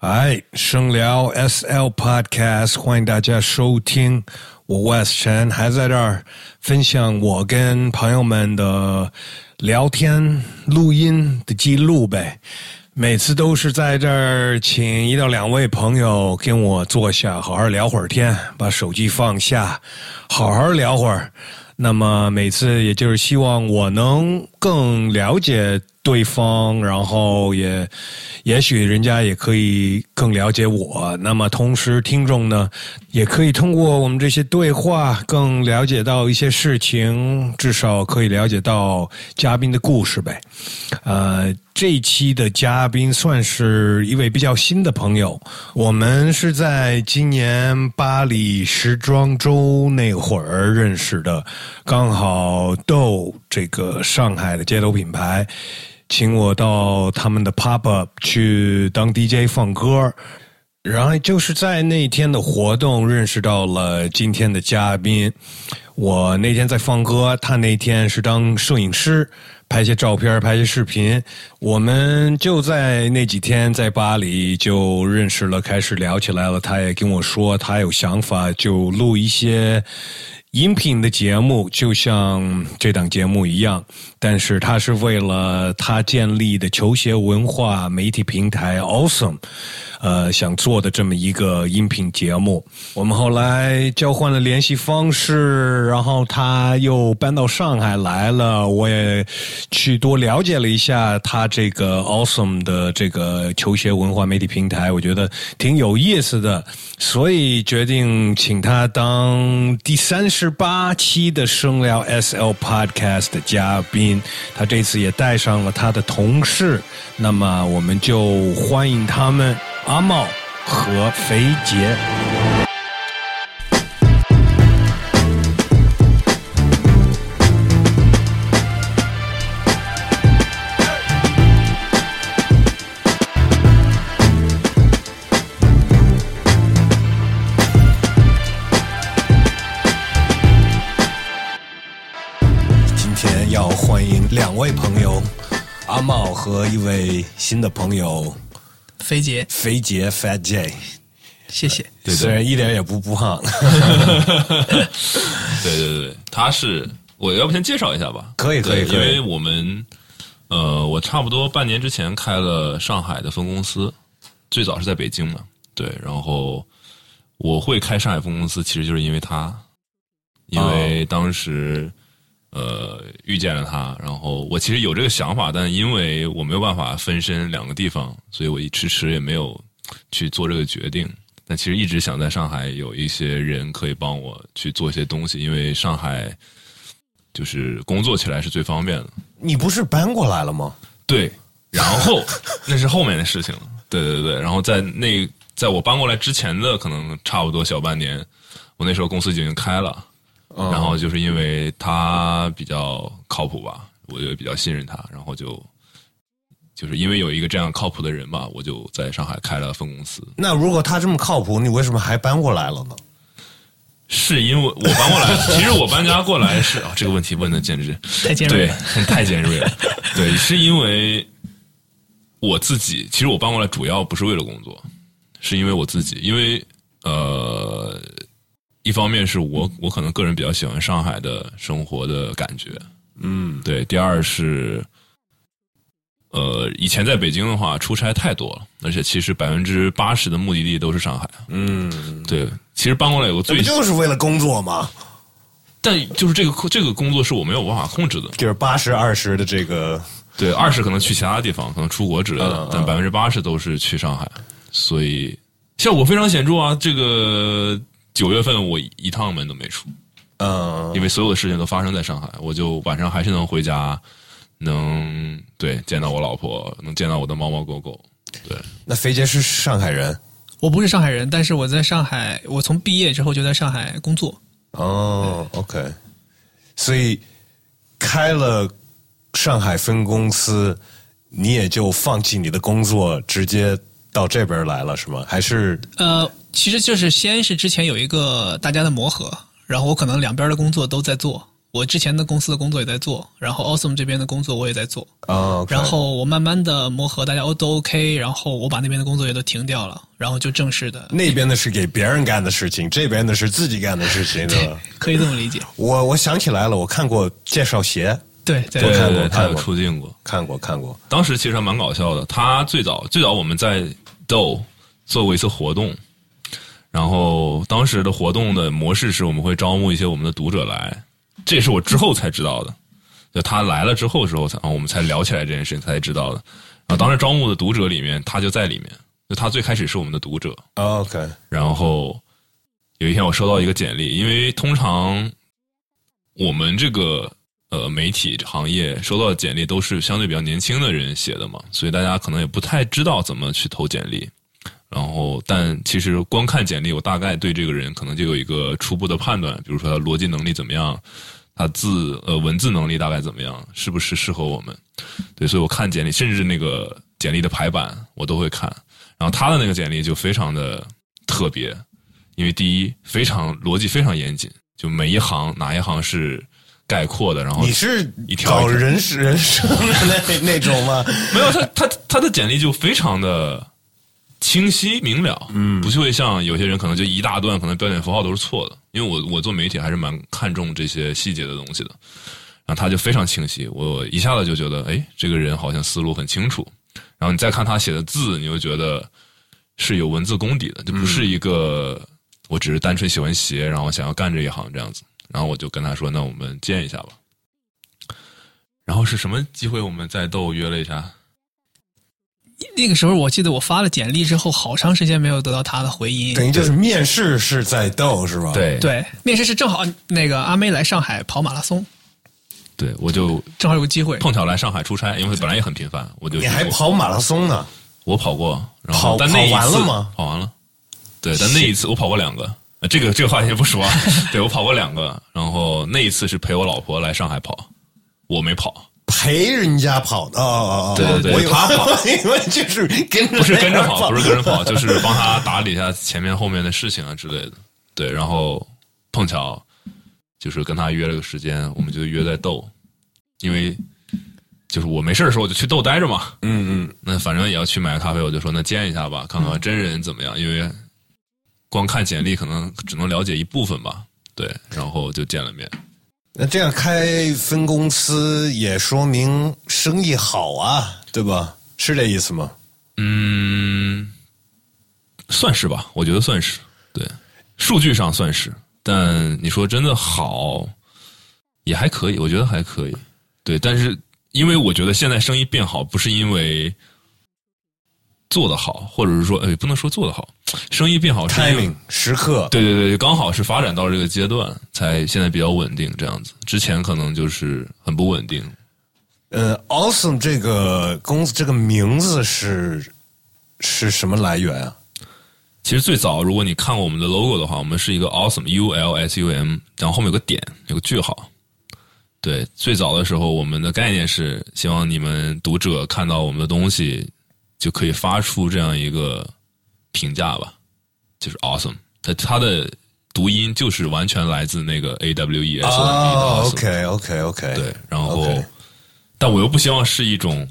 哎，声聊 SL Podcast，欢迎大家收听。我 West 陈还在这儿分享我跟朋友们的聊天录音的记录呗。每次都是在这儿请一到两位朋友跟我坐下，好好聊会儿天，把手机放下，好好聊会儿。那么每次也就是希望我能更了解对方，然后也也许人家也可以更了解我。那么同时，听众呢也可以通过我们这些对话更了解到一些事情，至少可以了解到嘉宾的故事呗。呃，这一期的嘉宾算是一位比较新的朋友，我们是在今年巴黎时装周那会儿认识的，刚好豆这个上海的街头品牌。请我到他们的 pop up 去当 DJ 放歌，然后就是在那天的活动认识到了今天的嘉宾。我那天在放歌，他那天是当摄影师，拍些照片，拍些视频。我们就在那几天在巴黎就认识了，开始聊起来了。他也跟我说，他有想法就录一些。音频的节目就像这档节目一样，但是他是为了他建立的球鞋文化媒体平台 Awesome，呃，想做的这么一个音频节目。我们后来交换了联系方式，然后他又搬到上海来了，我也去多了解了一下他这个 Awesome 的这个球鞋文化媒体平台，我觉得挺有意思的，所以决定请他当第三十。十八期的声聊 S L Podcast 嘉宾，他这次也带上了他的同事，那么我们就欢迎他们阿茂和肥杰。茂和一位新的朋友，肥杰，肥杰，Fat J，谢谢。对，虽然一点也不不胖。对对对，他是，我要不先介绍一下吧？可以可以，因为我们，呃，我差不多半年之前开了上海的分公司，最早是在北京嘛。对，然后我会开上海分公司，其实就是因为他，因为当时。呃，遇见了他，然后我其实有这个想法，但因为我没有办法分身两个地方，所以我迟迟也没有去做这个决定。但其实一直想在上海有一些人可以帮我去做一些东西，因为上海就是工作起来是最方便的。你不是搬过来了吗？对，然后那是后面的事情了。对对对，然后在那在我搬过来之前的可能差不多小半年，我那时候公司已经开了。然后就是因为他比较靠谱吧，我就比较信任他，然后就就是因为有一个这样靠谱的人嘛，我就在上海开了分公司。那如果他这么靠谱，你为什么还搬过来了呢？是因为我搬过来，其实我搬家过来是啊，这个问题问的简直太尖锐了，太尖锐了。对，是因为我自己，其实我搬过来主要不是为了工作，是因为我自己，因为呃。一方面是我我可能个人比较喜欢上海的生活的感觉，嗯，对。第二是，呃，以前在北京的话出差太多了，而且其实百分之八十的目的地都是上海，嗯，对。其实搬过来有个最就是为了工作嘛，但就是这个这个工作是我没有办法控制的，就是八十二十的这个，对，二十可能去其他地方，可能出国之类的，但百分之八十都是去上海，所以效果非常显著啊，这个。九月份我一趟门都没出，嗯，因为所有的事情都发生在上海，我就晚上还是能回家，能对见到我老婆，能见到我的猫猫狗狗。对，那肥杰是上海人，我不是上海人，但是我在上海，我从毕业之后就在上海工作。哦，OK，所以开了上海分公司，你也就放弃你的工作，直接到这边来了，是吗？还是呃？其实就是先是之前有一个大家的磨合，然后我可能两边的工作都在做，我之前的公司的工作也在做，然后 Awesome 这边的工作我也在做，哦，然后我慢慢的磨合，大家都 OK，然后我把那边的工作也都停掉了，然后就正式的，那边的是给别人干的事情，这边的是自己干的事情，对吧？可以这么理解。我我想起来了，我看过介绍鞋，对，在对看对对，他有过看过出镜过。看过看过。当时其实还蛮搞笑的。他最早最早我们在豆做过一次活动，然后当时的活动的模式是我们会招募一些我们的读者来，这也是我之后才知道的。就他来了之后之后才，我们才聊起来这件事情才知道的。然后当时招募的读者里面，他就在里面。就他最开始是我们的读者，哦 OK，然后有一天我收到一个简历，因为通常我们这个呃媒体行业收到的简历都是相对比较年轻的人写的嘛，所以大家可能也不太知道怎么去投简历。然后，但其实光看简历，我大概对这个人可能就有一个初步的判断，比如说他逻辑能力怎么样，他字呃文字能力大概怎么样，是不是适合我们？对，所以我看简历，甚至那个简历的排版我都会看。然后他的那个简历就非常的特别，因为第一非常逻辑非常严谨，就每一行哪一行是概括的，然后你是一条搞人事人生的那那种吗？没有他他他的简历就非常的清晰明了，嗯，不会像有些人可能就一大段，可能标点符号都是错的。因为我我做媒体还是蛮看重这些细节的东西的，然后他就非常清晰，我一下子就觉得，哎，这个人好像思路很清楚。然后你再看他写的字，你就觉得是有文字功底的，就不是一个我只是单纯喜欢写，然后想要干这一行这样子。然后我就跟他说，那我们见一下吧。然后是什么机会？我们在豆约了一下。那个时候，我记得我发了简历之后，好长时间没有得到他的回音。等于就是面试是在斗是吧？，对对，面试是正好那个阿妹来上海跑马拉松，对，我就正好有个机会。碰巧来上海出差，因为本来也很频繁，我就你还跑马拉松呢？我跑过，然跑后但那一次跑完了吗？跑完了，对，但那一次我跑过两个，呃这个这个话题先不说啊。对我跑过两个，然后那一次是陪我老婆来上海跑，我没跑，陪人家跑的哦哦哦，对对对我以为他跑 因为就是跟着不是跟着跑，跑，不是跟着跑，就是帮他打理一下前面后面的事情啊之类的。对，然后碰巧就是跟他约了个时间，我们就约在豆，因为就是我没事的时候我就去豆待着嘛。嗯嗯，那反正也要去买个咖啡，我就说那见一下吧，看看真人怎么样，因为光看简历可能只能了解一部分吧。对，然后就见了面。那这样开分公司也说明生意好啊，对吧？是这意思吗？嗯，算是吧，我觉得算是对，数据上算是，但你说真的好，也还可以，我觉得还可以。对，但是因为我觉得现在生意变好，不是因为做得好，或者是说，哎，不能说做得好，生意变好 timing 时刻，对对对，刚好是发展到这个阶段，才现在比较稳定这样子。之前可能就是很不稳定。呃，Awesome 这个公司这个名字是是什么来源啊？其实最早，如果你看过我们的 logo 的话，我们是一个 awesome U L S U M，然后后面有个点，有个句号。对，最早的时候，我们的概念是希望你们读者看到我们的东西，就可以发出这样一个评价吧，就是 awesome。它它的读音就是完全来自那个 A W E S O M E 的哦 awesome。，OK OK OK，对，然后但我又不希望是一种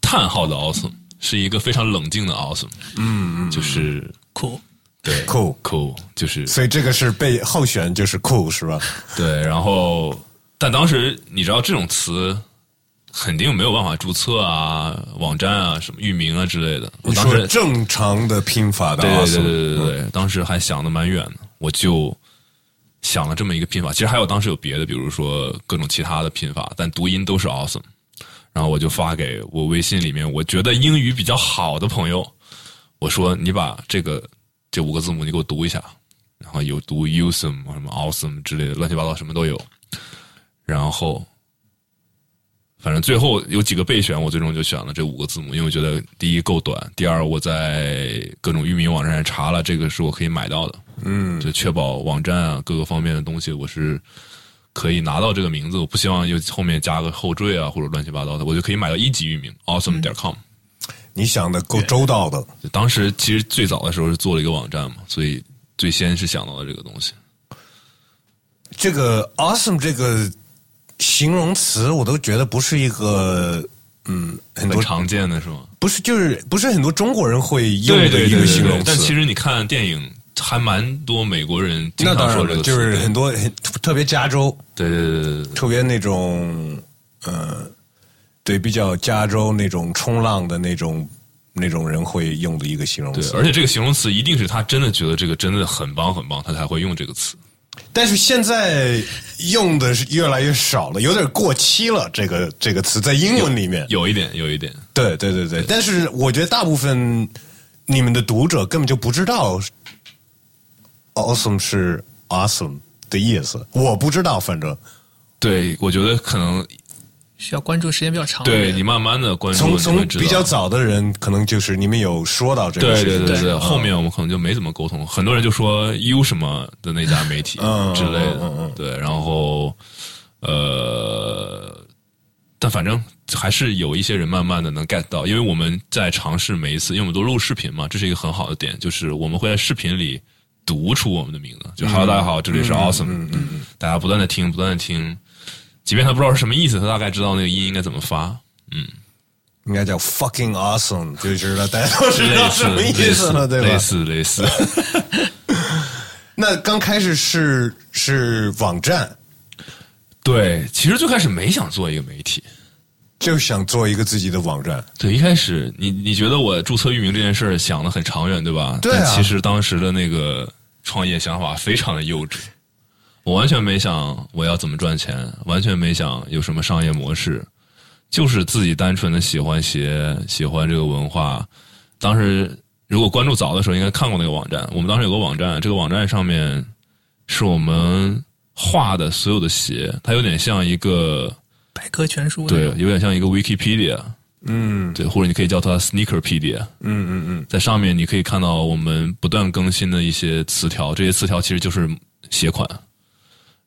叹号的 awesome，是一个非常冷静的 awesome。嗯嗯，就是 cool，对 Cool cool，就是所以这个是被候选就是 cool 是吧？对，然后但当时你知道这种词肯定没有办法注册啊，网站啊，什么域名啊之类的。我当时正常的拼法的对对对对对对，当时还想的蛮远的，我就想了这么一个拼法。其实还有当时有别的，比如说各种其他的拼法，但读音都是 awesome。然后我就发给我微信里面我觉得英语比较好的朋友，我说你把这个这五个字母你给我读一下，然后有读 awesome 什么 awesome 之类的乱七八糟什么都有。然后反正最后有几个备选，我最终就选了这五个字母，因为我觉得第一够短，第二我在各种域名网站上查了，这个是我可以买到的，嗯，就确保网站啊各个方面的东西我是可以拿到这个名字，我不希望又后面加个后缀啊或者乱七八糟的，我就可以买到一级域名 awesome 点 com。你想的够周到的。当时其实最早的时候是做了一个网站嘛，所以最先是想到了这个东西。这个 awesome 这个形容词我都觉得不是一个嗯很多很常见的是吗？不是就是不是很多中国人会用的一个形容词。但其实你看电影，还蛮多美国人经常说这个词，就是很多很特别加州，对对对对对对特别那种呃，对比较加州那种冲浪的那种那种人会用的一个形容对，词。而且这个形容词一定是他真的觉得这个真的很棒很棒，他才会用这个词。但是现在用的是越来越少了，有点过期了。这个这个词在英文里面，有一点，有一点，对对对对。但是我觉得大部分你们的读者根本就不知道 “awesome” 是 “awesome” 的意思，我不知道，反正对我觉得可能需要关注时间比较长。对你慢慢的关注，从从比较早的人，可能就是你们有说到这个对事情，对对对，嗯后面我们可能就没怎么沟通，很多人就说 U 什么的那家媒体嗯之类的，对，然后呃，但反正还是有一些人慢慢的能 get 到，因为我们在尝试每一次，因为我们都录视频嘛，这是一个很好的点，就是我们会在视频里读出我们的名字，就 Hello 大家好，这里是 Awesome，嗯嗯嗯大家不断的听，不断的听，即便他不知道是什么意思，他大概知道那个音应该怎么发，嗯应该叫 fucking awesome，就知道大家都知道什么意思了，对吧类？似类似。那刚开始是是网站，对，其实最开始没想做一个媒体。就想做一个自己的网站，对，一开始你你觉得我注册域名这件事儿想的很长远，对吧？对啊但其实当时的那个创业想法非常的幼稚，我完全没想我要怎么赚钱，完全没想有什么商业模式，就是自己单纯的喜欢鞋，喜欢这个文化。当时如果关注早的时候，应该看过那个网站。我们当时有个网站，这个网站上面是我们画的所有的鞋，它有点像一个百科全书。对，，有点像一个 Wikipedia。嗯对，或者你可以叫它 Sneakerpedia，嗯嗯嗯，在上面你可以看到我们不断更新的一些词条，这些词条其实就是鞋款，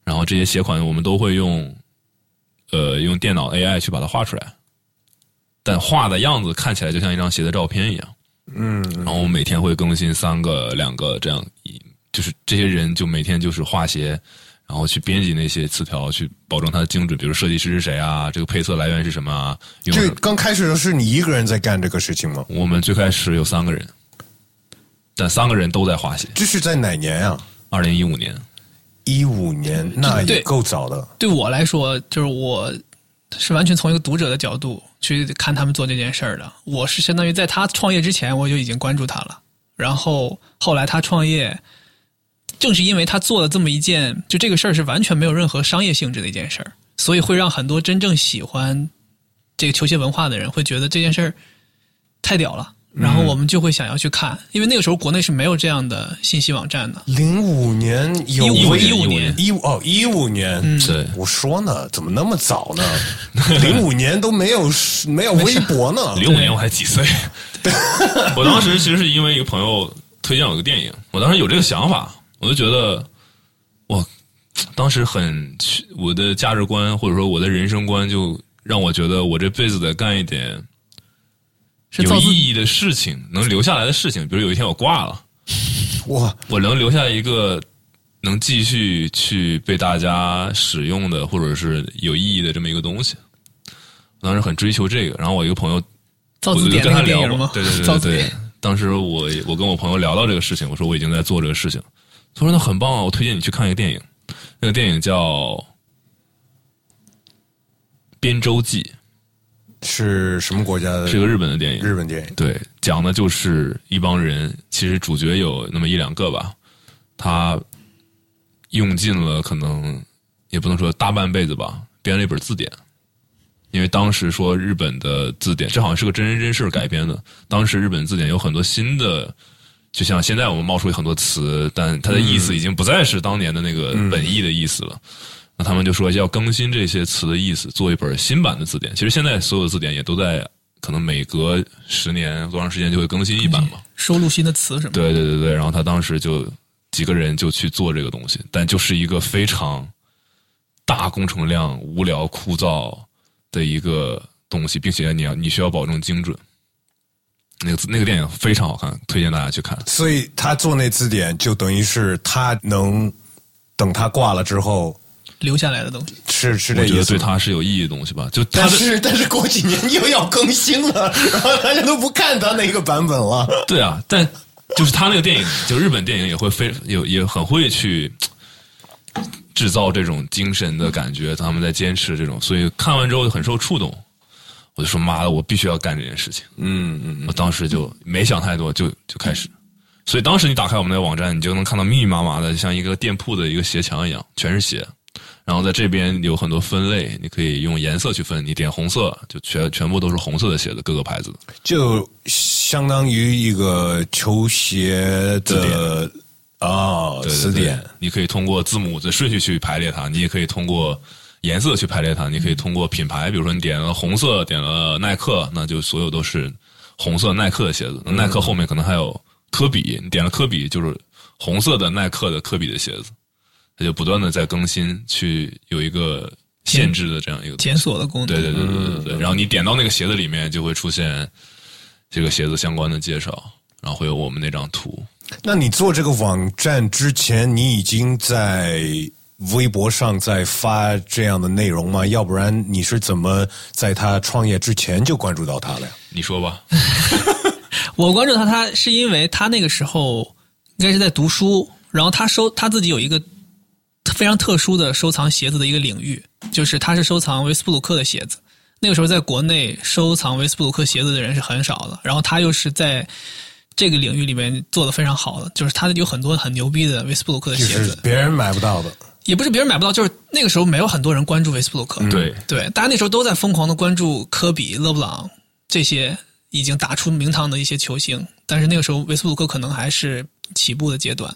然后这些鞋款我们都会用，呃，用电脑 AI 去把它画出来，但画的样子看起来就像一张鞋的照片一样，嗯，然后我每天会更新三个、两个这样，就是这些人就每天就是画鞋。然后去编辑那些词条，去保证它的精准。比如设计师是谁啊？这个配色来源是什么啊？用这刚开始的是你一个人在干这个事情吗？我们最开始有三个人，但三个人都在画鞋。这是在哪年啊？二零一五年，一五年，那也对够早的。对我来说，就是我是完全从一个读者的角度去看他们做这件事儿的。我是相当于在他创业之前，我就已经关注他了。然后后来他创业，正是因为他做了这么一件，就这个事儿是完全没有任何商业性质的一件事儿，所以会让很多真正喜欢这个球鞋文化的人会觉得这件事儿太屌了。然后我们就会想要去看，因为那个时候国内是没有这样的信息网站的。零五年有15微15年一五哦一五年，对我说呢，怎么那么早呢？零五年都没有没有微博呢。零五年我还几岁？我当时其实是因为一个朋友推荐我一个电影，我当时有这个想法，我就觉得我当时很我的价值观或者说我的人生观就让我觉得我这辈子得干一点有是有意义的事情，能留下来的事情。比如有一天我挂了，哇，我能留下一个能继续去被大家使用的，或者是有意义的这么一个东西。我当时很追求这个，然后我一个朋友，造字典跟他？聊过对对对 造对对。当时我我跟我朋友聊到这个事情，我说我已经在做这个事情。他说那很棒啊，我推荐你去看一个电影，那个电影叫《编舟记是什么国家的？》，是个日本的电影。日本电影。对，讲的就是一帮人，其实主角有那么一两个吧，他用尽了可能也不能说大半辈子吧，编了一本字典。因为当时说日本的字典，这好像是个真人真事改编的。当时日本字典有很多新的，就像现在我们冒出很多词，但它的意思已经不再是当年的那个本意的意思了。那他们就说要更新这些词的意思，做一本新版的字典。其实现在所有的字典也都在可能每隔十年多长时间就会更新一版嘛。收录新的词什么的。对对对对，然后他当时就几个人就去做这个东西，但就是一个非常大工程量、无聊枯燥的一个东西，并且你要你需要保证精准。那个那个电影非常好看，推荐大家去看。所以他做那字典，就等于是他能等他挂了之后，留下来的东西。是是这我觉得。对他是有意义的东西吧。就但是 但是过几年又要更新了，然后大家都不看他那个版本了。对啊，但就是他那个电影，就日本电影也会非有也很会去制造这种精神的感觉，他们在坚持这种，所以看完之后就很受触动。我就说妈的，我必须要干这件事情。嗯嗯，我当时就没想太多，就就开始。所以当时你打开我们的网站，你就能看到密密麻麻的，像一个店铺的一个鞋墙一样，全是鞋。然后在这边有很多分类，你可以用颜色去分。你点红色，就全全部都是红色的鞋子，各个牌子。就相当于一个球鞋的啊词典。你可以通过字母的顺序去排列它，你也可以通过颜色去排列它，你可以通过品牌，比如说你点了红色，点了耐克，那就所有都是红色耐克的鞋子。那耐克后面可能还有科比，你点了科比就是红色的耐克的科比的鞋子，它就不断的在更新，去有一个限制的这样一个检索的功能。对对对对对对。然后你点到那个鞋子里面，就会出现这个鞋子相关的介绍，然后会有我们那张图。那你做这个网站之前，你已经在微博上在发这样的内容吗？要不然你是怎么在他创业之前就关注到他了呀？你说吧，我关注他，他是因为他那个时候应该是在读书，然后他收他自己有一个非常特殊的收藏鞋子的一个领域，就是他是收藏维斯布鲁克的鞋子。那个时候在国内收藏维斯布鲁克鞋子的人是很少的，然后他又是在这个领域里面做的非常好的，就是他有很多很牛逼的维斯布鲁克的鞋子，是别人买不到的。也不是别人买不到，就是那个时候没有很多人关注维斯布鲁克。对，对，大家那时候都在疯狂的关注科比、勒布朗这些已经打出名堂的一些球星，但是那个时候维斯布鲁克可能还是起步的阶段。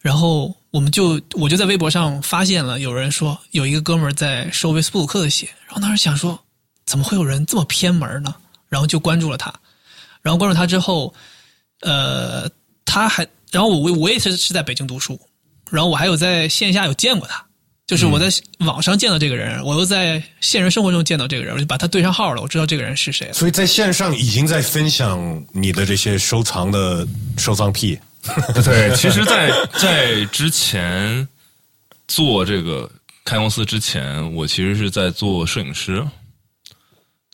然后我们就我就在微博上发现了有人说有一个哥们儿在收维斯布鲁克的鞋，然后当时想说怎么会有人这么偏门呢？然后就关注了他，然后关注他之后，呃，他还然后我我也是是在北京读书，然后我还有在线下有见过他，就是我在网上见到这个人，我又在现实生活中见到这个人，我就把他对上号了，我知道这个人是谁了。所以在线上已经在分享你的这些收藏的收藏癖。对，其实在，在之前做这个开公司之前，我其实是在做摄影师。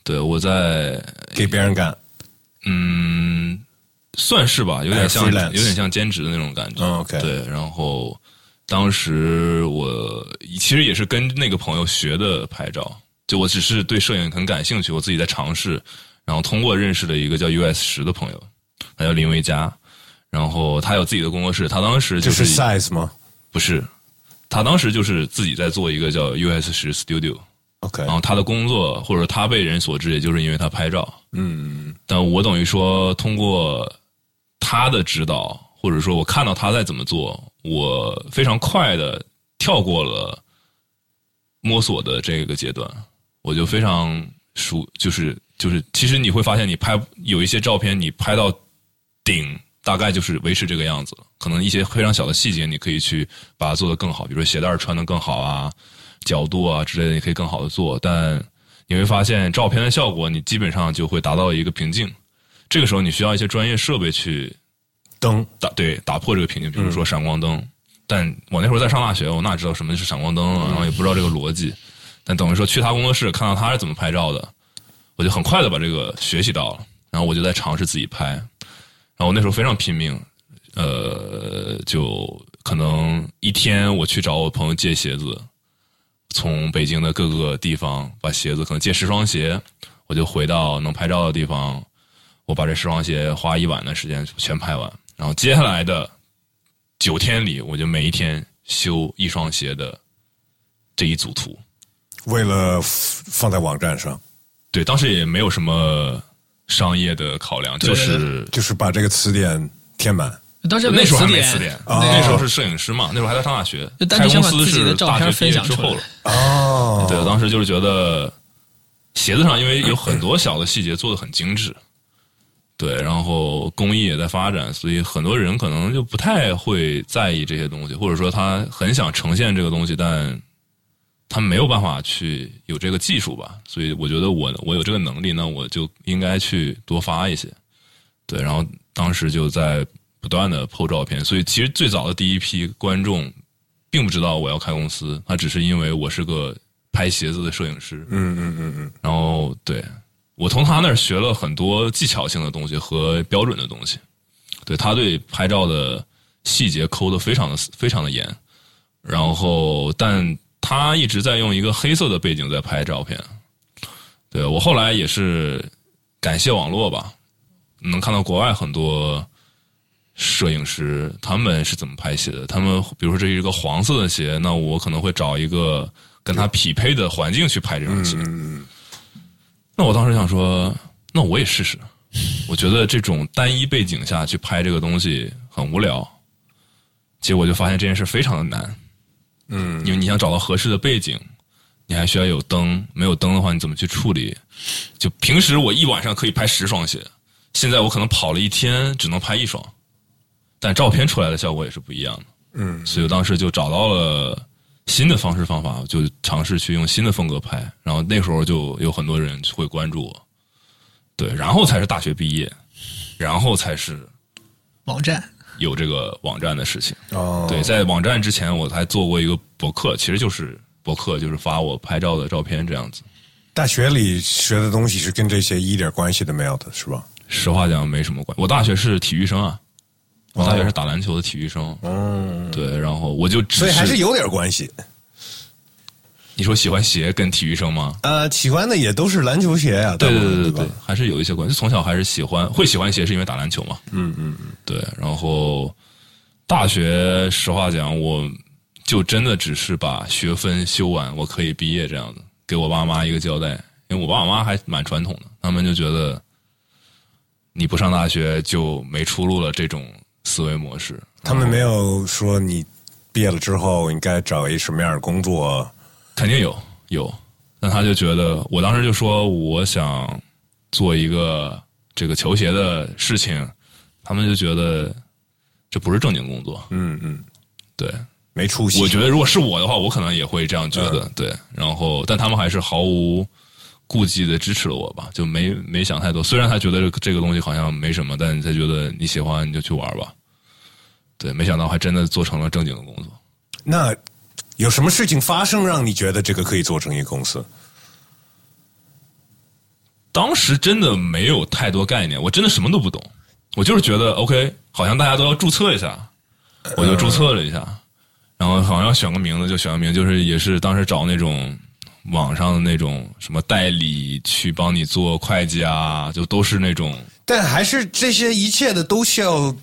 对，我在 给别人干。嗯，算是吧，有点像，有点像兼职的那种感觉。嗯，OK 对，然后当时我其实也是跟那个朋友学的拍照，就我只是对摄影很感兴趣，我自己在尝试，然后通过认识了一个叫 US 十的朋友，他叫林维佳，然后他有自己的工作室，他当时就是是 size 吗不是，他当时就是自己在做一个叫 US 十 Studio，？OK，然后他的工作或者他被人所知，也就是因为他拍照。嗯，但我等于说通过他的指导，或者说我看到他在怎么做，我非常快的跳过了摸索的这个阶段，我就非常熟，就是就是，其实你会发现，你拍有一些照片，你拍到顶。大概就是维持这个样子，可能一些非常小的细节，你可以去把它做得更好，比如说鞋带穿得更好啊，角度啊之类的，你可以更好的做。但你会发现，照片的效果你基本上就会达到一个瓶颈。这个时候，你需要一些专业设备去灯打对打破这个瓶颈，比如说闪光灯。但我那时候在上大学，我哪知道什么是闪光灯啊，然后也不知道这个逻辑。但等于说去他工作室看到他是怎么拍照的，我就很快的把这个学习到了，然后我就在尝试自己拍。然后我那时候非常拼命，呃，就可能一天我去找我朋友借鞋子，从北京的各个地方把鞋子可能借十双鞋，我就回到能拍照的地方，我把这十双鞋花一晚的时间全拍完。然后接下来的九天里，我就每一天修一双鞋的这一组图。为了放在网站上，对，当时也没有什么商业的考量，就是就是把这个词典填满。当时那时候还没词词典，哦那时候是摄影师嘛，那时候还在上大学就，单开纯想公司把自己的是照片大学毕业分享之后了。哦，对，当时就是觉得鞋子上因为有很多小的细节做的很精致，对，然后工艺也在发展，所以很多人可能就不太会在意这些东西，或者说他很想呈现这个东西，但他没有办法去有这个技术吧，所以我觉得我我有这个能力，那我就应该去多发一些，对，然后当时就在不断的 PO 照片，所以其实最早的第一批观众并不知道我要开公司，他只是因为我是个拍鞋子的摄影师，嗯嗯嗯嗯，然后对我从他那儿学了很多技巧性的东西和标准的东西。对他对拍照的细节抠的非常的非常的严，然后但他一直在用一个黑色的背景在拍照片。对我后来也是感谢网络吧，能看到国外很多摄影师他们是怎么拍鞋的。他们比如说这是一个黄色的鞋，那我可能会找一个跟他匹配的环境去拍这双鞋。那我当时想说，那我也试试。我觉得这种单一背景下去拍这个东西很无聊，结果就发现这件事非常的难。嗯，因为你想找到合适的背景，你还需要有灯，没有灯的话，你怎么去处理？就平时我一晚上可以拍十双鞋，现在我可能跑了一天只能拍一双，但照片出来的效果也是不一样的。嗯，所以我当时就找到了新的方式方法，就尝试去用新的风格拍，然后那时候就有很多人会关注我。对，然后才是大学毕业，然后才是网站有这个网站的事情。哦，对，在网站之前，我还做过一个博客，其实就是博客，就是发我拍照的照片这样子。大学里学的东西是跟这些一点关系都没有的，是吧？实话讲，没什么关系。我大学是体育生啊，我大学是打篮球的体育生。嗯，对，然后我就只所以还是有点关系。你说喜欢鞋跟体育生吗？呃，喜欢的也都是篮球鞋啊，对对对对对，还是有一些关系。从小还是喜欢，会喜欢鞋是因为打篮球嘛。嗯嗯嗯，对，然后大学实话讲，我就真的只是把学分修完，我可以毕业这样子，给我爸妈一个交代。因为我爸我妈还蛮传统的，他们就觉得你不上大学就没出路了这种思维模式。他们没有说你毕业了之后应该找一什么样的工作。肯定有有，那他就觉得，我当时就说我想做一个这个球鞋的事情，他们就觉得这不是正经工作。嗯嗯，对，没出息。我觉得如果是我的话，我可能也会这样觉得。对，然后但他们还是毫无顾忌的支持了我吧，就没没想太多。虽然他觉得这个这个东西好像没什么，但他觉得你喜欢你就去玩吧。对，没想到还真的做成了正经的工作。那有什么事情发生让你觉得这个可以做成一个公司？当时真的没有太多概念，我真的什么都不懂，我就是觉得 OK，好像大家都要注册一下，我就注册了一下，然后好像要选个名字就选个名，就是也是当时找那种网上的那种什么代理去帮你做会计啊，就都是那种但还是这些一切的都需要，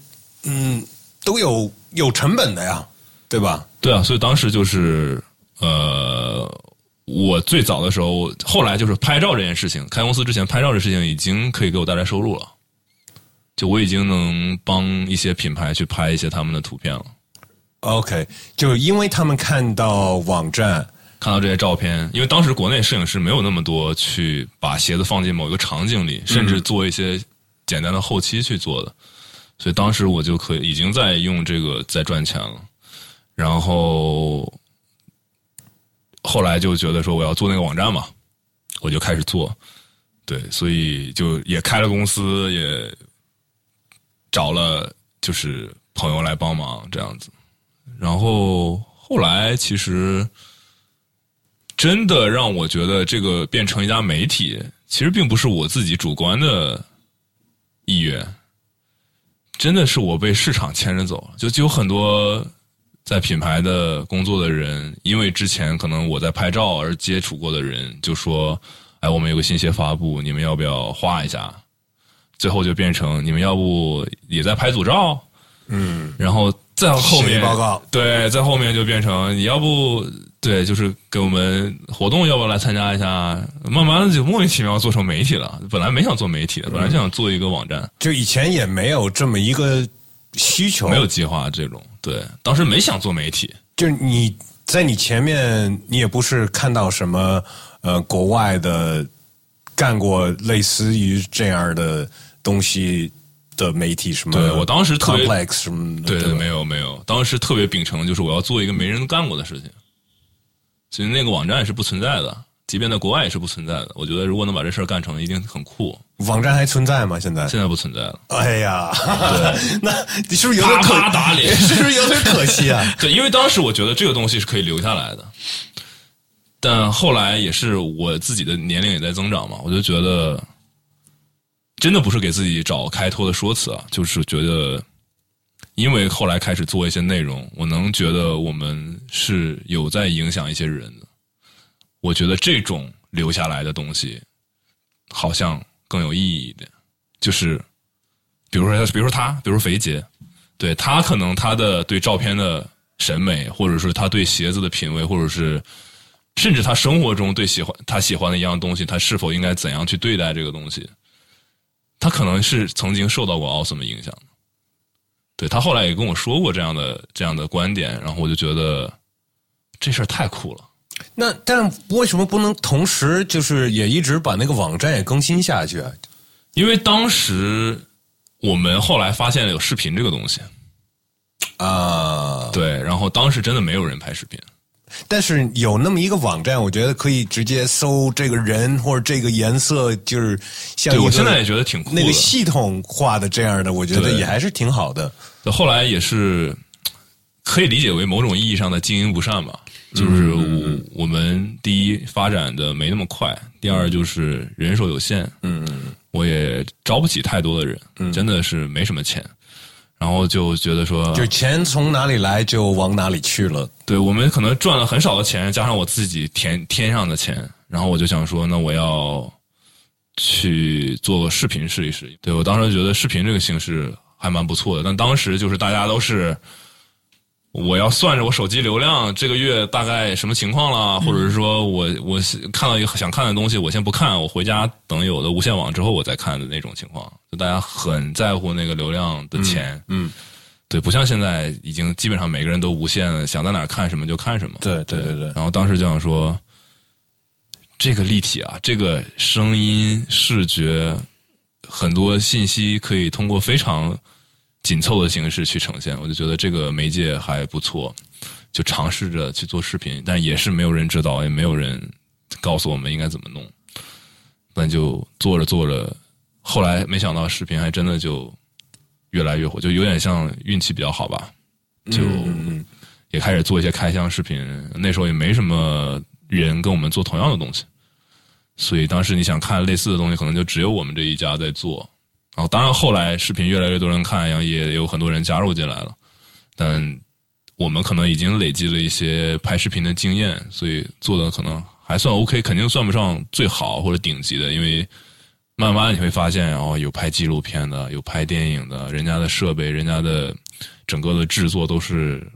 嗯，都有有成本的呀，对吧？对啊，所以当时就是呃，我最早的时候，后来就是拍照这件事情，开公司之前拍照这事情已经可以给我带来收入了，就我已经能帮一些品牌去拍一些他们的图片了。OK，就因为他们看到网站，看到这些照片，因为当时国内摄影师没有那么多去把鞋子放进某一个场景里，甚至做一些简单的后期去做的，所以当时我就可以已经在用这个在赚钱了。然后后来就觉得说我要做那个网站嘛，我就开始做，对，所以就也开了公司，也找了就是朋友来帮忙这样子。然后后来其实真的让我觉得这个变成一家媒体，其实并不是我自己主观的意愿，真的是我被市场牵着走。就就有很多在品牌的工作的人，因为之前可能我在拍照而接触过的人，就说：“哎，我们有个新鞋发布，你们要不要画一下？”最后就变成你们要不也在拍组照？嗯，然后再后面报告对，在后面就变成你要不对，就是给我们活动要不要来参加一下？慢慢的就莫名其妙做成媒体了。本来没想做媒体的，本来就想做一个网站，就以前也没有这么一个需求，没有计划这种。对，当时没想做媒体，就是你在你前面，你也不是看到什么呃国外的干过类似于这样的东西的媒体，什么对我当时特别 complex 什么的，对对，没有没有，当时特别秉承就是我要做一个没人干过的事情，所以那个网站是不存在的，即便在国外也是不存在的。我觉得如果能把这事儿干成，一定很酷。网站还存在吗？现在？现在不存在了。哎呀，那你是不是有点可打脸是不是有点可惜啊？对，因为当时我觉得这个东西是可以留下来的，但后来也是我自己的年龄也在增长嘛，我就觉得真的不是给自己找开脱的说辞啊，就是觉得因为后来开始做一些内容，我能觉得我们是有在影响一些人的。我觉得这种留下来的东西好像更有意义一点，就是比如说，比如说他，比如说肥杰，对他可能他的对照片的审美，或者是他对鞋子的品味，或者是甚至他生活中对喜欢他喜欢的一样东西，他是否应该怎样去对待这个东西，他可能是曾经受到过奥斯的影响的。对他后来也跟我说过这样的这样的观点，然后我就觉得这事儿太酷了。那但为什么不能同时就是也一直把那个网站也更新下去啊？因为当时我们后来发现了有视频这个东西，啊，对，然后当时真的没有人拍视频，但是有那么一个网站，我觉得可以直接搜这个人或者这个颜色，就是像对我现在也觉得挺酷的。那个系统化的这样的，我觉得也还是挺好的。后来也是可以理解为某种意义上的经营不善吧。就是我我们第一发展的没那么快，第二就是人手有限，嗯我也招不起太多的人，真的是没什么钱，然后就觉得说，就钱从哪里来就往哪里去了。对我们可能赚了很少的钱，加上我自己填天上的钱，然后我就想说，那我要去做个视频试一试。对我当时觉得视频这个形式还蛮不错的，但当时就是大家都是。我要算着我手机流量这个月大概什么情况了，或者是说我我看到一个想看的东西，我先不看，我回家等有的无线网之后我再看的那种情况，就大家很在乎那个流量的钱，嗯，对，不像现在已经基本上每个人都无限了，想在哪儿看什么就看什么。对对对对。然后当时就想说，这个立体啊，这个声音、视觉，很多信息可以通过非常紧凑的形式去呈现，我就觉得这个媒介还不错，就尝试着去做视频，但也是没有人指导，也没有人告诉我们应该怎么弄，那就做着做着，后来没想到视频还真的就越来越火，就有点像运气比较好吧，就嗯也开始做一些开箱视频。那时候也没什么人跟我们做同样的东西，所以当时你想看类似的东西，可能就只有我们这一家在做。然后，当然后来视频越来越多人看，然后也有很多人加入进来了。但我们可能已经累积了一些拍视频的经验，所以做的可能还算 OK，肯定算不上最好或者顶级的，因为慢慢你会发现，哦，有拍纪录片的，有拍电影的，人家的设备，人家的整个的制作都是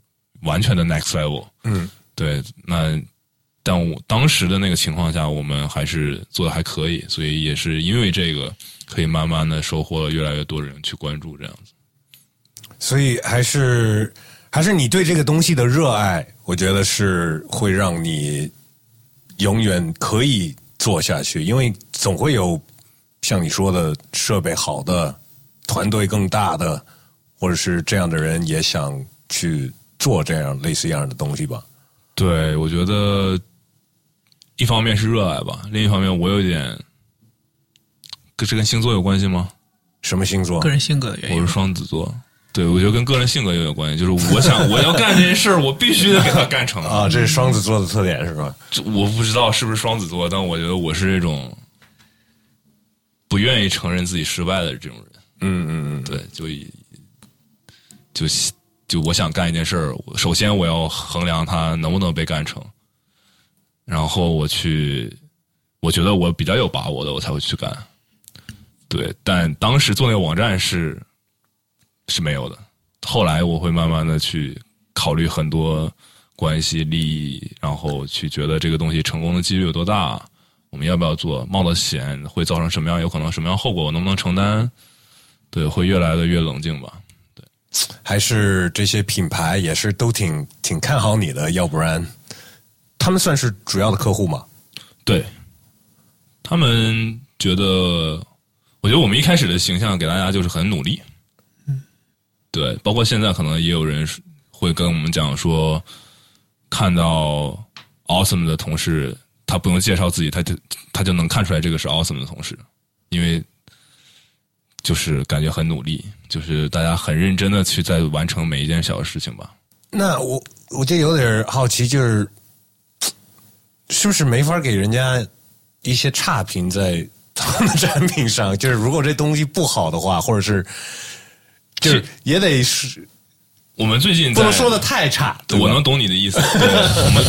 完全的 next level。嗯，对，那但我当时的那个情况下，我们还是做的还可以，所以也是因为这个，可以慢慢的收获了越来越多人去关注这样子。所以还是还是你对这个东西的热爱，我觉得是会让你永远可以做下去，因为总会有像你说的设备好的、团队更大的，或者是这样的人也想去做这样类似一样的东西吧。对，我觉得一方面是热爱吧，另一方面我有点，跟这跟星座有关系吗？什么星座个？人性格的原因我是。双子座，对我觉得跟个人性格也有关系。就是我想 我要干这件事儿，我必须得给它干成啊，这是双子座的特点是吧？我不知道是不是双子座，但我觉得我是这种不愿意承认自己失败的这种人。嗯嗯嗯，对，就以就就我想干一件事儿，首先我要衡量它能不能被干成，然后我去，我觉得我比较有把握的，我才会去干。对，但当时做那个网站是是没有的。后来我会慢慢的去考虑很多关系利益，然后去觉得这个东西成功的几率有多大，我们要不要做，冒的险会造成什么样，有可能什么样后果，我能不能承担？对，会越来的越冷静吧。对还是这些品牌也是都挺挺看好你的，要不然他们算是主要的客户吗？对，他们觉得，我觉得我们一开始的形象给大家就是很努力。嗯，对，包括现在可能也有人会跟我们讲说，看到 awesome 的同事，他不用介绍自己，他就他就能看出来这个是 awesome 的同事，因为就是感觉很努力，就是大家很认真的去在完成每一件小事情吧。那我我就有点好奇，就是是不是没法给人家一些差评在他们的产品上？就是如果这东西不好的话，或者是就是也得是我们最近不能说的太差，我能懂你的意思。对我们，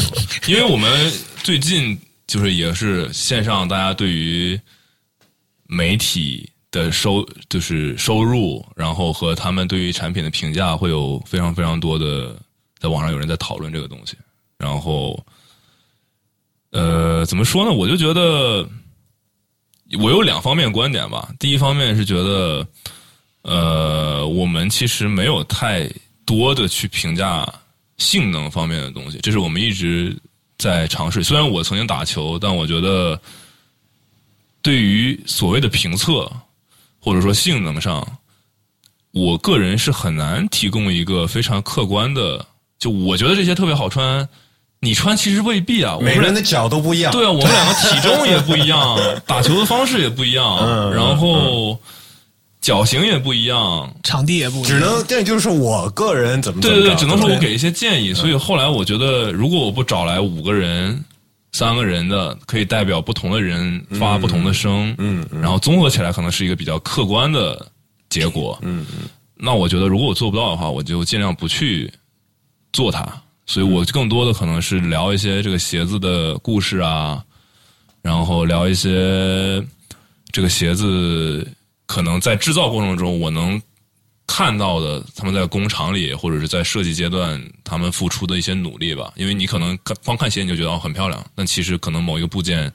因为我们最近就是也是线上，大家对于媒体的收就是收入，然后和他们对于产品的评价，会有非常非常多的，在网上有人在讨论这个东西。然后，呃，怎么说呢？我就觉得我有两方面观点吧。第一方面是觉得，呃，我们其实没有太多的去评价性能方面的东西，这是我们一直在尝试。虽然我曾经打球，但我觉得对于所谓的评测或者说性能上，我个人是很难提供一个非常客观的。就我觉得这些特别好穿，你穿其实未必啊。我们每个人的脚都不一样。对啊，我们两个体重也不一样，打球的方式也不一样，嗯然后脚型也不一样。场地也不一样只能这就是我个人怎么对对对，只能说我给一些建议。所以后来我觉得，如果我不找来五个人、三个人的，可以代表不同的人发不同的声，嗯然后综合起来可能是一个比较客观的结果。嗯嗯那我觉得，如果我做不到的话，我就尽量不去做它。所以我更多的可能是聊一些这个鞋子的故事啊，然后聊一些这个鞋子可能在制造过程中我能看到的，他们在工厂里或者是在设计阶段他们付出的一些努力吧。因为你可能看光看鞋你就觉得哦很漂亮，但其实可能某一个部件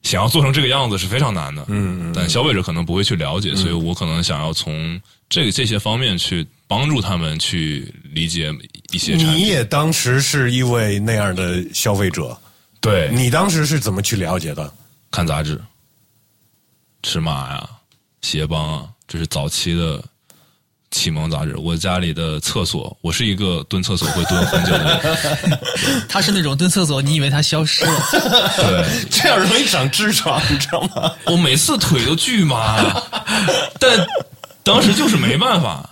想要做成这个样子是非常难的。嗯嗯，但消费者可能不会去了解，所以我可能想要从这个这些方面去帮助他们去理解一些产品。你也当时是一位那样的消费者，对，你当时是怎么去了解的？看杂志，尺码呀、鞋帮啊，这是早期的启蒙杂志。我家里的厕所，我是一个蹲厕所会蹲很久的人。他是那种蹲厕所，你以为他消失了？对，这样容易长痔疮，你知道吗？我每次腿都巨麻，但当时就是没办法，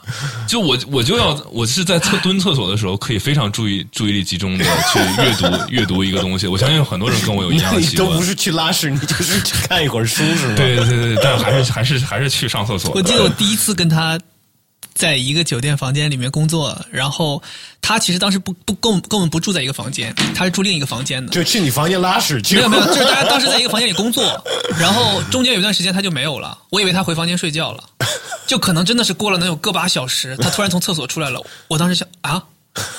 就我我就要我是在厕蹲厕所的时候，可以非常注意注意力集中的去阅读 阅读一个东西。我相信很多人跟我有一样的习惯你都不。是去拉屎，你就是去看一会儿书，是吗？对对对对，但还是还是还是去上厕所。我记得我第一次跟他在一个酒店房间里面工作，然后他其实当时不不跟我们跟我们不住在一个房间，他是住另一个房间的。就去你房间拉屎去。没有没有，就是大家当时在一个房间里工作，然后中间有一段时间他就没有了，我以为他回房间睡觉了，就可能真的是过了能有个把小时，他突然从厕所出来了，我当时想啊。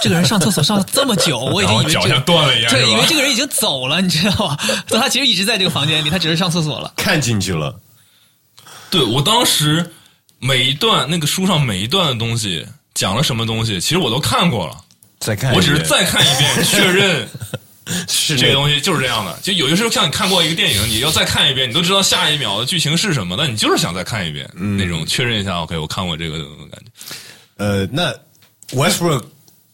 这个人上厕所上了这么久，我已经以为 脚像断了一样对，以为这个人已经走了，你知道吗？但 他其实一直在这个房间里，他只是上厕所了。看进去了，对我当时每一段那个书上每一段的东西讲了什么东西，其实我都看过了，再看一遍，我只是再看一遍确认 是这个东西就是这样的。就有的时候像你看过一个电影，你要再看一遍，你都知道下一秒的剧情是什么，但你就是想再看一遍，那种确认一下，OK，我看过这个感觉。呃，那 Westbrook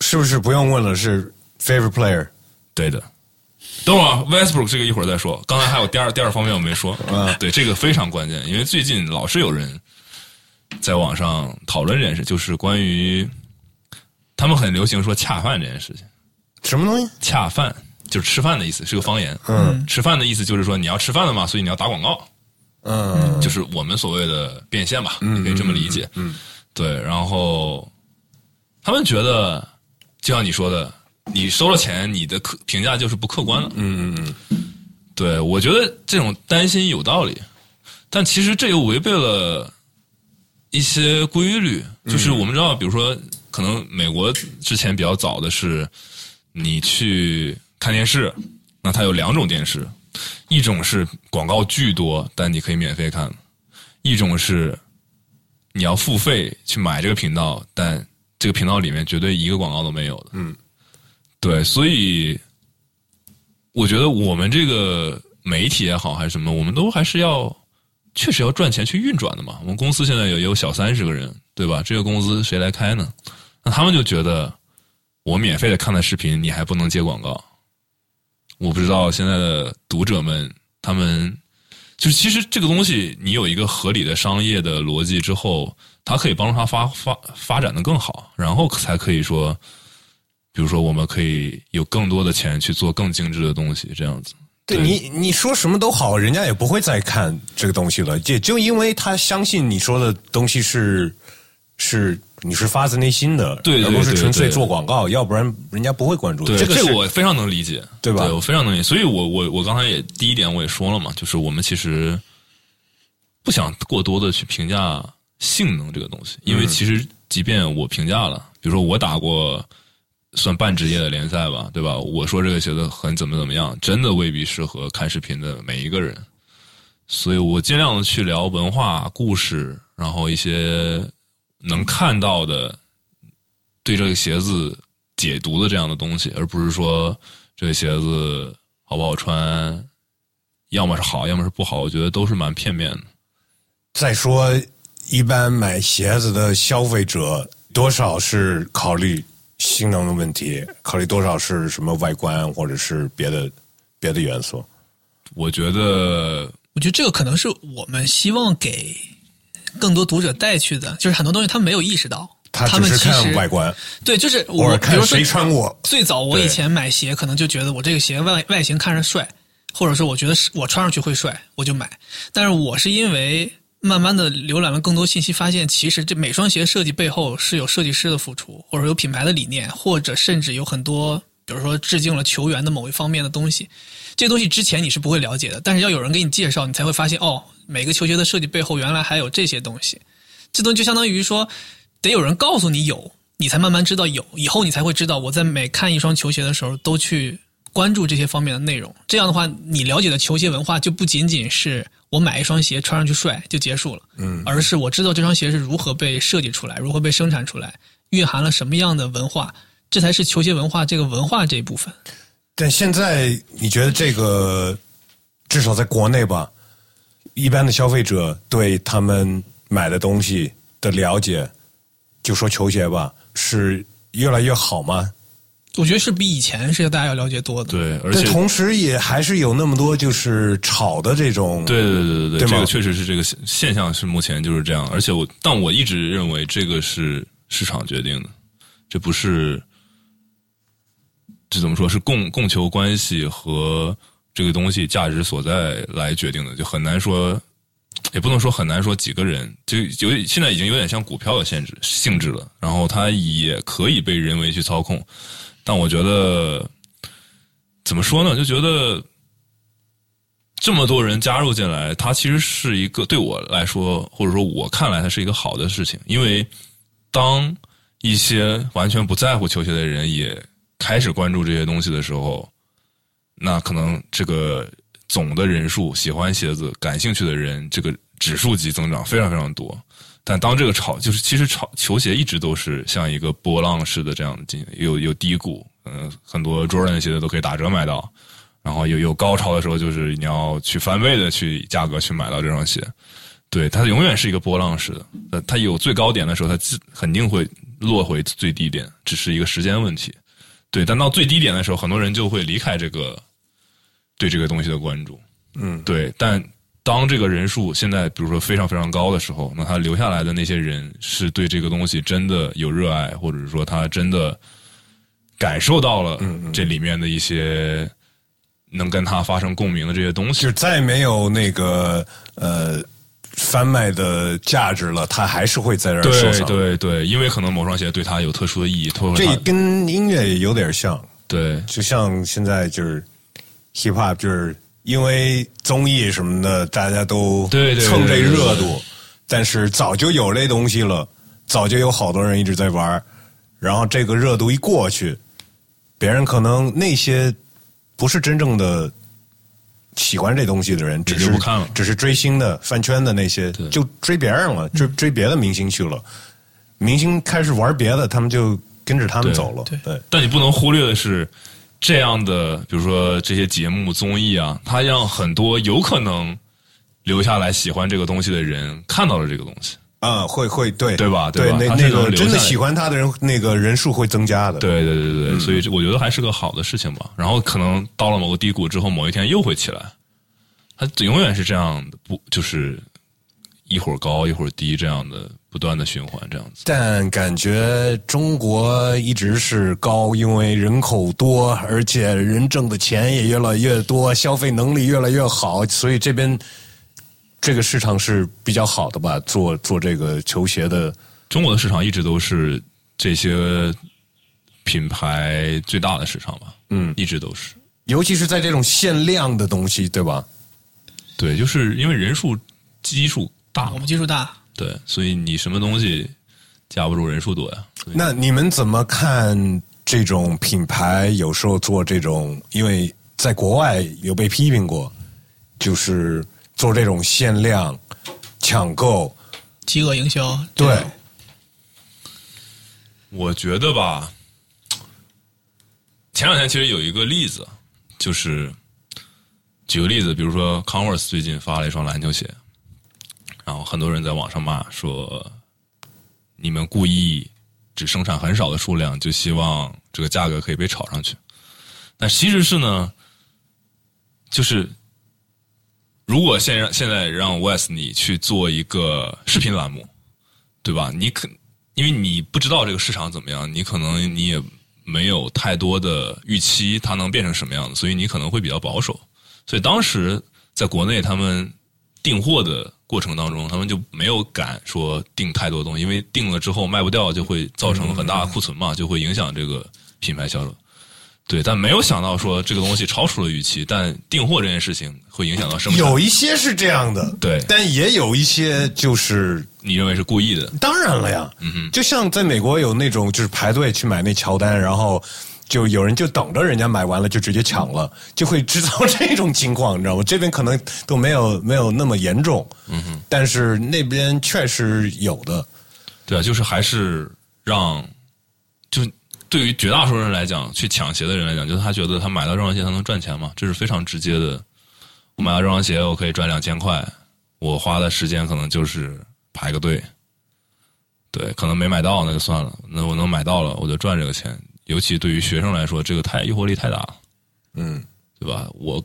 是不是不用问了？是 favorite player？对的。等会儿啊，Westbrook 这个一会儿再说。刚才还有第二第二方面我没说，嗯对这个非常关键，因为最近老是有人在网上讨论这件事，就是关于他们很流行说恰饭这件事情。什么东西？恰饭就是吃饭的意思，是个方言。嗯，吃饭的意思就是说你要吃饭了嘛，所以你要打广告，嗯就是我们所谓的变现吧，你可以这么理解。嗯，对，然后他们觉得，就像你说的，你收了钱，你的客评价就是不客观了。嗯嗯嗯，对，我觉得这种担心有道理，但其实这又违背了一些规律。就是我们知道，比如说，可能美国之前比较早的是，你去看电视，那它有两种电视，一种是广告巨多，但你可以免费看；一种是你要付费去买这个频道，但这个频道里面绝对一个广告都没有的。嗯，对，所以我觉得我们这个媒体也好还是什么，我们都还是要确实要赚钱去运转的嘛。我们公司现在有有小三十个人，对吧？这个工资谁来开呢？那他们就觉得我免费的看的视频，你还不能接广告。我不知道现在的读者们他们就是其实这个东西，你有一个合理的商业的逻辑之后，它可以帮助它发发发展的更好，然后才可以说，比如说我们可以有更多的钱去做更精致的东西，这样子。对。你你说什么都好，人家也不会再看这个东西了，也就因为他相信你说的东西是是你是发自内心的，对对而不是纯粹做广告，要不然人家不会关注。对，这这个我非常能理解，对吧？我非常能理解。所以我我我刚才也第一点我也说了嘛，就是我们其实不想过多的去评价性能这个东西，因嗯。为其实即便我评价了，比如说我打过算半职业的联赛吧，对吧？我说这个鞋子很怎么怎么样，真的未必适合看视频的每一个人。所以我尽量的去聊文化故事，然后一些能看到的对这个鞋子解读的这样的东西，而不是说这个鞋子好不好穿，要么是好，要么是不好，我觉得都是蛮片面的。再说，一般买鞋子的消费者多少是考虑性能的问题，考虑多少是什么外观或者是别的别的元素。我觉得我觉得这个可能是我们希望给更多读者带去的，就是很多东西他们没有意识到，他们其实看外观，对，就是我，比如说看谁穿过。最早我以前买鞋，可能就觉得我这个鞋外外形看着帅，或者说我觉得是我穿上去会帅，我就买。但是我是因为慢慢的浏览了更多信息，发现其实这每双鞋设计背后是有设计师的付出，或者有品牌的理念，或者甚至有很多，比如说致敬了球员的某一方面的东西。这些东西之前你是不会了解的，但是要有人给你介绍，你才会发现哦，每个球鞋的设计背后原来还有这些东西。这东西就相当于说，得有人告诉你有，你才慢慢知道有，以后你才会知道我在每看一双球鞋的时候都去关注这些方面的内容。这样的话，你了解的球鞋文化就不仅仅是我买一双鞋穿上去帅就结束了，嗯，而是我知道这双鞋是如何被设计出来，如何被生产出来，蕴含了什么样的文化，这才是球鞋文化这个文化这一部分。但现在你觉得这个，至少在国内吧，一般的消费者对他们买的东西的了解，就说球鞋吧，是越来越好吗？我觉得是比以前是要大家要了解多的。对，而且同时也还是有那么多就是炒的这种，对对对对对，对这个确实是这个现现象是目前就是这样，而且我但我一直认为这个是市场决定的，这不是这怎么说是供供求关系和这个东西价值所在来决定的，就很难说，也不能说很难说几个人，就有现在已经有点像股票的限制性质了，然后它也可以被人为去操控，但我觉得怎么说呢？就觉得这么多人加入进来，它其实是一个对我来说，或者说我看来，它是一个好的事情。因为当一些完全不在乎球鞋的人也开始关注这些东西的时候，那可能这个总的人数喜欢鞋子、感兴趣的人，这个指数级增长非常非常多。但当这个炒，就是其实炒球鞋一直都是像一个波浪式的这样进行，有有低谷，嗯、很多 Jordan 鞋子都可以打折买到，然后有有高潮的时候，就是你要去翻倍的去价格去买到这双鞋。对，它永远是一个波浪式的，呃，它有最高点的时候，它自肯定会落回最低点，只是一个时间问题。对，但到最低点的时候，很多人就会离开这个对这个东西的关注。嗯，对，但当这个人数现在比如说非常非常高的时候，那他留下来的那些人是对这个东西真的有热爱，或者是说他真的感受到了这里面的一些能跟他发生共鸣的这些东西就。再没有那个呃贩卖的价值了，他还是会在这儿收对藏。对对，因为可能某双鞋对他有特殊的意义，这跟音乐也有点像，对就像现在就是 hip hop，就是因为综艺什么的，大家都蹭这热度，但是早就有这东西了，早就有好多人一直在玩儿，然后这个热度一过去，别人可能那些不是真正的喜欢这东西的人，只是只是追星的、饭圈的那些，就追别人了，追追别的明星去了。明星开始玩别的，他们就跟着他们走了。对。对，但你不能忽略的是，这样的比如说这些节目综艺啊，它让很多有可能留下来喜欢这个东西的人看到了这个东西。啊，会会对对吧对，对那那个真的喜欢他的人，那个人数会增加的。，对对对对对，所以我觉得还是个好的事情吧。然后可能到了某个低谷之后，某一天又会起来。它永远是这样的，不就是一会儿高一会儿低这样的不断的循环这样子。但感觉中国一直是高，因为人口多，而且人挣的钱也越来越多，消费能力越来越好，所以这边这个市场是比较好的吧？做做这个球鞋的，中国的市场一直都是这些品牌最大的市场吧？嗯一直都是。尤其是在这种限量的东西，对吧？对，就是因为人数基数大我们，基数大，对，所以你什么东西架不住人数多呀。那你们怎么看这种品牌有时候做这种？因为在国外有被批评过，就是做这种限量抢购。饥饿营销，对，我觉得吧，前两天其实有一个例子，就是举个例子，比如说 Converse 最近发了一双篮球鞋，然后很多人在网上骂说，你们故意只生产很少的数量，就希望这个价格可以被炒上去。但其实是呢，就是如果现让现在让 Wes 你去做一个视频栏目，对吧？你可因为你不知道这个市场怎么样，你可能你也没有太多的预期它能变成什么样子，所以你可能会比较保守。所以当时在国内他们订货的过程当中，他们就没有敢说订太多东西，因为订了之后卖不掉，就会造成很大的库存嘛，就会影响这个品牌销售。对，但没有想到说这个东西超出了预期，但订货这件事情会影响到生产。有一些是这样的，对但也有一些就是你认为是故意的？当然了呀，嗯就像在美国有那种就是排队去买那乔丹，然后就有人就等着人家买完了就直接抢了，就会制造这种情况，你知道吗？这边可能都没有没有那么严重，嗯哼，但是那边确实有的，对啊，就是还是让，就对于绝大多数人来讲，去抢鞋的人来讲，就是他觉得他买到这双鞋他能赚钱嘛，这是非常直接的。我买到这双鞋，我可以赚两千块，我花的时间可能就是排个队。对，可能没买到那就算了，那我能买到了，我就赚这个钱。尤其对于学生来说，这个太诱惑力太大了，嗯，对吧？我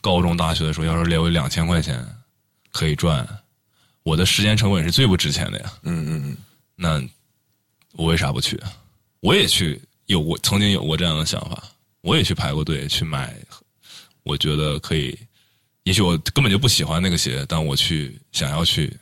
高中、大学的时候，要是留有两千块钱可以赚，我的时间成本是最不值钱的呀。嗯嗯嗯，那我为啥不去？我也去有过，曾经有过这样的想法，我也去排过队去买，我觉得可以。也许我根本就不喜欢那个鞋，但我去想要去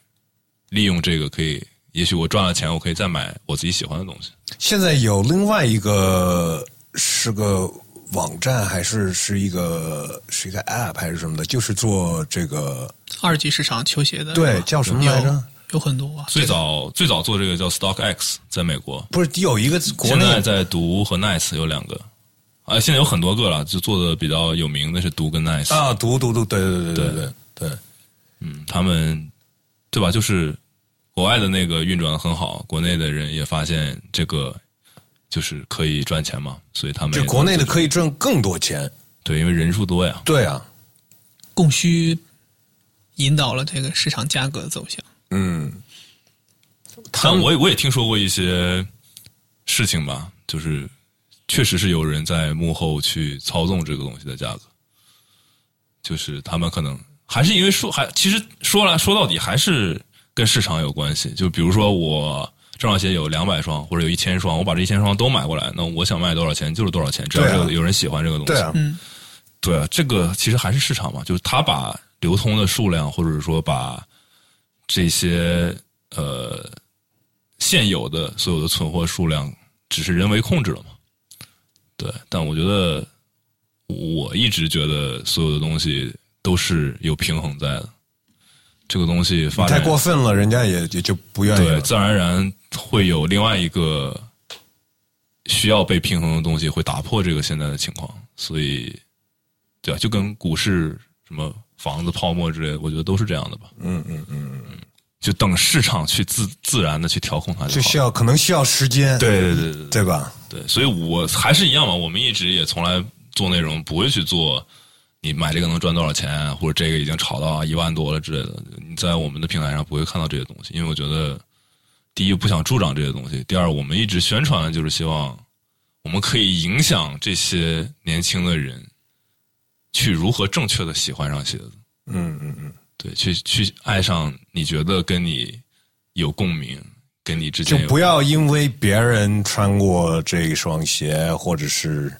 利用这个，可以。也许我赚了钱，我可以再买我自己喜欢的东西。现在有另外一个是个网站，还是是一个是一个 App 还是什么的，就是做这个二级市场球鞋的，对叫什么来着？有？有很多啊，最早最早做这个叫 Stock X，在美国，不是有一个国内现在在读和 Nice 有两个，啊，现在有很多个了，就做的比较有名的是读跟 Nice 啊，读读读，对对对对。对对，嗯，他们对吧？就是国外的那个运转的很好，国内的人也发现这个就是可以赚钱嘛，所以他们就国内的可以赚更多钱，对，因为人数多呀。对啊，供需引导了这个市场价格的走向。嗯，但我也我也听说过一些事情吧，就是确实是有人在幕后去操纵这个东西的价格，就是他们可能还是因为说还其实说来说到底还是跟市场有关系。就比如说我这双鞋有两百双或者有一千双，我把这一千双都买过来，那我想卖多少钱就是多少钱，只要对啊这有人喜欢这个东西。对啊，嗯，对啊，这个其实还是市场嘛，就是他把流通的数量，或者说把这些呃现有的所有的存货数量，只是人为控制了嘛。对，但我觉得我一直觉得所有的东西都是有平衡在的。这个东西发太过分了，人家也也就不愿意对，自然而然会有另外一个需要被平衡的东西会打破这个现在的情况，所以，对啊，就跟股市什么房子泡沫之类的，我觉得都是这样的吧。嗯嗯嗯嗯，就等市场去自自然的去调控它就就需要可能需要时间，对对对对对对吧？对，所以我还是一样嘛，我们一直也从来做内容不会去做。你买这个能赚多少钱，或者这个已经炒到一万多了之类的，你在我们的平台上不会看到这些东西，因为我觉得，第一不想助长这些东西，第二我们一直宣传的就是希望我们可以影响这些年轻的人去如何正确的喜欢上鞋子，嗯嗯嗯，对，去去爱上你觉得跟你有共鸣，跟你之间就不要因为别人穿过这一双鞋，或者是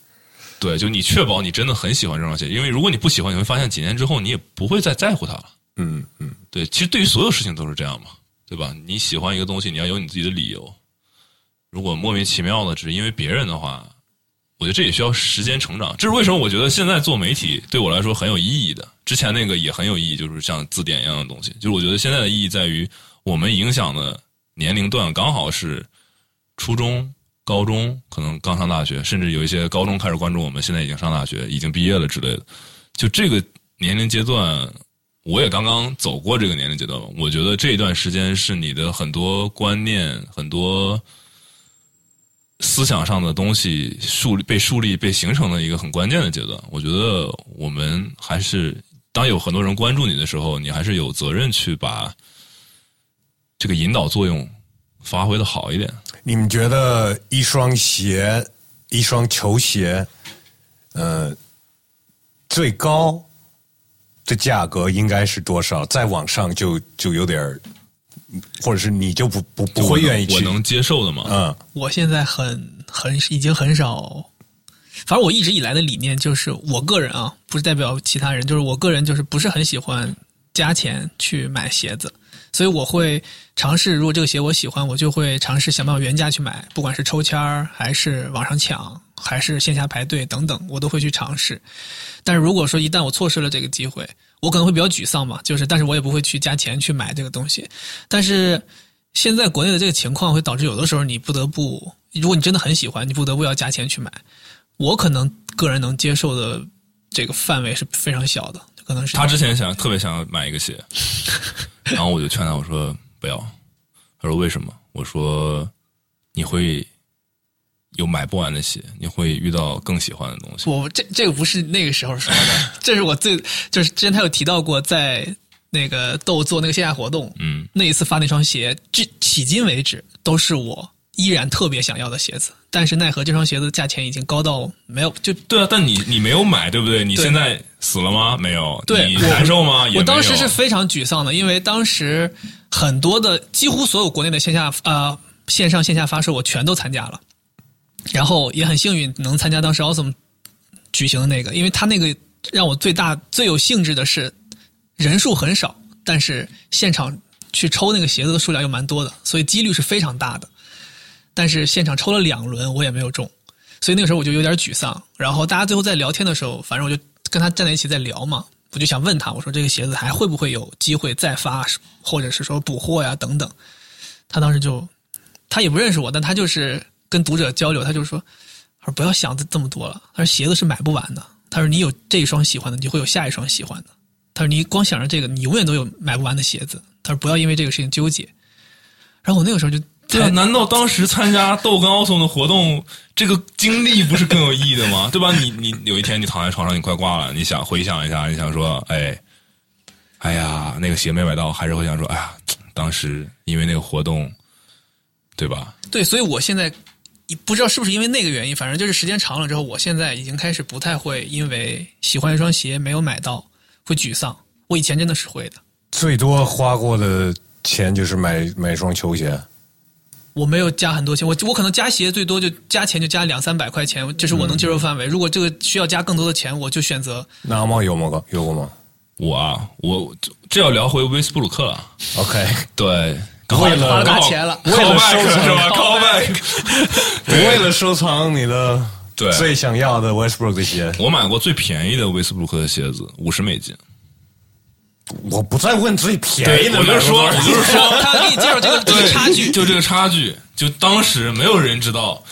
对，就你确保你真的很喜欢这双鞋，因为如果你不喜欢，你会发现几年之后你也不会再在乎它了。嗯嗯对，其实对于所有事情都是这样嘛，对吧？你喜欢一个东西，你要有你自己的理由。如果莫名其妙的只是因为别人的话，我觉得这也需要时间成长。这是为什么？我觉得现在做媒体对我来说很有意义的。之前那个也很有意义，就是像字典一样的东西。就是我觉得现在的意义在于，我们影响的年龄段刚好是初中、高中，可能刚上大学，甚至有一些高中开始关注我们，现在已经上大学、已经毕业了之类的。就这个年龄阶段，我也刚刚走过这个年龄阶段，我觉得这一段时间是你的很多观念、很多思想上的东西树立、被树立、被形成的一个很关键的阶段。我觉得我们还是当有很多人关注你的时候，你还是有责任去把这个引导作用发挥的好一点。你们觉得一双鞋，一双球鞋，呃，最高的价格应该是多少？再往上就就有点儿，或者是你就不不不会愿意去。我能接受的吗？嗯我现在很很已经很少，反正我一直以来的理念就是，我个人啊，不是代表其他人，就是我个人就是不是很喜欢加钱去买鞋子，所以我会尝试，如果这个鞋我喜欢，我就会尝试想办法原价去买，不管是抽签儿还是网上抢，还是线下排队等等，我都会去尝试。但是如果说一旦我错失了这个机会，我可能会比较沮丧嘛，就是，但是我也不会去加钱去买这个东西。但是现在国内的这个情况会导致有的时候你不得不，如果你真的很喜欢，你不得不要加钱去买。我可能个人能接受的这个范围是非常小的，可能是他之前想特别想要买一个鞋，然后我就劝他我说不要，他说为什么？我说你会有买不完的鞋，你会遇到更喜欢的东西。我这这个不是那个时候说的，这是我最就是之前他有提到过，在那个豆做那个线下活动，嗯，那一次发那双鞋，至迄今为止都是我依然特别想要的鞋子，但是奈何这双鞋子价钱已经高到没有就对啊，但你你没有买，对不对？你现在死了吗？没有。对你难受吗？也我当时是非常沮丧的，因为当时很多的几乎所有国内的线下呃线上线下发售我全都参加了，然后也很幸运能参加当时 Awesome 举行的那个，因为他那个让我最大最有兴致的是人数很少，但是现场去抽那个鞋子的数量又蛮多的，所以几率是非常大的。但是现场抽了两轮，我也没有中，所以那个时候我就有点沮丧。然后大家最后在聊天的时候，反正我就跟他站在一起在聊嘛，我就想问他，我说这个鞋子还会不会有机会再发，或者是说补货呀等等。他当时就他也不认识我，但他就是跟读者交流，他就说，他说不要想这么多了，他说鞋子是买不完的，他说你有这一双喜欢的，你就会有下一双喜欢的。他说你光想着这个，你永远都有买不完的鞋子。他说不要因为这个事情纠结。然后我那个时候就对啊，难道当时参加豆跟奥松的活动，这个经历不是更有意义的吗？对吧？你你有一天你躺在床上，你快挂了，你想回想一下，你想说，哎，哎呀，那个鞋没买到，还是会想说，哎呀，当时因为那个活动，对吧？对，所以我现在不知道是不是因为那个原因，反正就是时间长了之后，我现在已经开始不太会因为喜欢一双鞋没有买到会沮丧。我以前真的是会的，最多花过的钱就是买买一双球鞋。我没有加很多钱，我我可能加鞋最多就加钱就加两三百块钱，这是我能接受范围。如果这个需要加更多的钱，我就选择那阿茂有吗？有过吗我啊，我这这要聊回威斯布鲁克了。？OK，对，为了花钱了。为了收藏是吧？callback。为了收藏你的对最想要的威斯布鲁克的鞋，我买过最便宜的威斯布鲁克的鞋子，五十美金。我不再问最便宜的，我就说，我就是说，他给你介绍这个这个差距，就这个差距，就当时没有人知道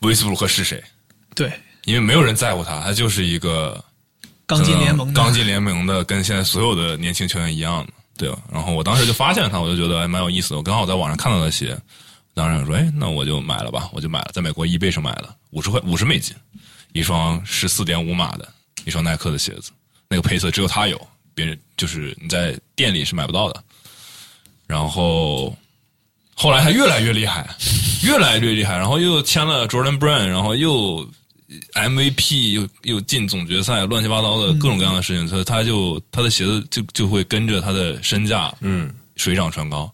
威斯布鲁克是谁，对因为没有人在乎他，他就是一个钢筋联盟的钢筋联盟的，跟现在所有的年轻球员一样的，对吧？然后我当时就发现他，我就觉得还蛮有意思的。我刚好在网上看到的鞋，当时说，哎，那我就买了吧，我就买了，在美国 eBay 上买了五十块五十美金，一双十四点五码的一双耐克的鞋子，那个配色只有他有，别人就是你在店里是买不到的。然后后来他越来越厉害，越来越厉害，然后又签了 Jordan Brand，然后又 MVP 又又进总决赛，乱七八糟的各种各样的事情，他他就他的鞋子就就会跟着他的身价嗯水涨船高。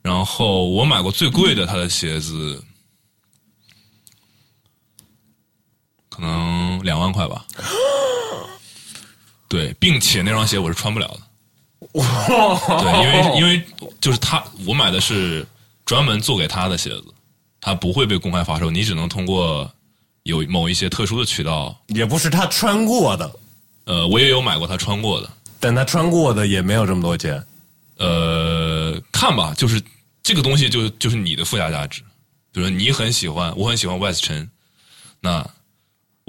然后我买过最贵的他的鞋子，可能两万块吧。对，并且那双鞋我是穿不了的。对，因为因为就是他，我买的是专门做给他的鞋子，他不会被公开发售，你只能通过有某一些特殊的渠道。也不是他穿过的，呃，我也有买过他穿过的。但他穿过的也没有这么多钱。呃，看吧，就是这个东西就就是你的附加价值。比如说你很喜欢，我很喜欢 West 陈，那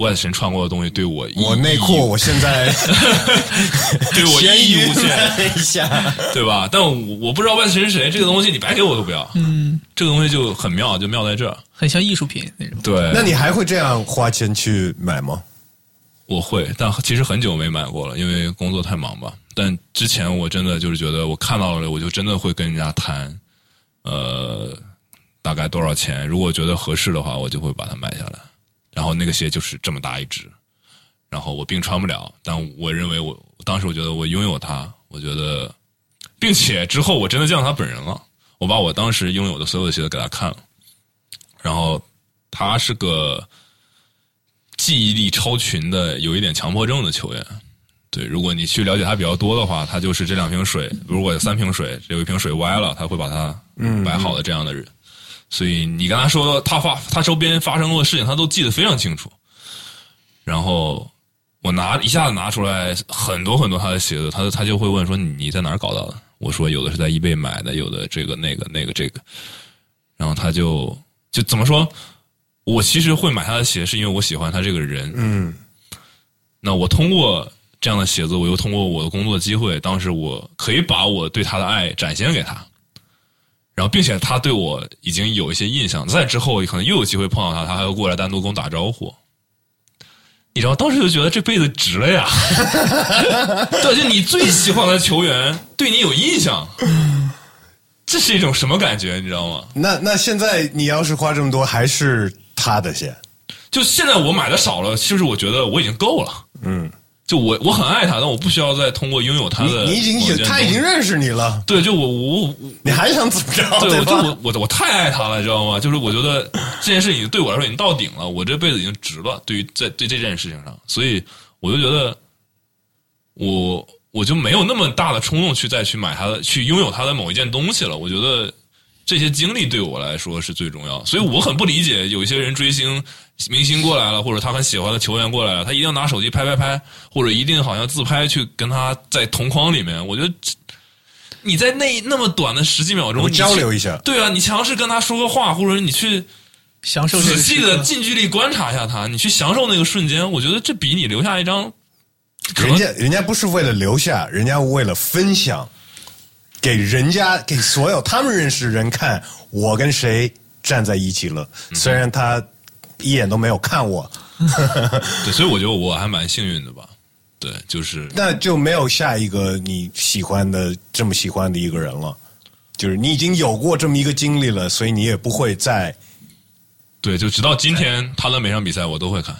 West 陈穿过的东西对我我内裤，我现在 对我 意义无限，一下。对吧？但我我不知道 West 陈是谁，这个东西你白给我都不要。嗯，这个东西就很妙，就妙在这儿。很像艺术品那种。对，那你还会这样花钱去买吗？我会，但其实很久没买过了，因为工作太忙吧。但之前我真的就是觉得我看到了，我就真的会跟人家谈，呃，大概多少钱？如果觉得合适的话，我就会把它买下来。然后那个鞋就是这么大一只，然后我并穿不了，但我认为我当时我觉得我拥有它，我觉得，并且之后我真的见到他本人了，我把我当时拥有的所有的鞋子给他看了，然后他是个记忆力超群的，有一点强迫症的球员。对，如果你去了解他比较多的话，他就是这两瓶水，如果有三瓶水，有一瓶水歪了，他会把它摆好的这样的人。所以你跟他说他发他周边发生过的事情，他都记得非常清楚。然后我拿一下子拿出来很多很多他的鞋子，他他就会问说你在哪儿搞到的？我说有的是在易贝买的，有的这个那个那个这个。然后他就就怎么说？我其实会买他的鞋，是因为我喜欢他这个人。嗯，那我通过这样的鞋子，我又通过我的工作机会，当时我可以把我对他的爱展现给他，然后并且他对我已经有一些印象，在之后可能又有机会碰到他，他还会过来单独跟我打招呼。你知道，当时就觉得这辈子值了呀！对，就你最喜欢的球员对你有印象，这是一种什么感觉？你知道吗？那那现在你要是花这么多，还是他的钱？就现在我买的少了，就是我觉得我已经够了。嗯，就我我很爱他，但我不需要再通过拥有他的你你已经也，他已经认识你了，对，就我我我你还想怎么着？对，我就？我我我太爱他了，你知道吗？就是我觉得这件事情对我来说已经到顶了，我这辈子已经值了。对于在对这件事情上，所以我就觉得我我就没有那么大的冲动去再去买他的，去拥有他的某一件东西了。我觉得这些经历对我来说是最重要，所以我很不理解有一些人追星明星过来了，或者他很喜欢的球员过来了，他一定要拿手机拍拍拍，或者一定好像自拍去跟他在同框里面。我觉得 你在那那么短的十几秒钟交流一下对啊，你尝试跟他说个话，或者你去享受仔细的近距离观察一下他，你去享受那个瞬间，我觉得这比你留下一张人家人家不是为了留下，人家为了分享，给人家给所有他们认识的人看，我跟谁站在一起了。嗯虽然他一眼都没有看我，对，所以我觉得我还蛮幸运的吧。对，就是 那就没有下一个你喜欢的这么喜欢的一个人了。就是你已经有过这么一个经历了，所以你也不会再对，就直到今天他的每场比赛我都会看，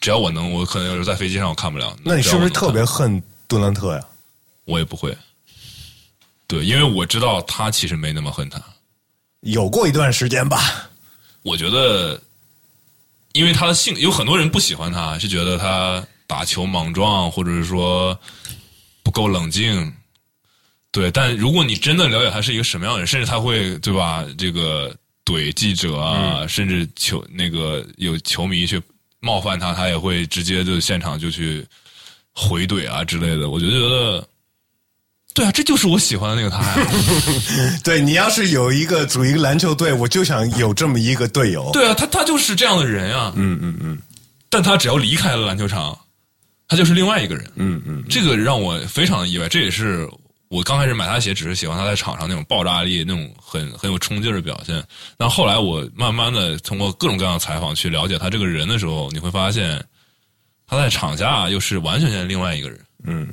只要我能，我可能有时候在飞机上我看不了。那你是不是特别恨杜兰特呀？我也不会。对，因为我知道他其实没那么恨他。有过一段时间吧。我觉得，因为他的性，有很多人不喜欢他，是觉得他打球莽撞，或者是说不够冷静。对，但如果你真的了解他是一个什么样的人，甚至他会对吧？这个怼记者啊，甚至球那个有球迷去冒犯他，他也会直接就现场就去回怼啊之类的。我就觉得，对啊，这就是我喜欢的那个他呀。对你要是有一个组一个篮球队，我就想有这么一个队友。对啊，他他就是这样的人啊。嗯嗯嗯但他只要离开了篮球场，他就是另外一个人。嗯嗯，这个让我非常的意外，这也是我刚开始买他的鞋，只是喜欢他在场上那种爆炸力、那种很很有冲劲儿的表现。但后来我慢慢的通过各种各样的采访去了解他这个人的时候，你会发现他在场下又是完全全另外一个人。嗯，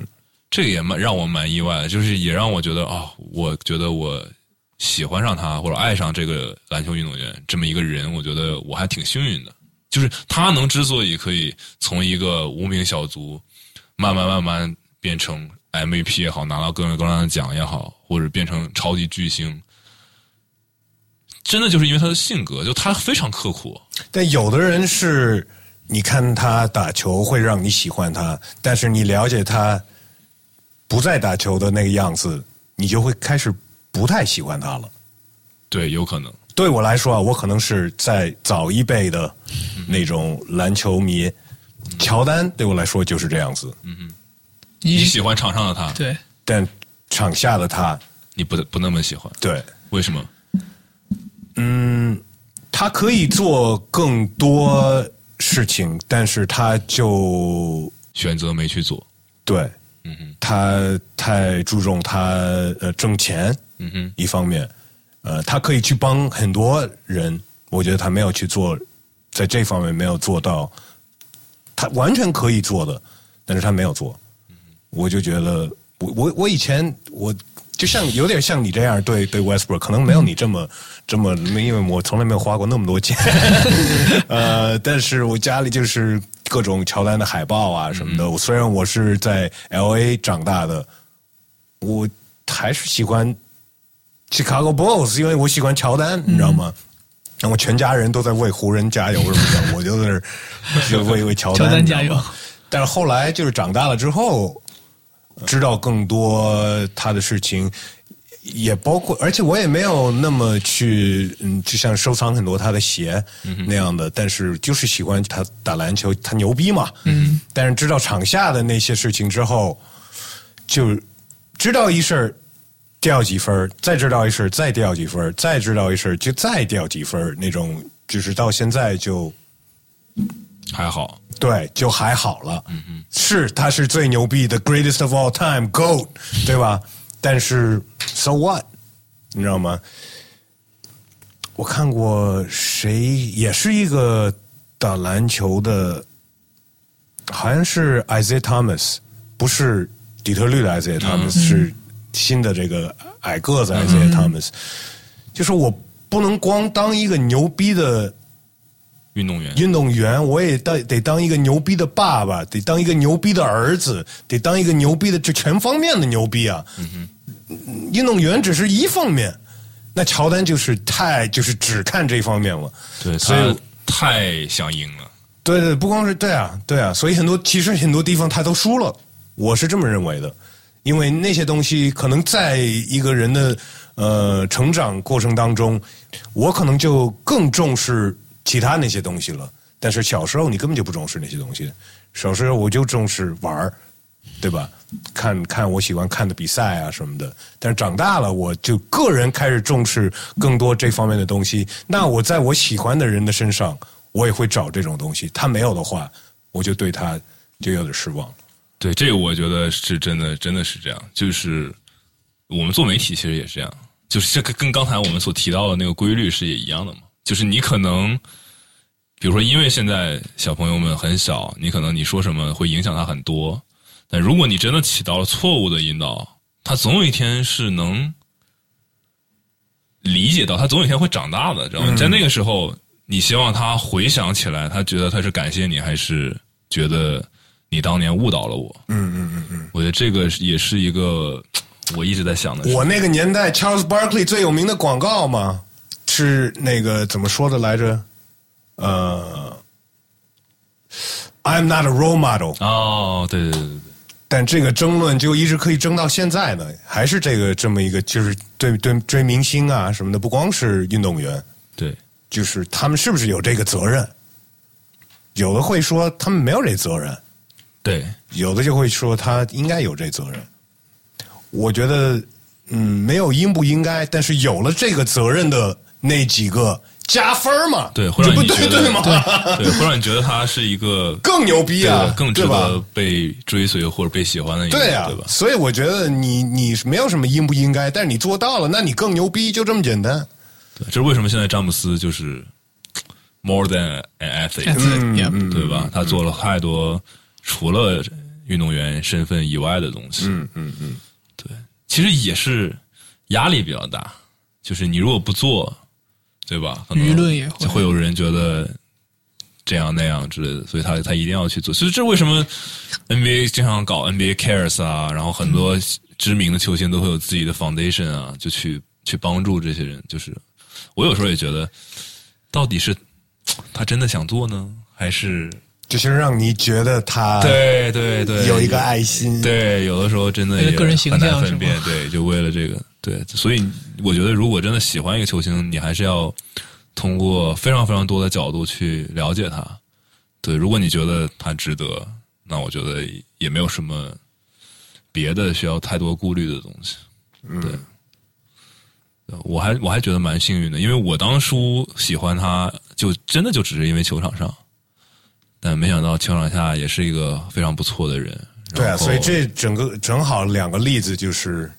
这个也蛮让我蛮意外的，就是也让我觉得啊、我觉得我喜欢上他或者爱上这个篮球运动员这么一个人，我觉得我还挺幸运的。就是他能之所以可以从一个无名小卒，慢慢慢慢变成 MVP 也好，拿到各种各样的奖也好，或者变成超级巨星，真的就是因为他的性格，就他非常刻苦。但有的人是，你看他打球会让你喜欢他，但是你了解他不再打球的那个样子，你就会开始不太喜欢他了。对，有可能。对我来说啊，我可能是在早一辈的那种篮球迷，乔丹对我来说就是这样子。嗯你喜欢场上的他，对，但场下的他，你不不那么喜欢，对为什么？嗯他可以做更多事情，但是他就选择没去做。对，嗯哼，他太注重他呃挣钱，嗯哼，一方面，呃，他可以去帮很多人，我觉得他没有去做，在这方面没有做到，他完全可以做的，但是他没有做，我就觉得，我我我以前我就像有点像你这样对对 Westbrook，可能没有你这么这么，因为我从来没有花过那么多钱，呃，但是我家里就是各种乔丹的海报啊什么的，我虽然我是在 L A 长大的，我还是喜欢 Chicago Bulls，因为我喜欢乔丹，你知道吗？然后全家人都在为湖人加油什么的，我就在那儿就为为乔丹加油。但是后来就是长大了之后，知道更多他的事情，也包括，而且我也没有那么去，嗯，就像收藏很多他的鞋那样的，但是就是喜欢他打篮球，他牛逼嘛。嗯。但是知道场下的那些事情之后，就知道一事儿掉几分，再知道一事儿再掉几分，再知道一事儿就再掉几分那种，就是到现在就还好，对，就还好了。嗯嗯是他是最牛逼的，greatest of all time，goat，对吧？但是 so what，你知道吗？我看过谁也是一个打篮球的，好像是 Isaiah Thomas，不是底特律的 Isaiah Thomas，、是新的这个矮个子 Isaiah Thomas。就是我不能光当一个牛逼的运动员运动员，我也得得当一个牛逼的爸爸，得当一个牛逼的儿子，得当一个牛逼的，就全方面的牛逼啊。嗯运动员只是一方面，那乔丹就是太就是只看这方面了。对所以太想赢了。对对，不光是对啊，对啊，所以很多其实很多地方他都输了，我是这么认为的，因为那些东西可能在一个人的呃成长过程当中，我可能就更重视其他那些东西了，但是小时候你根本就不重视那些东西，小时候我就重视玩儿，对吧？看看我喜欢看的比赛啊什么的，但是长大了，我就个人开始重视更多这方面的东西。那我在我喜欢的人的身上，我也会找这种东西。他没有的话，我就对他就有点失望。对，这个我觉得是真的，真的是这样。就是我们做媒体其实也是这样，就是这个跟刚才我们所提到的那个规律是也一样的嘛。就是你可能，比如说，因为现在小朋友们很小，你可能你说什么会影响他很多。但如果你真的起到了错误的引导，他总有一天是能理解到，他总有一天会长大的，知道吗？在那个时候，你希望他回想起来，他觉得他是感谢你，还是觉得你当年误导了我？嗯嗯嗯嗯。我觉得这个也是一个我一直在想的事。我那个年代，Charles Barkley 最有名的广告嘛，是那个怎么说的来着？呃，I'm not a role model。哦，对对对对对，但这个争论就一直可以争到现在呢，还是这个这么一个，就是对对追明星啊什么的，不光是运动员，对就是他们是不是有这个责任？有的会说他们没有这责任，对有的就会说他应该有这责任。我觉得，嗯，没有应不应该，但是有了这个责任的那几个加分嘛，对，会让你觉得对对吗？对，会让你觉得他是一个 更牛逼啊，更值对吧得被追随或者被喜欢的一个人，对啊，对吧？所以我觉得你你没有什么应不应该，但是你做到了，那你更牛逼，就这么简单。对，这是为什么现在詹姆斯就是 more than an athlete，对吧？他做了太多除了运动员身份以外的东西。嗯嗯嗯，对，其实也是压力比较大，就是你如果不做，对吧？可能舆论也会就会有人觉得这样那样之类的，所以他他一定要去做。所以这为什么 NBA 经常搞 NBA Cares 啊，然后很多知名的球星都会有自己的 foundation 啊，就去去帮助这些人。就是我有时候也觉得，到底是他真的想做呢，还是就是让你觉得他对对对有一个爱心？对，有的时候真的也为了个人形很难象是分辨吗。对，就为了这个，对，所以我觉得，如果真的喜欢一个球星，你还是要通过非常非常多的角度去了解他。对，如果你觉得他值得，那我觉得也没有什么别的需要太多顾虑的东西。对，我还我还觉得蛮幸运的，因为我当初喜欢他，就真的就只是因为球场上，但没想到球场下也是一个非常不错的人。对啊，所以这整个正好两个例子就是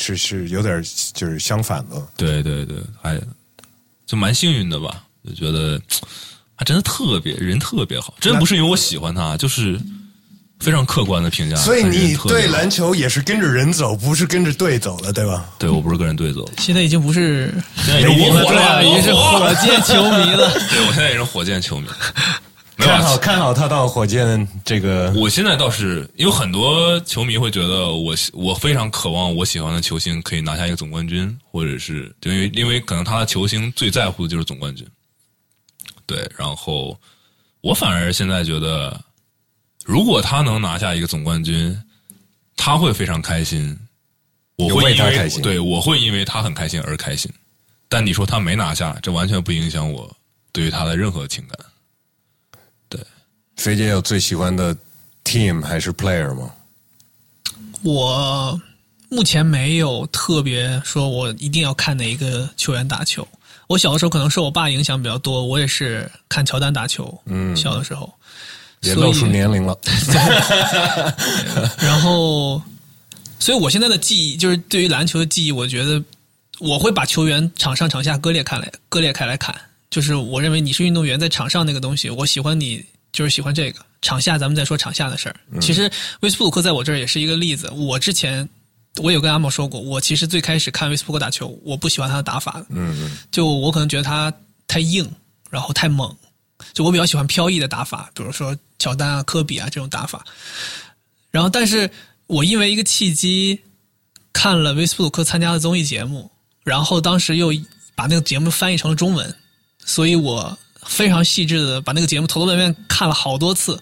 是是有点就是相反的。对对对，还就蛮幸运的吧，就觉得他真的特别人特别好，真不是因为我喜欢他，就是非常客观的评价。所以你对篮球也是跟着人走，不是跟着队走的，对吧？对我不是跟着队走，现在已经不是现在已经我火了，已经是火箭球迷了。对我现在也是火箭球迷。看好啊，看好他到火箭这个我现在倒是有很多球迷会觉得我我非常渴望我喜欢的球星可以拿下一个总冠军，或者是就因为因为可能他的球星最在乎的就是总冠军。对，然后我反而现在觉得，如果他能拿下一个总冠军，他会非常开心，我会因为为他开心对我会因为他很开心而开心。但你说他没拿下，这完全不影响我对于他的任何情感。飞姐有最喜欢的 team 还是 player 吗？我目前没有特别说我一定要看哪一个球员打球。我小的时候可能受我爸影响比较多，我也是看乔丹打球。嗯，小的时候，也露出年龄了。然后，所以我现在的记忆就是对于篮球的记忆，我觉得我会把球员场上场下割裂开来，割裂开来看。就是我认为你是运动员，在场上那个东西，我喜欢你，就是喜欢这个。场下咱们再说场下的事儿。其实威斯布鲁克在我这儿也是一个例子。我之前我有跟阿莫说过，我其实最开始看威斯布鲁克打球，我不喜欢他的打法的。嗯嗯，就我可能觉得他太硬，然后太猛。就我比较喜欢飘逸的打法，比如说乔丹啊、科比啊这种打法。然后，但是我因为一个契机看了威斯布鲁克参加的综艺节目，然后当时又把那个节目翻译成了中文，所以我非常细致的把那个节目头头面面看了好多次，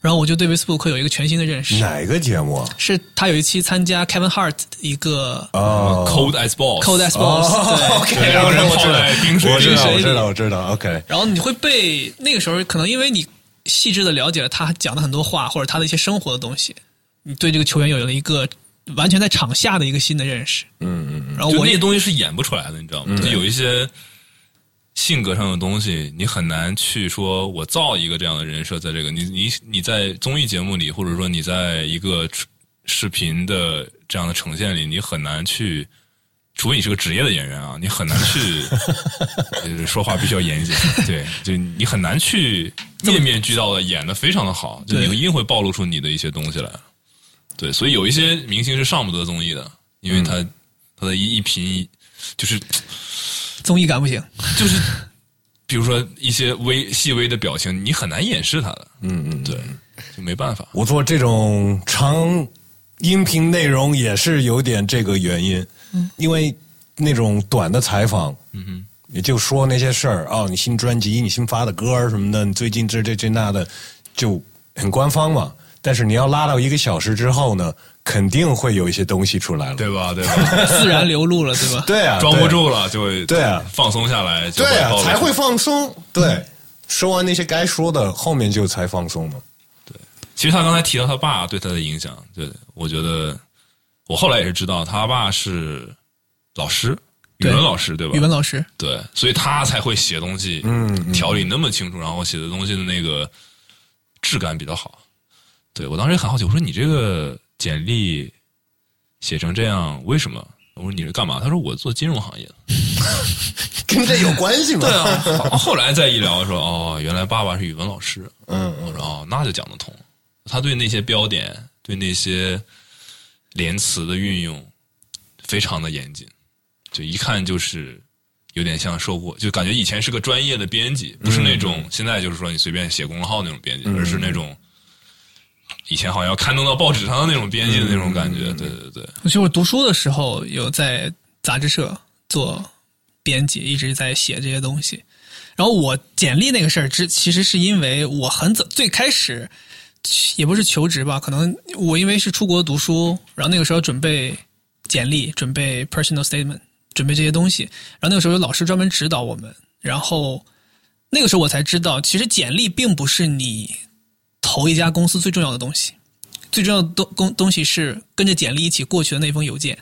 然后我就对 Facebook 有一个全新的认识。哪个节目啊？是他有一期参加 Kevin Hart 一个哦 Cold as balls，Cold as Balls，、对。OK，对让人泡在冰水里我知道，我知道，我知道，OK。然后你会被那个时候可能因为你细致的了解了他讲的很多话，或者他的一些生活的东西，你对这个球员有了一个完全在场下的一个新的认识。嗯嗯嗯，然后我那些东西是演不出来的，你知道吗？就有一些性格上的东西，你很难去说我造一个这样的人设，在这个你你你在综艺节目里，或者说你在一个视频的这样的呈现里，你很难去。除非你是个职业的演员啊，你很难去呃 说话必须要严谨，对，就你很难去面面俱到的演的非常的好，就你一定会暴露出你的一些东西来。对，所以有一些明星是上不得综艺的，因为他、他的一一颦一就是综艺感不行，就是，比如说一些微细微的表情，你很难掩饰他的。嗯嗯，对，就没办法。我做这种长音频内容也是有点这个原因，嗯，因为那种短的采访，嗯哼，也就说那些事儿哦，你新专辑、你新发的歌儿什么的，你最近这这这那的，就很官方嘛。但是你要拉到一个小时之后呢，肯定会有一些东西出来了，对吧？对吧？自然流露了，对吧？对啊，装不住了就会对啊放松下来就对啊才会放松。对，说完那些该说的，后面就才放松嘛。对其实他刚才提到他爸对他的影响，对我觉得我后来也是知道，他爸是老师，语文老师，对吧？语文老师，对，所以他才会写东西，嗯嗯条理那么清楚，然后写的东西的那个质感比较好。对我当时也很好奇，我说你这个简历写成这样，为什么？我说你是干嘛？他说我做金融行业的。跟这有关系吗？对啊，后来再一聊说，哦，原来爸爸是语文老师。嗯嗯我说哦，那就讲得通。他对那些标点，对那些连词的运用，非常的严谨，就一看就是有点像受过，就感觉以前是个专业的编辑，不是那种现在就是说你随便写公众号那种编辑，而是那种以前好像要刊登到报纸上的那种编辑的那种感觉。对对对，其实我读书的时候有在杂志社做编辑，一直在写这些东西。然后我简历那个事儿，之其实是因为我很早最开始也不是求职吧，可能我因为是出国读书，然后那个时候准备简历、准备 personal statement、准备这些东西，然后那个时候有老师专门指导我们，然后那个时候我才知道，其实简历并不是你投一家公司最重要的东西，最重要的东东东西是跟着简历一起过去的那封邮件。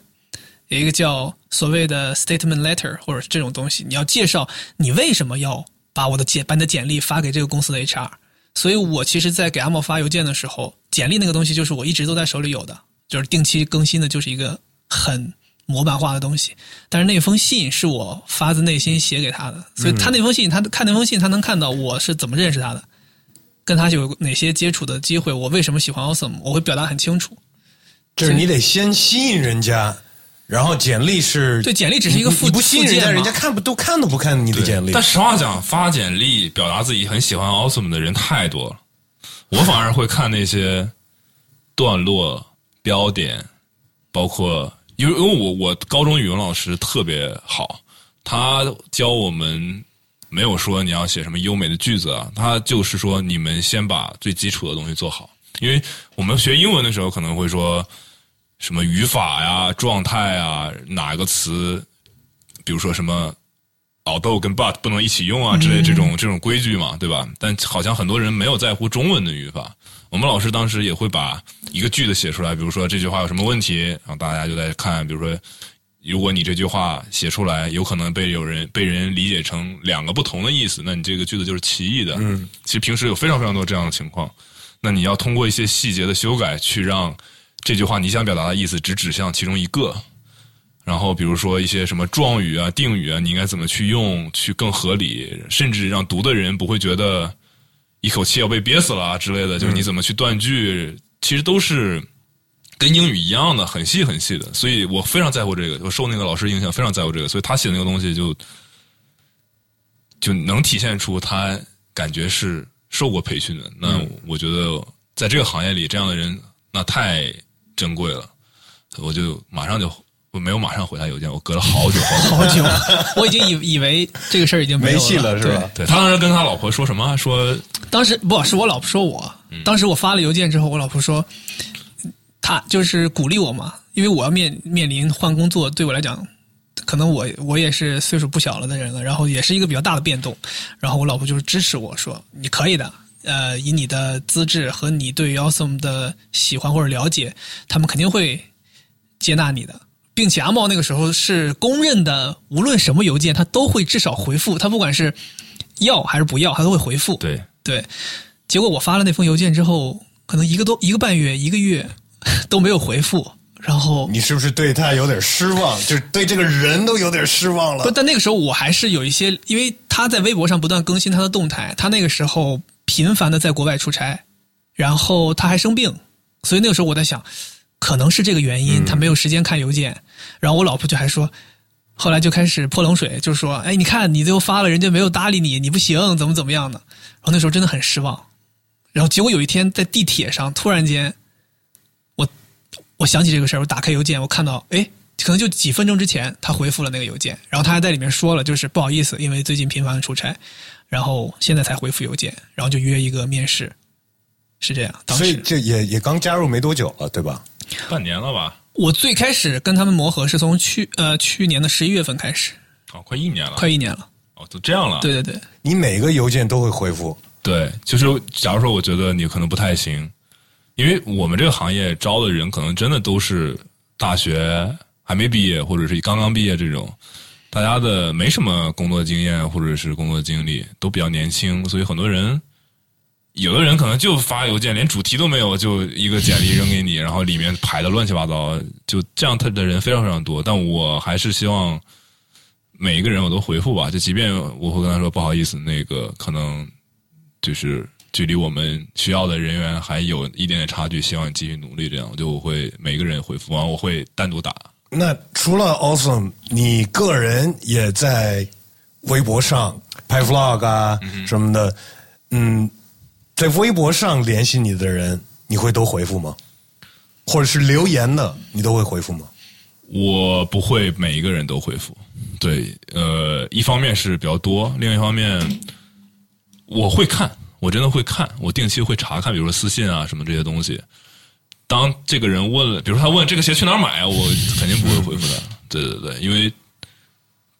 有一个叫所谓的 statement letter 或者是这种东西，你要介绍你为什么要把我的简把你的简历发给这个公司的 HR。所以我其实，在给阿茂发邮件的时候，简历那个东西就是我一直都在手里有的，就是定期更新的，就是一个很模板化的东西。但是那封信是我发自内心写给他的，所以他那封信，他看那封信，他能看到我是怎么认识他的，跟他有哪些接触的机会，我为什么喜欢 Awesome，我会表达很清楚。就是你得先吸引人家，然后简历是对简历只是一个附你不吸引人家，人家看不都看都不看你的简历。但实话讲，发简历表达自己很喜欢 Awesome 的人太多了，我反而会看那些段落、标点，包括因为因为我我高中语文老师特别好，他教我们没有说你要写什么优美的句子啊，他就是说你们先把最基础的东西做好，因为我们学英文的时候可能会说什么语法呀、状态啊，哪个词，比如说什么 although 跟 but 不能一起用啊之类这种、这种规矩嘛，对吧？但好像很多人没有在乎中文的语法。我们老师当时也会把一个句子写出来，比如说这句话有什么问题，然后大家就在看，比如说，如果你这句话写出来，有可能被有人被人理解成两个不同的意思，那你这个句子就是歧义的。嗯，其实平时有非常非常多这样的情况，那你要通过一些细节的修改，去让这句话你想表达的意思只指向其中一个。然后比如说一些什么状语啊、定语啊，你应该怎么去用，去更合理，甚至让读的人不会觉得一口气要被憋死了啊之类的。就是你怎么去断句，其实都是跟英语一样的，很细很细的。所以我非常在乎这个，我受那个老师影响，非常在乎这个。所以他写的那个东西就就能体现出他感觉是受过培训的。那我觉得在这个行业里，这样的人那太珍贵了。我就马上就我没有马上回他邮件，我隔了好久好久。好久，我已经以以为这个事儿已经没戏了是吧？对他当时跟他老婆说什么？说当时不是我老婆说我，当时我发了邮件之后，我老婆说，他就是鼓励我嘛，因为我要面面临换工作，对我来讲，可能我我也是岁数不小了的人了，然后也是一个比较大的变动，然后我老婆就是支持我说你可以的，呃，以你的资质和你对 Awesome 的喜欢或者了解，他们肯定会接纳你的。并且阿茂那个时候是公认的，无论什么邮件，他都会至少回复。他不管是要还是不要，他都会回复。对对，结果我发了那封邮件之后，可能一个多一个半月、一个月 都没有回复。然后你是不是对他有点失望？就是对这个人都有点失望了不，。但那个时候我还是有一些，因为他在微博上不断更新他的动态，他那个时候频繁的在国外出差，然后他还生病，所以那个时候我在想，可能是这个原因，他没有时间看邮件。然后我老婆就还说，后来就开始泼冷水，就说：“哎，你看你最后发了，人家没有搭理你，你不行，怎么怎么样的。”然后那时候真的很失望。然后结果有一天在地铁上，突然间，我我想起这个事儿，我打开邮件，我看到，哎，可能就几分钟之前他回复了那个邮件，然后他还在里面说了，就是不好意思，因为最近频繁的出差，然后现在才回复邮件，然后就约一个面试，是这样。当时所以这也也刚加入没多久了，对吧？半年了吧？我最开始跟他们磨合是从去呃去年的十一月份开始，哦，快一年了，快一年了。哦，都这样了。对对对，你每个邮件都会回复，对，就是假如说我觉得你可能不太行，因为我们这个行业招的人可能真的都是大学还没毕业，或者是刚刚毕业这种，大家的没什么工作经验或者是工作经历，都比较年轻，所以很多人。有的人可能就发邮件，连主题都没有，就一个简历扔给你，然后里面排的乱七八糟，就这样，他的人非常非常多。但我还是希望每一个人我都回复吧，就即便我会跟他说不好意思，那个可能就是距离我们需要的人员还有一点点差距，希望你继续努力。这样，我就我会每个人回复完，我会单独打。那除了 Awesome，你个人也在微博上拍 vlog 啊什么的，嗯，在微博上联系你的人，你会都回复吗？或者是留言的，你都会回复吗？我不会每一个人都回复，对，呃，一方面是比较多，另一方面我会看，我真的会看，我定期会查看，比如说私信啊什么这些东西。当这个人问了，比如说他问这个鞋去哪儿买啊，我肯定不会回复的。对对对，因为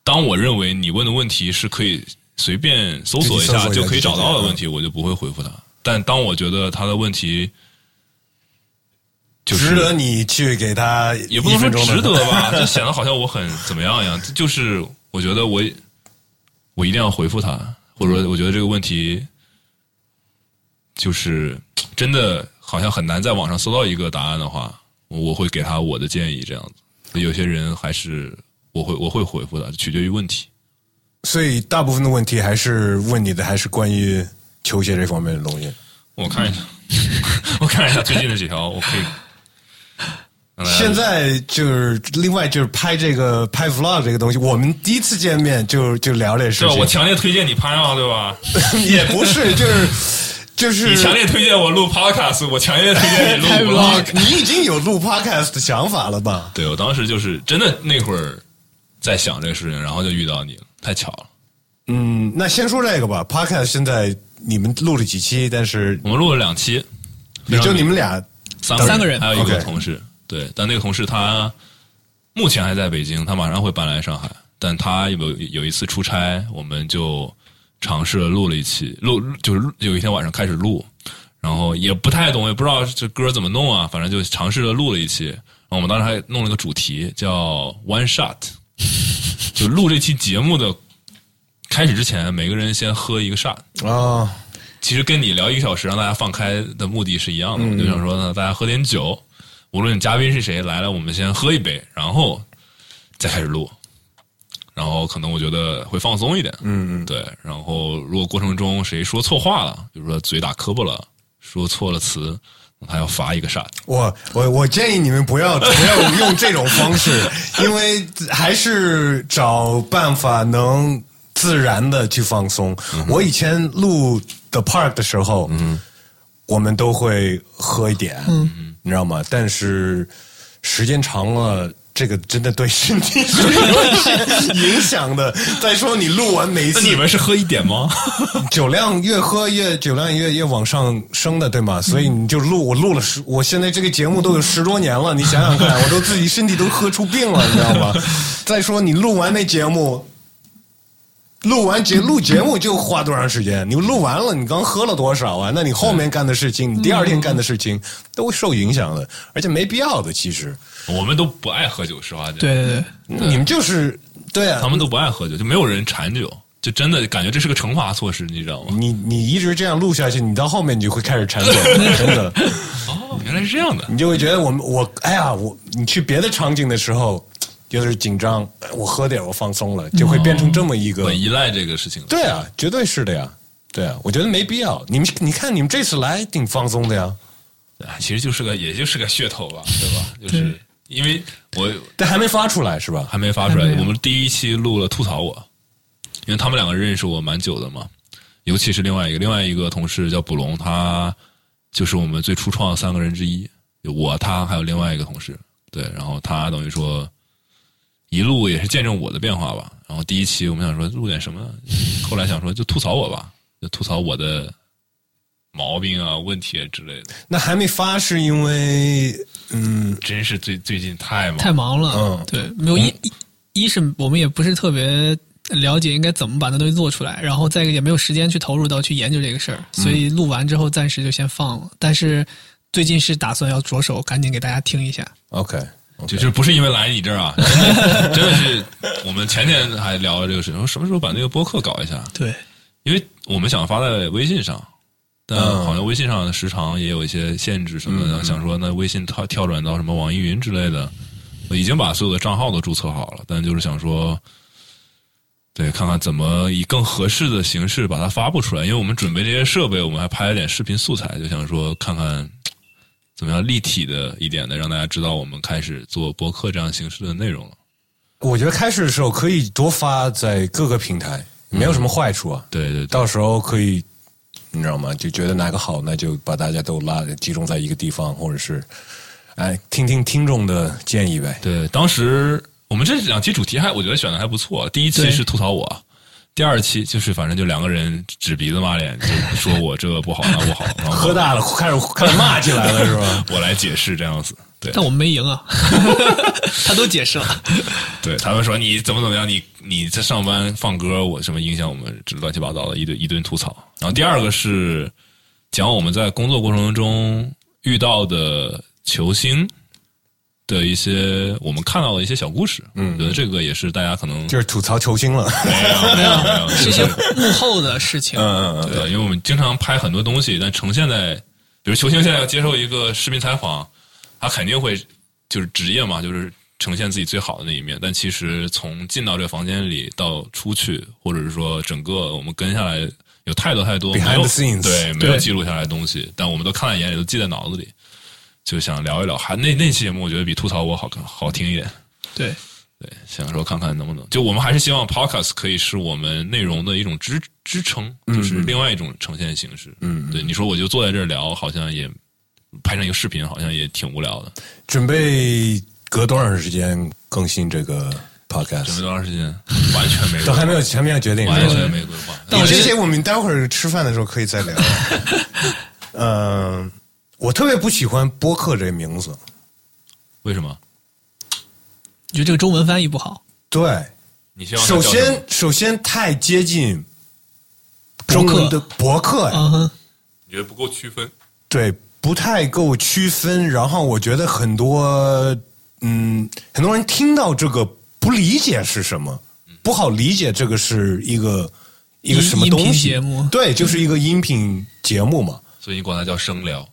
当我认为你问的问题是可以随便搜索一下就可以找到的问题，我就不会回复他。但当我觉得他的问题就是值得你去给他也不能说值得吧，就显得好像我很怎么样一样。就是我觉得我我一定要回复他，或者说我觉得这个问题就是真的好像很难在网上搜到一个答案的话，我我会给他我的建议这样子。有些人还是我会我会回复的，取决于问题。所以大部分的问题还是问你的，还是关于球鞋这方面的东西。我看一下，我看一下最近的几条，我可以。现在就是另外就是拍这个拍 vlog 这个东西，我们第一次见面就就聊这事？情。我强烈推荐你拍啊，对吧？也不是，就是就是你强烈推荐我录 podcast，我强烈推荐你录 拍 vlog。你已经有录 podcast 的想法了吧？对我当时就是真的那会儿在想这个事情，然后就遇到你了，太巧了。嗯，那先说这个吧。podcast 现在你们录了几期？但是我们录了两期，也就你们俩三三个人还有一个同事。对，但那个同事他目前还在北京，他马上会搬来上海。但他有有一次出差，我们就尝试了录了一期，录就是有一天晚上开始录，然后也不太懂，也不知道这歌怎么弄啊，反正就尝试着录了一期。然后我们当时还弄了个主题叫 One Shot，就录这期节目的开始之前，每个人先喝一个 shot。啊，其实跟你聊一个小时让大家放开的目的是一样的，我就想说呢，大家喝点酒，无论嘉宾是谁来了，我们先喝一杯，然后再开始录。然后可能我觉得会放松一点，嗯嗯，对。然后如果过程中谁说错话了，比如说嘴打磕巴了，说错了词，还要罚一个 shot。我我我建议你们不要不要用这种方式，因为还是找办法能自然的去放松。我以前录 The Park 的时候，嗯，我们都会喝一点，嗯，你知道吗？但是时间长了。这个真的对身体是有影响的。再说你录完每一次，那你们是喝一点吗？酒量越喝越酒量越越往上升的，对吗？所以你就录，我录了十，我现在这个节目都有十多年了，你想想看，我都自己身体都喝出病了，你知道吗？再说你录完那节目，录完节录节目就花多长时间？你录完了，你刚喝了多少啊？那你后面干的事情，你第二天干的事情都会受影响的，而且没必要的，其实。我们都不爱喝酒，实话讲。对对对，你们就是对啊，他们都不爱喝酒，就没有人馋酒，就真的感觉这是个惩罚措施，你知道吗？你你一直这样录下去，你到后面你就会开始馋酒，真的。哦，原来是这样的。你就会觉得我们我哎呀，我你去别的场景的时候，就是紧张，我喝点我放松了，就会变成这么一个。很依赖这个事情。对啊，绝对是的呀，对啊，我觉得没必要。你们你看你们这次来挺放松的呀，啊，其实就是个也就是个噱头吧，对吧？就是因为我但还没发出来是吧？还没发出来我们第一期录了吐槽我，因为他们两个认识我蛮久的嘛，尤其是另外一个另外一个同事叫卜龙，他就是我们最初创的三个人之一，我他还有另外一个同事，对，然后他等于说一路也是见证我的变化吧。然后第一期我们想说录点什么，后来想说就吐槽我吧，就吐槽我的毛病啊、问题啊之类的。那还没发是因为嗯真是最最近太忙，太忙了。嗯对，没有一一一是我们也不是特别了解应该怎么把那东西做出来，然后再一个也没有时间去投入到去研究这个事儿，所以录完之后暂时就先放了。但是最近是打算要着手赶紧给大家听一下。OK，就是不是因为来你这儿啊，真的真的是我们前天还聊了这个事情，说什么时候把那个播客搞一下，对，因为我们想发在微信上，但嗯好像微信上的时长也有一些限制什么的，想说那微信跳跳转到什么网易云之类的，我已经把所有的账号都注册好了，但就是想说。对，看看怎么以更合适的形式把它发布出来。因为我们准备这些设备，我们还拍了点视频素材，就想说看看怎么样立体的一点的，让大家知道我们开始做博客这样形式的内容了。我觉得开始的时候可以多发在各个平台，没有什么坏处啊。对对对，到时候可以，你知道吗？就觉得哪个好，那就把大家都拉集中在一个地方，或者是，哎，听听听众的建议呗。对，当时我们这两期主题还我觉得选的还不错。第一期是吐槽我，第二期就是反正就两个人指鼻子骂脸，就说我这个不好那不好，然后喝大了，开始开始骂起来了，是吧？我来解释这样子。对但我们没赢啊，他都解释了。对，他们说你怎么怎么样，你你在上班放歌，我什么影响我们，这乱七八糟的一堆一顿吐槽。然后第二个是讲我们在工作过程中遇到的球星的一些我们看到的一些小故事。嗯，我觉得这个也是大家可能就是吐槽球星了。没有没有 没有，是一些幕后的事情。嗯嗯嗯，对，因为我们经常拍很多东西，但呈现在，比如球星现在要接受一个视频采访，他肯定会就是职业嘛，就是呈现自己最好的那一面。但其实从进到这个房间里到出去，或者是说整个我们跟下来，有太多太多 Behind 没有 the scenes 对没有记录下来的东西，但我们都看在眼里，都记在脑子里，就想聊一聊。还那那期节目，我觉得比吐槽我好看好听一点。对，对，想说看看能不能，就我们还是希望 podcast 可以是我们内容的一种支支撑，就是另外一种呈现形式。嗯，对，你说我就坐在这儿聊，好像也拍成一个视频，好像也挺无聊的。准备隔多长时间更新这个 podcast？准备多长时间？完全没，都还没有，还没有决定。完全没规划。这些我们待会儿吃饭的时候可以再聊。嗯，我特别不喜欢播客这个名字。为什么？你觉得这个中文翻译不好？对，你希望它首叫什么先首先太接近中文的博客呀，嗯哼，你觉得不够区分？对，不太够区分。然后我觉得很多嗯，很多人听到这个不理解是什么，不好理解这个是一个一个什么东西。节目对，就是一个音频节目嘛。所以你管它叫声聊。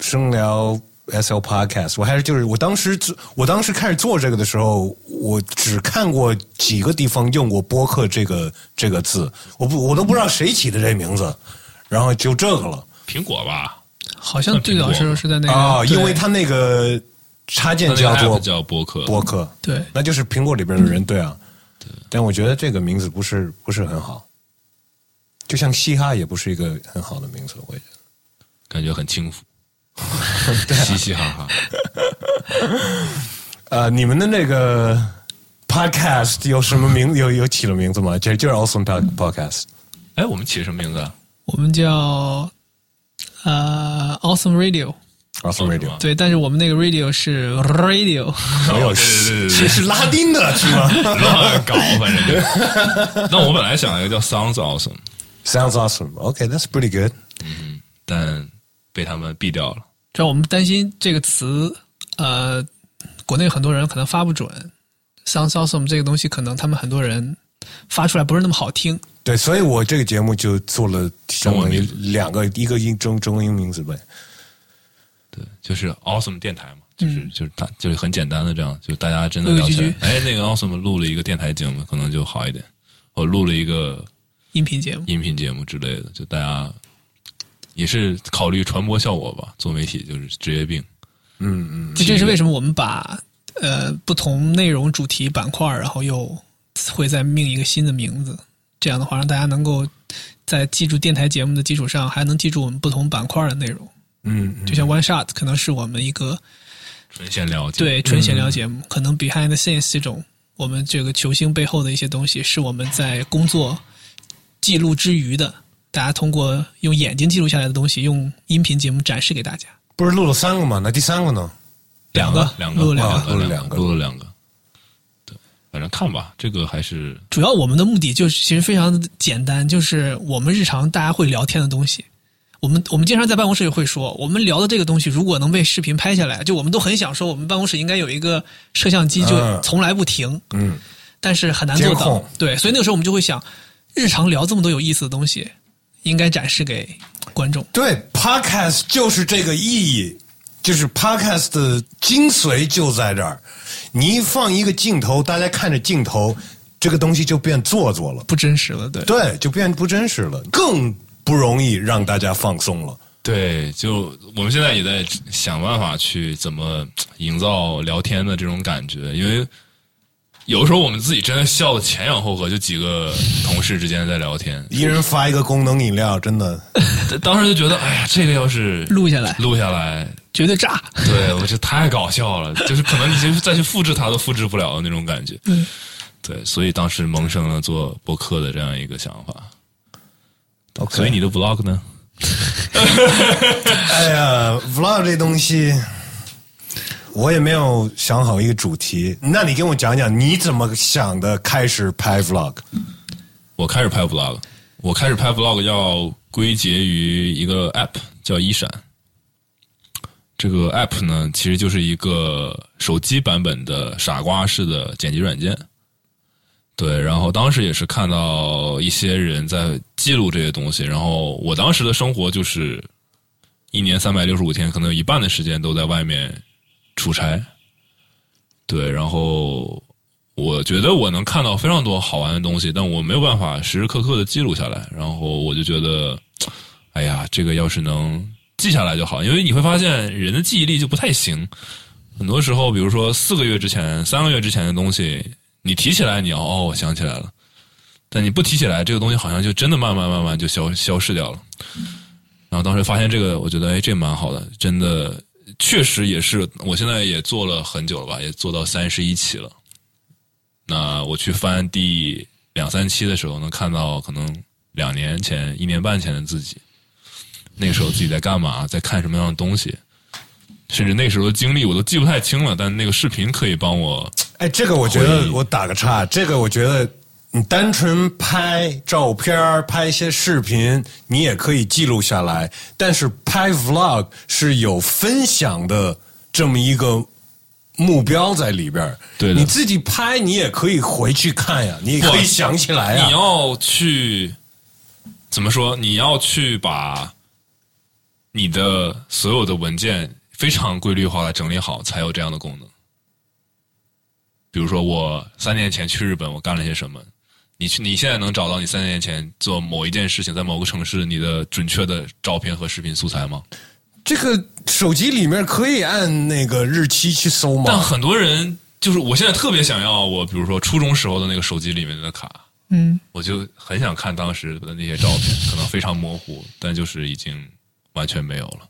声聊 S L Podcast，我还是就是我当时做我当时开始做这个的时候，我只看过几个地方用过播客这个这个字，我不我都不知道谁起的这名字，然后就这个了。苹果吧，好像最早是是在那个啊，对。因为它那个插件叫做叫播客。播客，对。那就是苹果里边的人对啊，对。但我觉得这个名字不是不是很好，就像嘻哈也不是一个很好的名字，我也觉得。感觉很轻浮，嘻嘻哈哈。呃，你们的那个 podcast 有什么名？有有起了名字吗？就就是 Awesome Pod- Podcast。哎，我们起什么名字啊？我们叫呃 Awesome Radio，Awesome 哦 Radio 对，但是我们那个 Radio 是 Radio，没有是是拉丁的是吗乱搞，反正就。那我本来想一个叫 Sounds Awesome，？Sounds awesome. Okay, that's pretty good. 嗯但被他们毙掉了。主要我们担心这个词，呃，国内很多人可能发不准，Sounds Awesome 这个东西可能他们很多人发出来不是那么好听，对，所以我这个节目就做了相当于两个，一个英中中英名字呗。对，就是 Awesome 电台嘛，就是、就是大就是很简单的这样，就大家真的聊起来哎，那个 Awesome 录了一个电台节目，可能就好一点。我录了一个音频节目。音频节目之类的，就大家也是考虑传播效果吧。做媒体就是职业病，嗯嗯，这正是为什么我们把呃不同内容主题板块，然后又会再命一个新的名字。这样的话，让大家能够在记住电台节目的基础上，还能记住我们不同板块的内容。嗯，就像 One Shot 可能是我们一个纯闲聊。，对纯闲聊节目，可能 Behind the Scenes 这种我们这个球星背后的一些东西，是我们在工作记录之余的，大家通过用眼睛记录下来的东西，用音频节目展示给大家。不是录了三个吗？那第三个呢？两个两个录了两个录了两两个录了两个。对，反正看吧，这个还是主要我们的目的就是其实非常的简单，就是我们日常大家会聊天的东西。我们我们经常在办公室也会说，我们聊的这个东西如果能被视频拍下来，就我们都很想说，我们办公室应该有一个摄像机，就嗯从来不停。嗯，但是很难做到。对，所以那个时候我们就会想，日常聊这么多有意思的东西，应该展示给观众。对，podcast 就是这个意义，就是 podcast 的精髓就在这儿。你一放一个镜头，大家看着镜头，这个东西就变做作了，不真实了，对。对，就变不真实了，更不容易让大家放松了。对，就我们现在也在想办法去怎么营造聊天的这种感觉，因为有的时候我们自己真的笑的前仰后合，就几个同事之间在聊天，一人发一个功能饮料，真的。当时就觉得，哎呀，这个要是录下来录下来，绝对炸。对我这太搞笑了，就是可能你就是再去复制它都复制不了的那种感觉。嗯，对，所以当时萌生了做博客的这样一个想法。OK 所以你的 vlog 呢？哎呀，vlog 这东西，我也没有想好一个主题。那你跟我讲讲，你怎么想的？开始拍 vlog？我开始拍 vlog，我开始拍 vlog 要归结于一个 app 叫一闪。这个 app 呢，其实就是一个手机版本的傻瓜式的剪辑软件。对，然后当时也是看到一些人在记录这些东西，然后我当时的生活就是一年三百六十五天，可能有一半的时间都在外面出差。对，然后我觉得我能看到非常多好玩的东西，但我没有办法时时刻刻的记录下来。然后我就觉得，哎呀，这个要是能记下来就好，因为你会发现人的记忆力就不太行。很多时候，比如说四个月之前、三个月之前的东西，你提起来，你哦，我想起来了。但你不提起来，这个东西好像就真的慢慢慢慢就消消失掉了。然后当时发现这个，我觉得哎，这蛮好的，真的确实也是。我现在也做了很久了吧，也做到三十一期了。那我去翻第两三期的时候，能看到可能两年前、一年半前的自己，那个时候自己在干嘛，在看什么样的东西，甚至那时候的经历我都记不太清了。但那个视频可以帮我，哎，这个我觉得我打个岔，这个我觉得你单纯拍照片、拍一些视频，你也可以记录下来。但是拍 vlog 是有分享的这么一个目标在里边对你自己拍，你也可以回去看呀，你也可以想起来呀。你要去怎么说？你要去把你的所有的文件非常规律化的整理好，才有这样的功能。比如说，我三年前去日本，我干了些什么？你去，你现在能找到你三年前做某一件事情，在某个城市你的准确的照片和视频素材吗？这个手机里面可以按那个日期去搜吗？但很多人就是，我现在特别想要我，比如说初中时候的那个手机里面的卡，嗯，我就很想看当时的那些照片，可能非常模糊，但就是已经完全没有了。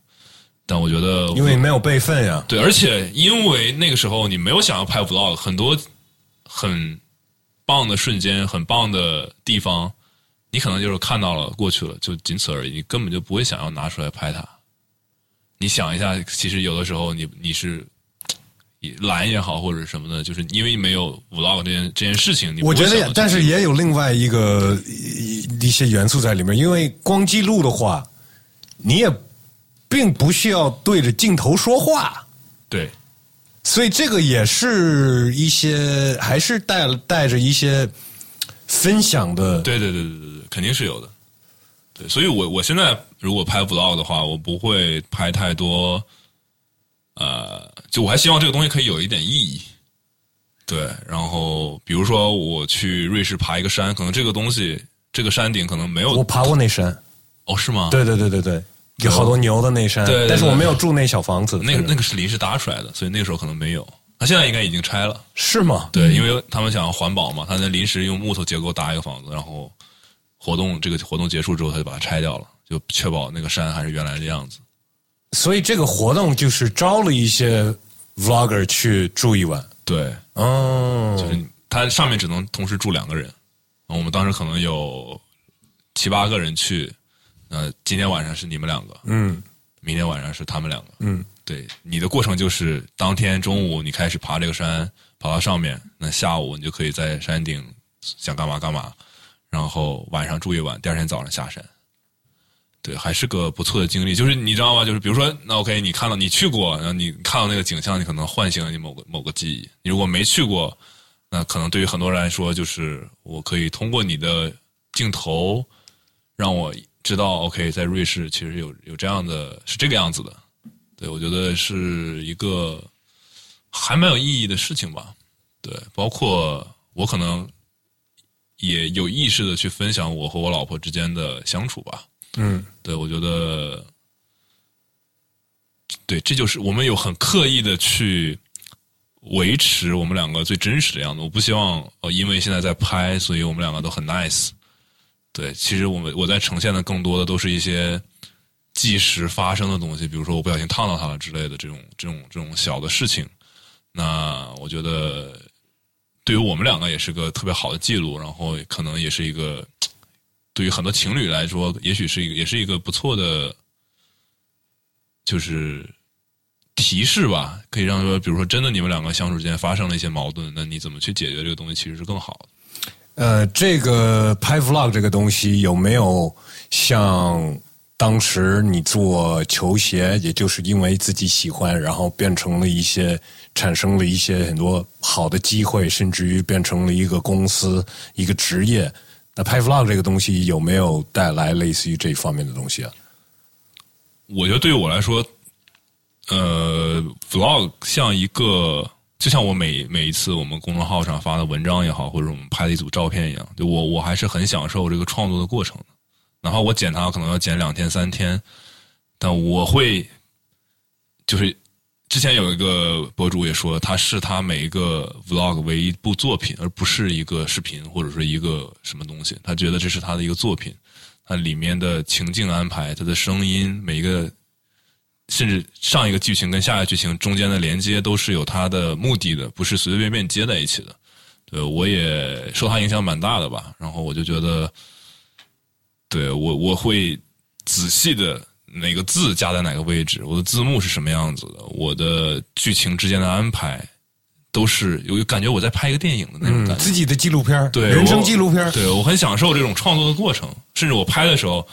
但我觉得，因为没有备份呀。对，而且因为那个时候你没有想要拍 vlog，很多很棒的瞬间、很棒的地方，你可能就是看到了过去了，就仅此而已，你根本就不会想要拿出来拍它。你想一下，其实有的时候你你是懒也好，或者什么的，就是因为没有 vlog 这件这件事情，你我觉得但是也有另外一个一一些元素在里面，因为光记录的话，你也并不需要对着镜头说话，对所以这个也是一些还是带带着一些分享的。对对对对对对，肯定是有的。对，所以我我现在如果拍 vlog 的话，我不会拍太多，呃，就我还希望这个东西可以有一点意义。对，然后比如说我去瑞士爬一个山，可能这个东西这个山顶可能没有我爬过那山，哦，是吗？，对对对对对，有好多牛的那山，对对对但是我没有住那小房子。那个那个是临时搭出来的，所以那个时候可能没有。他现在应该已经拆了。是吗？对，因为他们想要环保嘛，他那临时用木头结构搭一个房子，然后活动这个活动结束之后，他就把它拆掉了，就确保那个山还是原来的样子。所以这个活动就是招了一些 vlogger 去住一晚。对，哦，就是你它上面只能同时住两个人，我们当时可能有七八个人去，呃，今天晚上是你们两个，嗯明天晚上是他们两个，嗯，对，你的过程就是当天中午你开始爬这个山，爬到上面，那下午你就可以在山顶想干嘛干嘛，然后晚上住一晚，第二天早上下山。对，还是个不错的经历。就是你知道吗？就是比如说，那 OK，你看到你去过，然后你看到那个景象，你可能唤醒了你某个某个记忆。你如果没去过，那可能对于很多人来说，就是我可以通过你的镜头，让我知道 OK，在瑞士其实有有这样的是这个样子的。对，我觉得是一个还蛮有意义的事情吧。对，包括我可能也有意识的去分享我和我老婆之间的相处吧。嗯，对，我觉得，对，这就是我们有很刻意的去维持我们两个最真实的样子。我不希望呃，因为现在在拍，所以我们两个都很 nice。对，其实我们我在呈现的更多的都是一些即时发生的东西，比如说我不小心烫到他了之类的这种这种这种小的事情。那我觉得对于我们两个也是个特别好的记录，然后可能也是一个对于很多情侣来说，也许是一个也是一个不错的，就是提示吧，可以让说，比如说真的你们两个相处之间发生了一些矛盾，那你怎么去解决这个东西，其实是更好的。呃，这个拍 vlog 这个东西有没有像当时你做球鞋，也就是因为自己喜欢，然后变成了一些产生了一些很多好的机会，甚至于变成了一个公司一个职业。那拍 vlog 这个东西有没有带来类似于这方面的东西啊？我觉得对于我来说，呃，vlog 像一个，就像我每每一次我们公众号上发的文章也好，或者我们拍的一组照片一样，就我我还是很享受这个创作的过程的。哪怕我剪它可能要剪两天三天，但我会就是之前有一个博主也说，他是他每一个 vlog 为一部作品，而不是一个视频或者说一个什么东西。他觉得这是他的一个作品，它里面的情境安排、它的声音，每一个甚至上一个剧情跟下一个剧情中间的连接都是有它的目的的，不是随随便便接在一起的。对，我也受他影响蛮大的吧。然后我就觉得，对我我会仔细的哪个字加在哪个位置，我的字幕是什么样子的，我的剧情之间的安排都是有感觉我在拍一个电影的那种感觉。自己的纪录片对人生纪录片儿对我很享受这种创作的过程，甚至我拍的时候，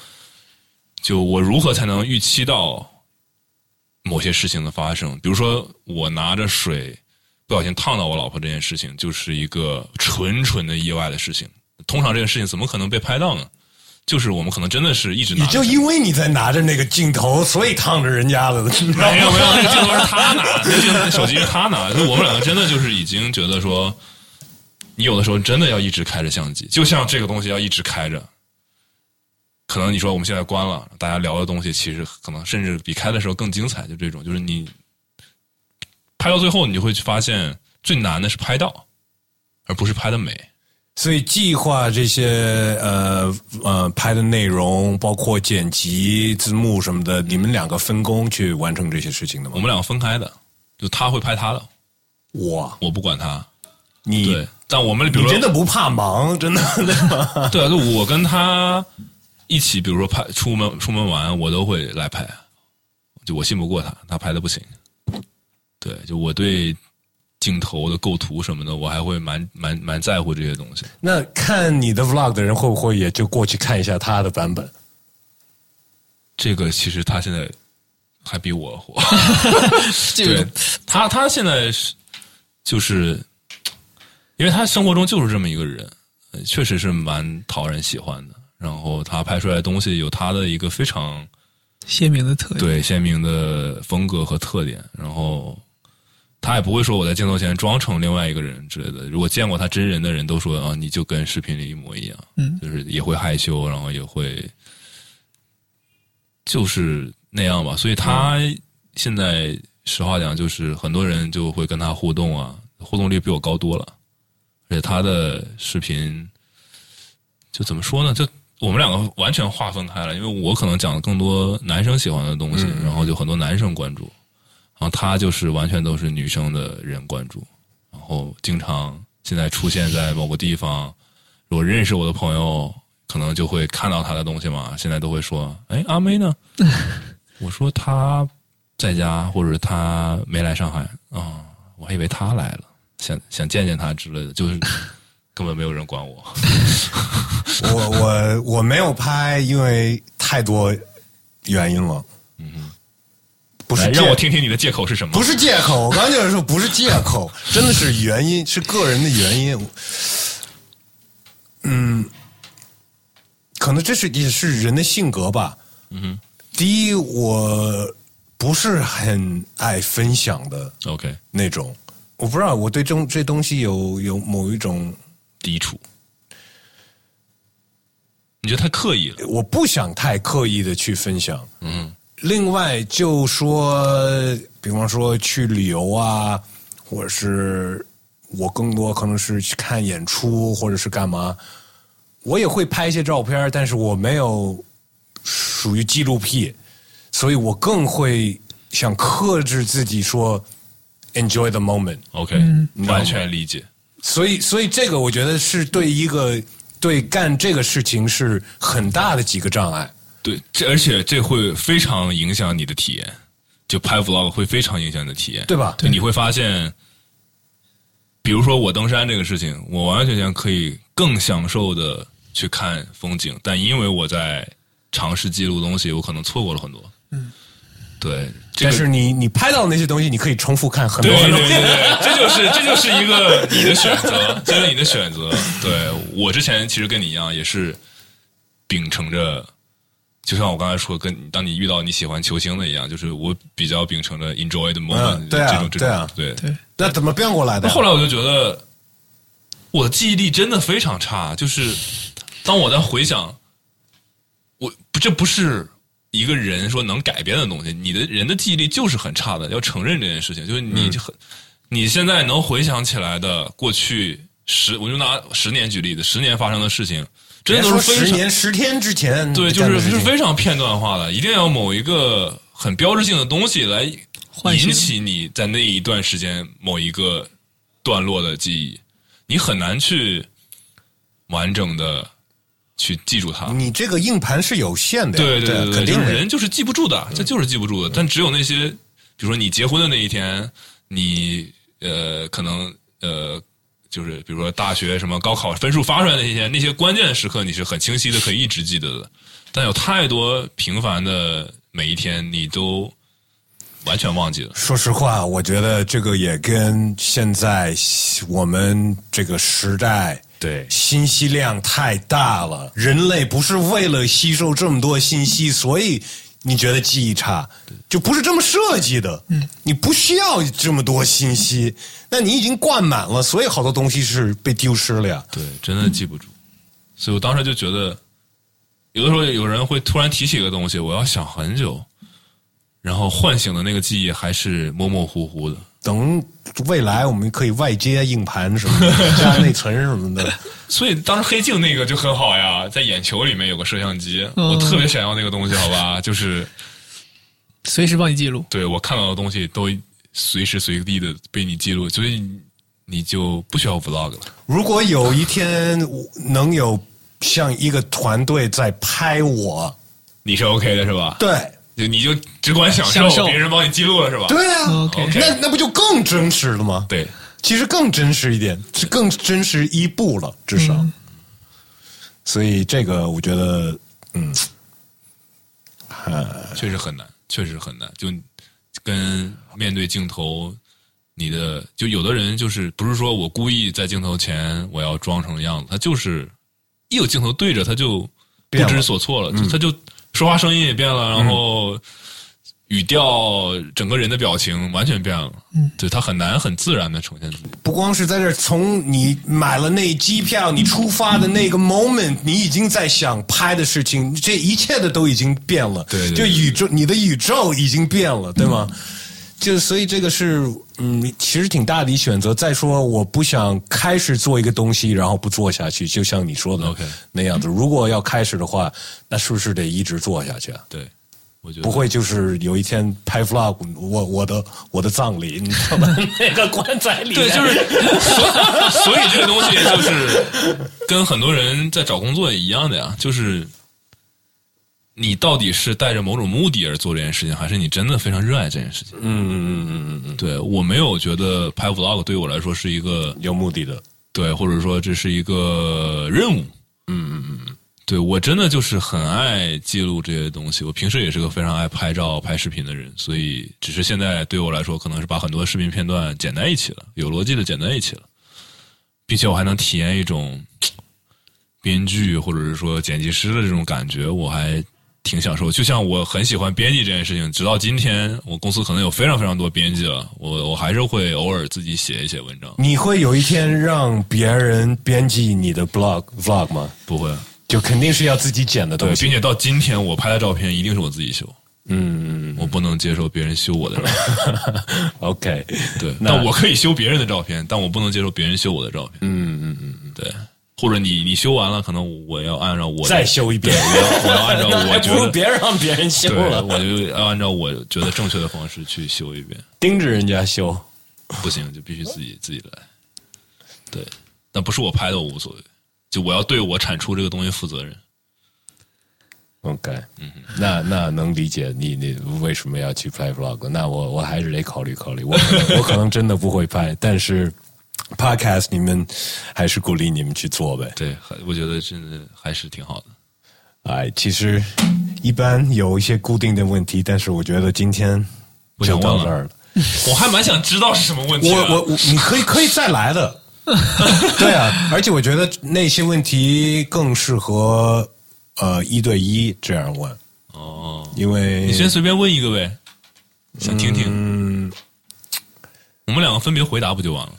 就我如何才能预期到某些事情的发生？比如说，我拿着水不小心烫到我老婆这件事情，就是一个纯纯的意外的事情。通常这个事情怎么可能被拍到呢？就是我们可能真的是一直你就因为你在拿着那个镜头，所以烫着人家了，知道吗没有没有，那个镜头是他拿，那个镜头手机是他拿。就我们两个真的就是已经觉得说，你有的时候真的要一直开着相机，就像这个东西要一直开着。可能你说我们现在关了，大家聊的东西其实可能甚至比开的时候更精彩。就这种，就是你拍到最后，你就会发现最难的是拍到，而不是拍的美。所以计划这些呃呃拍的内容，包括剪辑、字幕什么的，你们两个分工去完成这些事情的吗？我们两个分开的，就他会拍他的，我，我不管他。你对，但我们比如你说真的不怕忙，真的对吧？对啊，就我跟他一起，比如说拍出门出门玩，我都会来拍。就我信不过他，他拍的不行。对，就我对镜头的构图什么的，我还会蛮蛮蛮在乎这些东西。那看你的 vlog 的人会不会也就过去看一下他的版本？这个其实他现在还比我火。这 对个他，他现在是就是，因为他生活中就是这么一个人，呃确实是蛮讨人喜欢的。然后他拍出来的东西有他的一个非常鲜明的特点。对鲜明的风格和特点，然后他也不会说我在镜头前装成另外一个人之类的。如果见过他真人的人都说啊，你就跟视频里一模一样，嗯，就是也会害羞，然后也会就是那样吧。所以他现在实话讲，就是很多人就会跟他互动啊，互动率比我高多了，而且他的视频就怎么说呢？就我们两个完全划分开了，因为我可能讲的更多男生喜欢的东西，然后就很多男生关注，然后他就是完全都是女生的人关注，然后经常现在出现在某个地方，如果认识我的朋友，可能就会看到他的东西嘛，现在都会说：“哎，阿妹呢？” 我说他在家，或者是她没来上海啊、我还以为他来了，想想见见他之类的，就是根本没有人管我。我我我没有拍，因为太多原因了。嗯，不是让我听听你的借口是什么？不是借口，我刚才就是说不是借口，真的是原因，是个人的原因。嗯，可能这是也是人的性格吧。嗯第一，我不是很爱分享的，OK，那种，我不知道我对这种这东西有有某一种，抵触。你觉得太刻意了？我不想太刻意的去分享。嗯另外，就说，比方说去旅游啊，或者是我更多可能是去看演出，或者是干嘛，我也会拍一些照片，但是我没有属于记录癖，所以我更会想克制自己说 enjoy the moment。OK，、完全理解。所以，所以这个我觉得是对一个对干这个事情是很大的几个障碍。对，这而且这会非常影响你的体验，就拍 vlog 会非常影响你的体验，对吧就你会发现，比如说我登山这个事情，我完完全全可以更享受的去看风景，但因为我在尝试记录东西，我可能错过了很多。嗯，对，这个但是你你拍到的那些东西，你可以重复看很多对对很多对对，这就是这就是一个你的选择，这是你的选择。对我之前其实跟你一样，也是秉承着，就像我刚才说，跟当你遇到你喜欢球星的一样，就是我比较秉承着 enjoy the moment、嗯对啊这种这种对啊对。对，那怎么变过来的？后来我就觉得，我的记忆力真的非常差。就是当我在回想，我不这不是一个人说能改变的东西，你的人的记忆力就是很差的，要承认这件事情。就是你很，你现在能回想起来的过去十，我就拿十年举例子，十年发生的事情，真的都是非常十年十天之前对，就是是非常片段化的，一定要某一个很标志性的东西来引起你在那一段时间某一个段落的记忆，你很难去完整的去记住它。你这个硬盘是有限的，对对对，对肯定人就是记不住的，这就是记不住的。但只有那些，比如说你结婚的那一天，你呃可能呃就是比如说大学什么高考分数发出来的那一天，那些关键时刻你是很清晰的，可以一直记得的。但有太多平凡的每一天，你都完全忘记了。说实话，我觉得这个也跟现在我们这个时代对信息量太大了，人类不是为了吸收这么多信息，所以你觉得记忆差，就不是这么设计的。嗯，你不需要这么多信息，那你已经灌满了，所以好多东西是被丢失了呀。对，真的记不住。所以我当时就觉得，有的时候有人会突然提起一个东西，我要想很久，然后唤醒的那个记忆还是模模糊糊的。等未来我们可以外接硬盘什么的，加内存什么的。所以当时黑镜那个就很好呀，在眼球里面有个摄像机，嗯我特别想要那个东西，好吧？就是随时帮你记录。对我看到的东西都随时随地的被你记录，所以你就不需要 vlog 了。如果有一天能有像一个团队在拍我，你是 OK 的是吧？对就你就只管享享受。别人帮你记录了是吧？对啊。OK 那那不就更真实了吗？对，其实更真实一点，是更真实一步了，至少。所以这个我觉得，嗯，确实很难，确实很难。就跟面对镜头，你的就有的人就是不是说我故意在镜头前我要装成样子，他就是一有镜头对着他就不知所措了，就他就说话声音也变了，然后语调、整个人的表情完全变了。嗯，对他很难很自然的呈现自己。不光是在这儿，从你买了那机票，你出发的那个 moment，你已经在想拍的事情，这一切的都已经变了。对对就宇宙，你的宇宙已经变了，对吗？就所以这个是嗯，其实挺大的一选择。再说，我不想开始做一个东西，然后不做下去，就像你说的 OK 那样子。如果要开始的话，那是不是得一直做下去啊？对，我觉得不会就是有一天拍 vlog，我我的我的葬礼，你知道吗？那个棺材里，对，就是 所 所以这个东西就是跟很多人在找工作也一样的呀，就是你到底是带着某种目的而做这件事情，还是你真的非常热爱这件事情？嗯嗯嗯嗯嗯嗯，对我没有觉得拍 vlog 对我来说是一个有目的的。对，或者说这是一个任务。嗯嗯嗯嗯，对我真的就是很爱记录这些东西。我平时也是个非常爱拍照、拍视频的人，所以只是现在对我来说，可能是把很多视频片段剪在一起了，有逻辑的剪在一起了，并且我还能体验一种编剧或者是说剪辑师的这种感觉，我还。挺享受，就像我很喜欢编辑这件事情，直到今天，我公司可能有非常非常多编辑了，我我还是会偶尔自己写一写文章，你会有一天让别人编辑你的 blog vlog 吗？不会，就肯定是要自己剪的对东，西。并且到今天我拍的照片一定是我自己修，嗯，我不能接受别人修我的照片。OK，对，那但我可以修别人的照片，但我不能接受别人修我的照片。嗯嗯嗯嗯，对，或者你你修完了，可能我要按照我再修一遍，我要我要按照 我觉得别让别人修对，了，我就要按照我觉得正确的方式去修一遍。盯着人家修。不行，就必须自己自己来。对，但不是我拍的，我无所谓。就我要对我产出这个东西负责任。OK，嗯，那那能理解你你为什么要去拍 vlog？那我我还是得考虑考虑，我我可能真的不会拍，但是 podcast 你们还是鼓励你们去做呗。对，还我觉得真的还是挺好的。哎，其实一般有一些固定的问题，但是我觉得今天就到这儿了。我还蛮想知道是什么问题的。我我我，你可以可以再来的。对啊，而且我觉得那些问题更适合呃一对一这样问，哦，因为你先随便问一个呗，想听听。嗯，我们两个分别回答不就完了？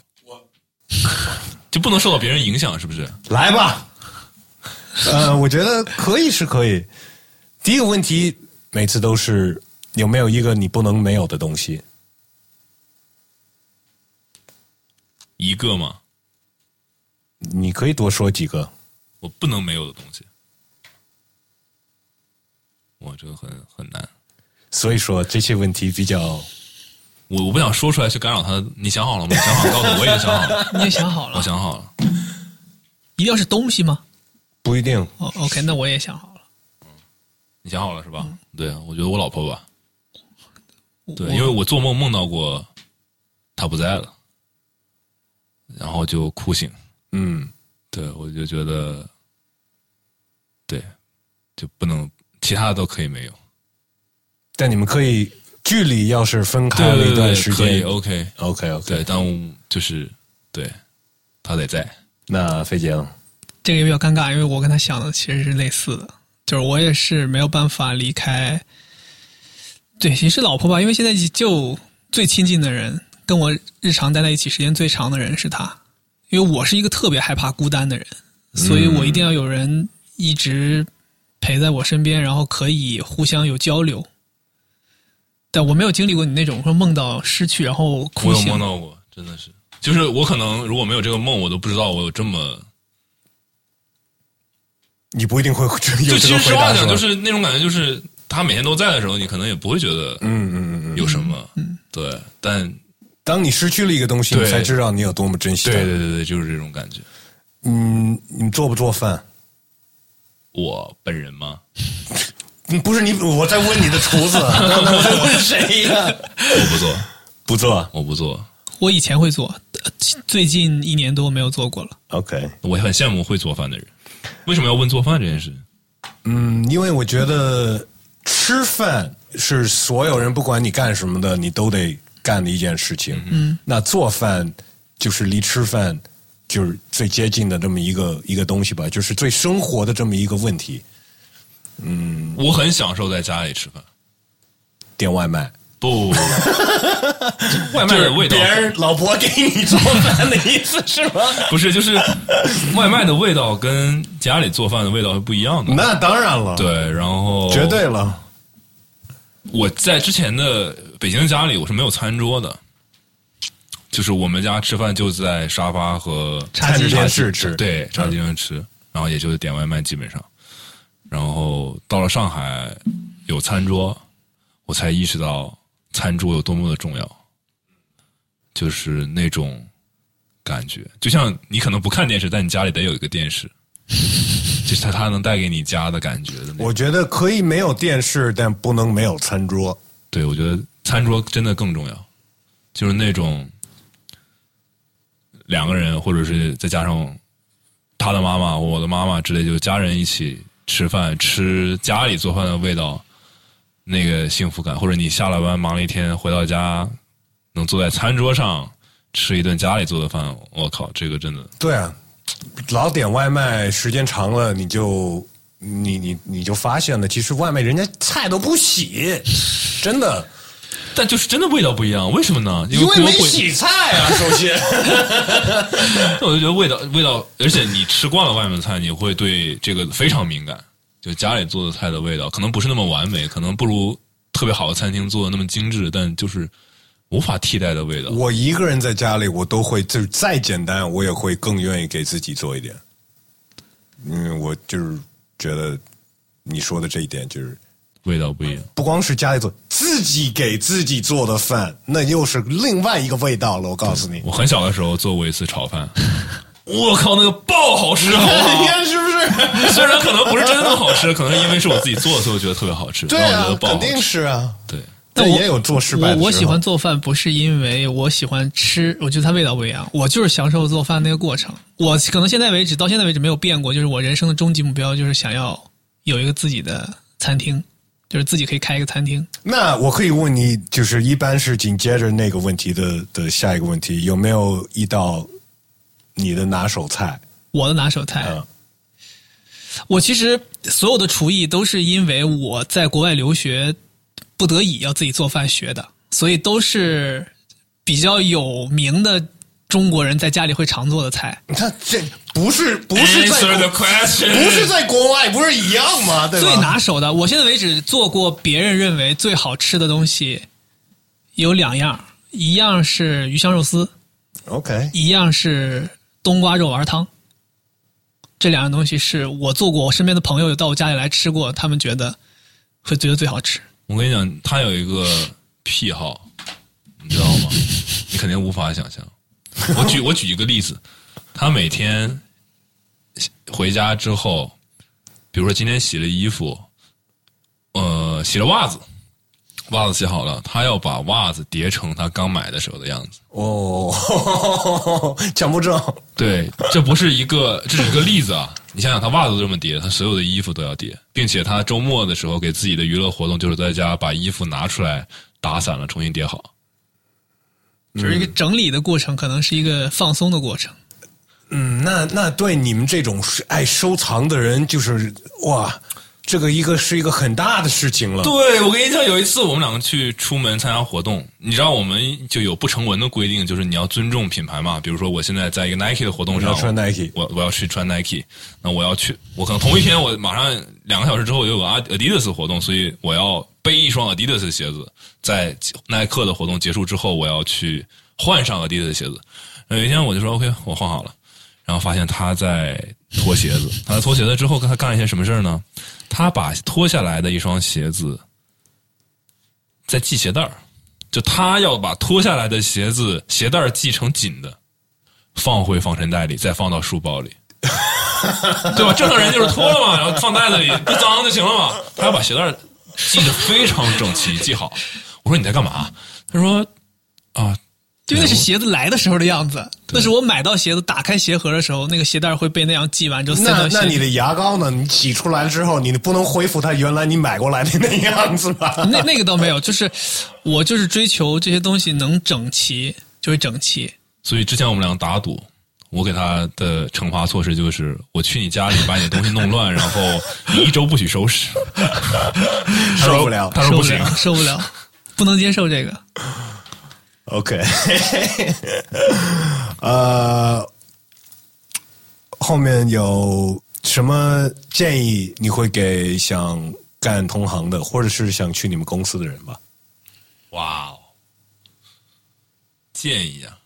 就不能受到别人影响，是不是？来吧。呃，我觉得可以是可以。第一个问题每次都是有没有一个你不能没有的东西？一个吗，你可以多说几个。我不能没有的东西。我，这个很很难。所以说这些问题比较我我不想说出来去干扰他。你想好了吗？想好，告诉我，我已经想好了。你也想好了我，想好了。一定要是东西吗？不一定。哦，OK，那我也想好了。你想好了是吧？对啊，我觉得我老婆吧。对，因为我做梦梦到过她不在了，然后就哭醒。嗯，对，我就觉得，对，就不能其他的都可以没有。但你们可以距离要是分开了一对对对，段时可以间 OK。，OK OK。对，但就是对，他得在。那飞姐呢？这个也比较尴尬，因为我跟他想的其实是类似的，就是我也是没有办法离开。对，也是老婆吧，因为现在就最亲近的人，跟我日常待在一起时间最长的人是他，因为我是一个特别害怕孤单的人，所以我一定要有人一直陪在我身边，然后可以互相有交流。但我没有经历过你那种说梦到失去然后哭我有醒梦到过，真的是，就是我可能如果没有这个梦，我都不知道我有这么。你不一定会有就这个其实实话讲，吧就是那种感觉，就是他每天都在的时候，你可能也不会觉得嗯嗯嗯嗯。有什么。对，但当你失去了一个东西，你对才知道你有多么珍惜它。对对对对，就是这种感觉。嗯，你做不做饭？我本人吗？嗯不是你，我在问你的厨子，那 我在问 谁呀、我不做，不做。我不做。我以前会做，呃最近一年多没有做过了。OK，我很羡慕会做饭的人。为什么要问做饭这件事？嗯，因为我觉得吃饭是所有人不管你干什么的，你都得干的一件事情。嗯，那做饭就是离吃饭就是最接近的这么一个一个东西吧，就是最生活的这么一个问题。我很享受在家里吃饭。点外卖，不，外卖的味道别人老婆给你做饭的意思是吗？不是，就是外卖的味道跟家里做饭的味道是不一样的。那当然了，，对，然后绝对了。我在之前的北京家里，我是没有餐桌的，就是我们家吃饭就在沙发和茶几上吃，对茶几上吃，然后也就是点外卖基本上。然后到了上海有餐桌，我才意识到餐桌有多么的重要，就是那种感觉，就像你可能不看电视，但你家里得有一个电视，就是它它能带给你家的感觉的。我觉得可以没有电视，但不能没有餐桌。对，我觉得餐桌真的更重要，就是那种两个人，或者是再加上他的妈妈、我的妈妈之类，就家人一起吃饭，吃家里做饭的味道，那个幸福感，或者你下了班忙了一天回到家，能坐在餐桌上吃一顿家里做的饭，我靠，这个真的对啊，老点外卖时间长了，你就你你你就发现了，其实外卖人家菜都不洗，真的，但就是真的味道不一样，为什么呢？因为洗菜啊，首先。我就觉得味道味道，而且你吃惯了外面的菜，你会对这个非常敏感。就家里做的菜的味道，可能不是那么完美，可能不如特别好的餐厅做的那么精致，但就是无法替代的味道。我一个人在家里，我都会就是再简单，我也会更愿意给自己做一点。因为，我就是觉得你说的这一点，就是味道不一样。不光是家里做，自己给自己做的饭，那又是另外一个味道了。我告诉你，我很小的时候做过一次炒饭，我靠，那个爆好吃，好不好你看是不是？虽然可能不是真的好吃，可能是因为是我自己做的，所以我觉得特别好吃。对啊我觉得，爆好肯定吃。是啊。对，但也有做失败的我我喜欢做饭，不是因为我喜欢吃，我觉得它味道不一样，我就是享受做饭那个过程。我可能现在为止，到现在为止没有变过，就是我人生的终极目标就是想要有一个自己的餐厅，就是自己可以开一个餐厅。那我可以问你，就是一般是紧接着那个问题的的下一个问题，有没有一道你的拿手菜？我的拿手菜，嗯我其实所有的厨艺都是因为我在国外留学，不得已要自己做饭学的，所以都是比较有名的中国人在家里会常做的菜。你看，这不是不是在 the question，不是在国外，不是一样吗？对吧？最拿手的，我现在为止做过别人认为最好吃的东西有两样，一样是鱼香肉丝，OK，一样是冬瓜肉丸汤。这两样东西是我做过，我身边的朋友有到我家里来吃过，他们觉得会觉得最好吃。我跟你讲，他有一个癖好，你知道吗？你肯定无法想象。我举我举一个例子，他每天回家之后，比如说今天洗了衣服，呃，洗了袜子，袜子洗好了，他要把袜子叠成他刚买的时候的样子。哦，强迫症。对，这不是一个，这是一个例子啊。你想想，他袜子都这么叠，他所有的衣服都要叠，并且他周末的时候给自己的娱乐活动就是在家把衣服拿出来打散了，重新叠好。就是一个整理的过程，可能是一个放松的过程。嗯，那那对你们这种爱收藏的人，就是哇，这个一个是一个很大的事情了。对，我跟你讲，有一次我们两个去出门参加活动，你知道我们就有不成文的规定，就是你要尊重品牌嘛。比如说，我现在在一个 Nike 的活动上，你要穿 Nike 我我要去穿 Nike，那我要去，我可能同一天我马上两个小时之后有个 Adidas 活动，所以我要背一双 Adidas 的鞋子，在耐克的活动结束之后，我要去换上 Adidas 的鞋子。有一天我就说 OK，我换好了，然后发现他在脱鞋子，他在脱鞋子之后，跟他干了一些什么事儿呢？他把脱下来的一双鞋子再系鞋带儿，就他要把脱下来的鞋子鞋带儿系成紧的，放回防尘袋里，再放到书包里，对吧？正常人就是脱了嘛，然后放袋子里不脏就行了嘛。他要把鞋带儿系得非常整齐，系好。我说你在干嘛？他说啊，就那是鞋子来的时候的样子，那是我买到鞋子打开鞋盒的时候，那个鞋带会被那样系完之后塞那到鞋里。那你的牙膏呢？你挤出来之后，你不能恢复它原来你买过来的那样子吧？那那个倒没有，就是我就是追求这些东西能整齐，就会整齐。所以之前我们俩打赌，我给他的惩罚措施就是，我去你家里把你的东西弄乱，然后你一周不许收拾。受不了。他说不行，受不了，受不了，不能接受这个。OK，呃，后面有什么建议你会给想干同行的，或者是想去你们公司的人吧？哇哦！建议啊，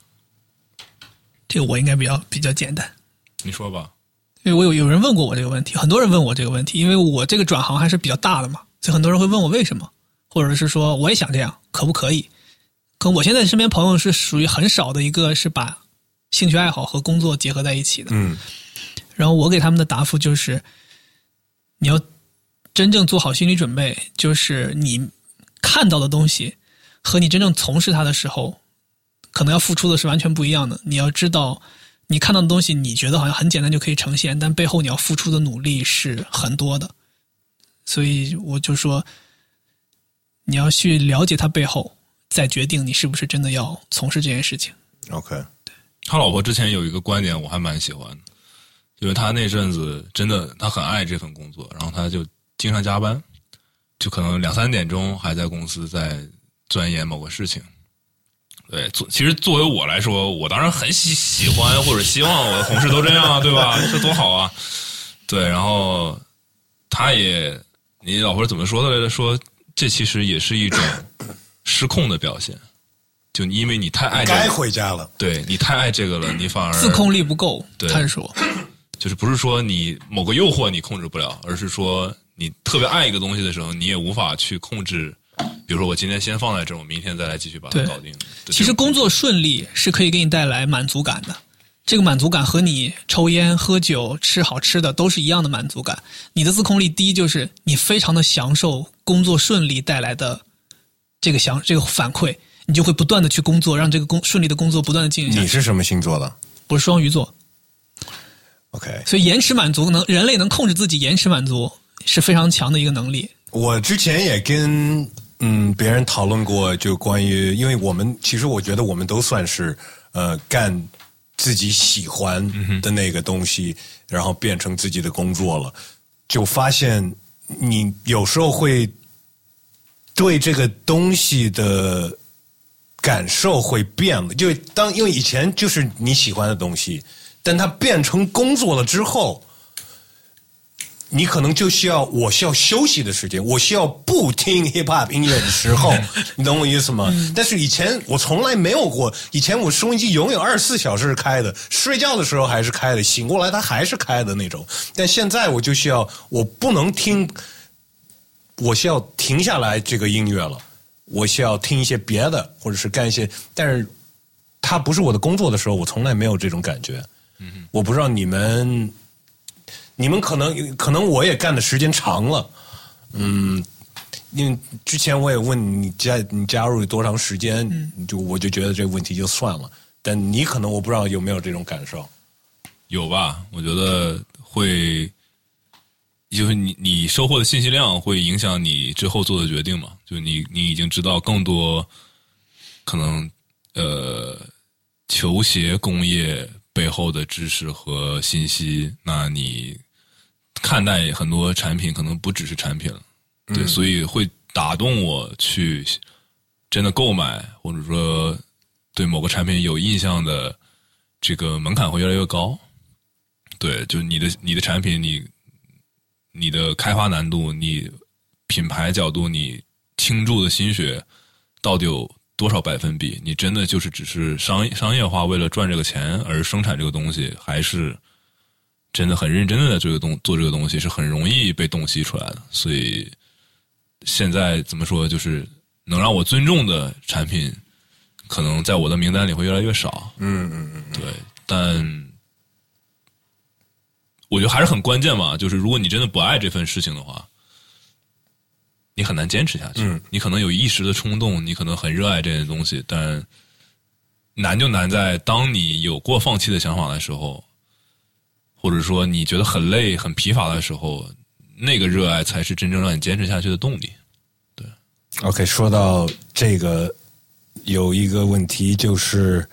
这个我应该比较比较简单，你说吧。因为我有有人问过我这个问题，很多人问我这个问题，因为我这个转行还是比较大的嘛，所以很多人会问我为什么，或者是说我也想这样，可不可以？可我现在身边朋友是属于很少的一个是把兴趣爱好和工作结合在一起的，嗯然后我给他们的答复就是，你要真正做好心理准备，就是你看到的东西和你真正从事它的时候，可能要付出的是完全不一样的。你要知道，你看到的东西，你觉得好像很简单就可以呈现，但背后你要付出的努力是很多的。所以我就说，你要去了解它背后，再决定你是不是真的要从事这件事情。，OK，他老婆之前有一个观点，我还蛮喜欢的，因为他那阵子真的他很爱这份工作，然后他就经常加班，就可能两三点钟还在公司在钻研某个事情。对，作其实作为我来说，我当然很喜喜欢或者希望我的同事都这样啊，对吧？这多好啊！对，然后他也，你老婆怎么说的来着？说这其实也是一种失控的表现。就因为你太爱这该个，回家了。对你太爱这个了，你反而自控力不够，对他是说，就是不是说你某个诱惑你控制不了，而是说你特别爱一个东西的时候，你也无法去控制。比如说，我今天先放在这儿，我明天再来继续把它搞定。其实工作顺利是可以给你带来满足感的。这个满足感和你抽烟、喝酒、吃好吃的都是一样的满足感。你的自控力低，就是你非常的享受工作顺利带来的这个想这个反馈，你就会不断的去工作，让这个工顺利的工作不断的进行下去。你是什么星座的我是双鱼座，？OK，所以延迟满足能人类能控制自己延迟满足是非常强的一个能力。我之前也跟嗯别人讨论过，就关于，因为我们其实我觉得我们都算是呃干自己喜欢的那个东西，然后变成自己的工作了，就发现你有时候会对这个东西的感受会变了，就当因为以前就是你喜欢的东西，但它变成工作了之后。你可能就需要我需要休息的时间，我需要不听 hip hop 音乐的时候，你懂我意思吗？但是以前我从来没有过，以前我收音机永远二十四小时是开的，睡觉的时候还是开的，醒过来它还是开的那种。但现在我就需要，我不能听，我需要停下来这个音乐了，我需要听一些别的，或者是干一些，但是它不是我的工作的时候，我从来没有这种感觉。嗯我不知道你们。你们可能可能我也干的时间长了，嗯，因为之前我也问你加你加入多长时间，就我就觉得这个问题就算了。但你可能我不知道有没有这种感受。有吧？我觉得会，就是你你收获的信息量会影响你之后做的决定嘛？就你你已经知道更多可能呃球鞋工业背后的知识和信息，那你看待很多产品可能不只是产品了，对，所以会打动我去真的购买，或者说对某个产品有印象的这个门槛会越来越高。对，就你的你的产品，你你的开发难度，你品牌角度，你倾注的心血到底有多少百分比？你真的就是只是商商业化为了赚这个钱而生产这个东西，还是真的很认真的在这个东做这个东西，是很容易被洞悉出来的。所以现在怎么说，就是能让我尊重的产品，可能在我的名单里会越来越少。嗯嗯嗯，对，但我觉得还是很关键嘛。就是如果你真的不爱这份事情的话，你很难坚持下去。嗯你可能有一时的冲动，你可能很热爱这件东西，但难就难在当你有过放弃的想法的时候，或者说你觉得很累、很疲乏的时候，那个热爱才是真正让你坚持下去的动力。对 OK，说到这个，有一个问题就是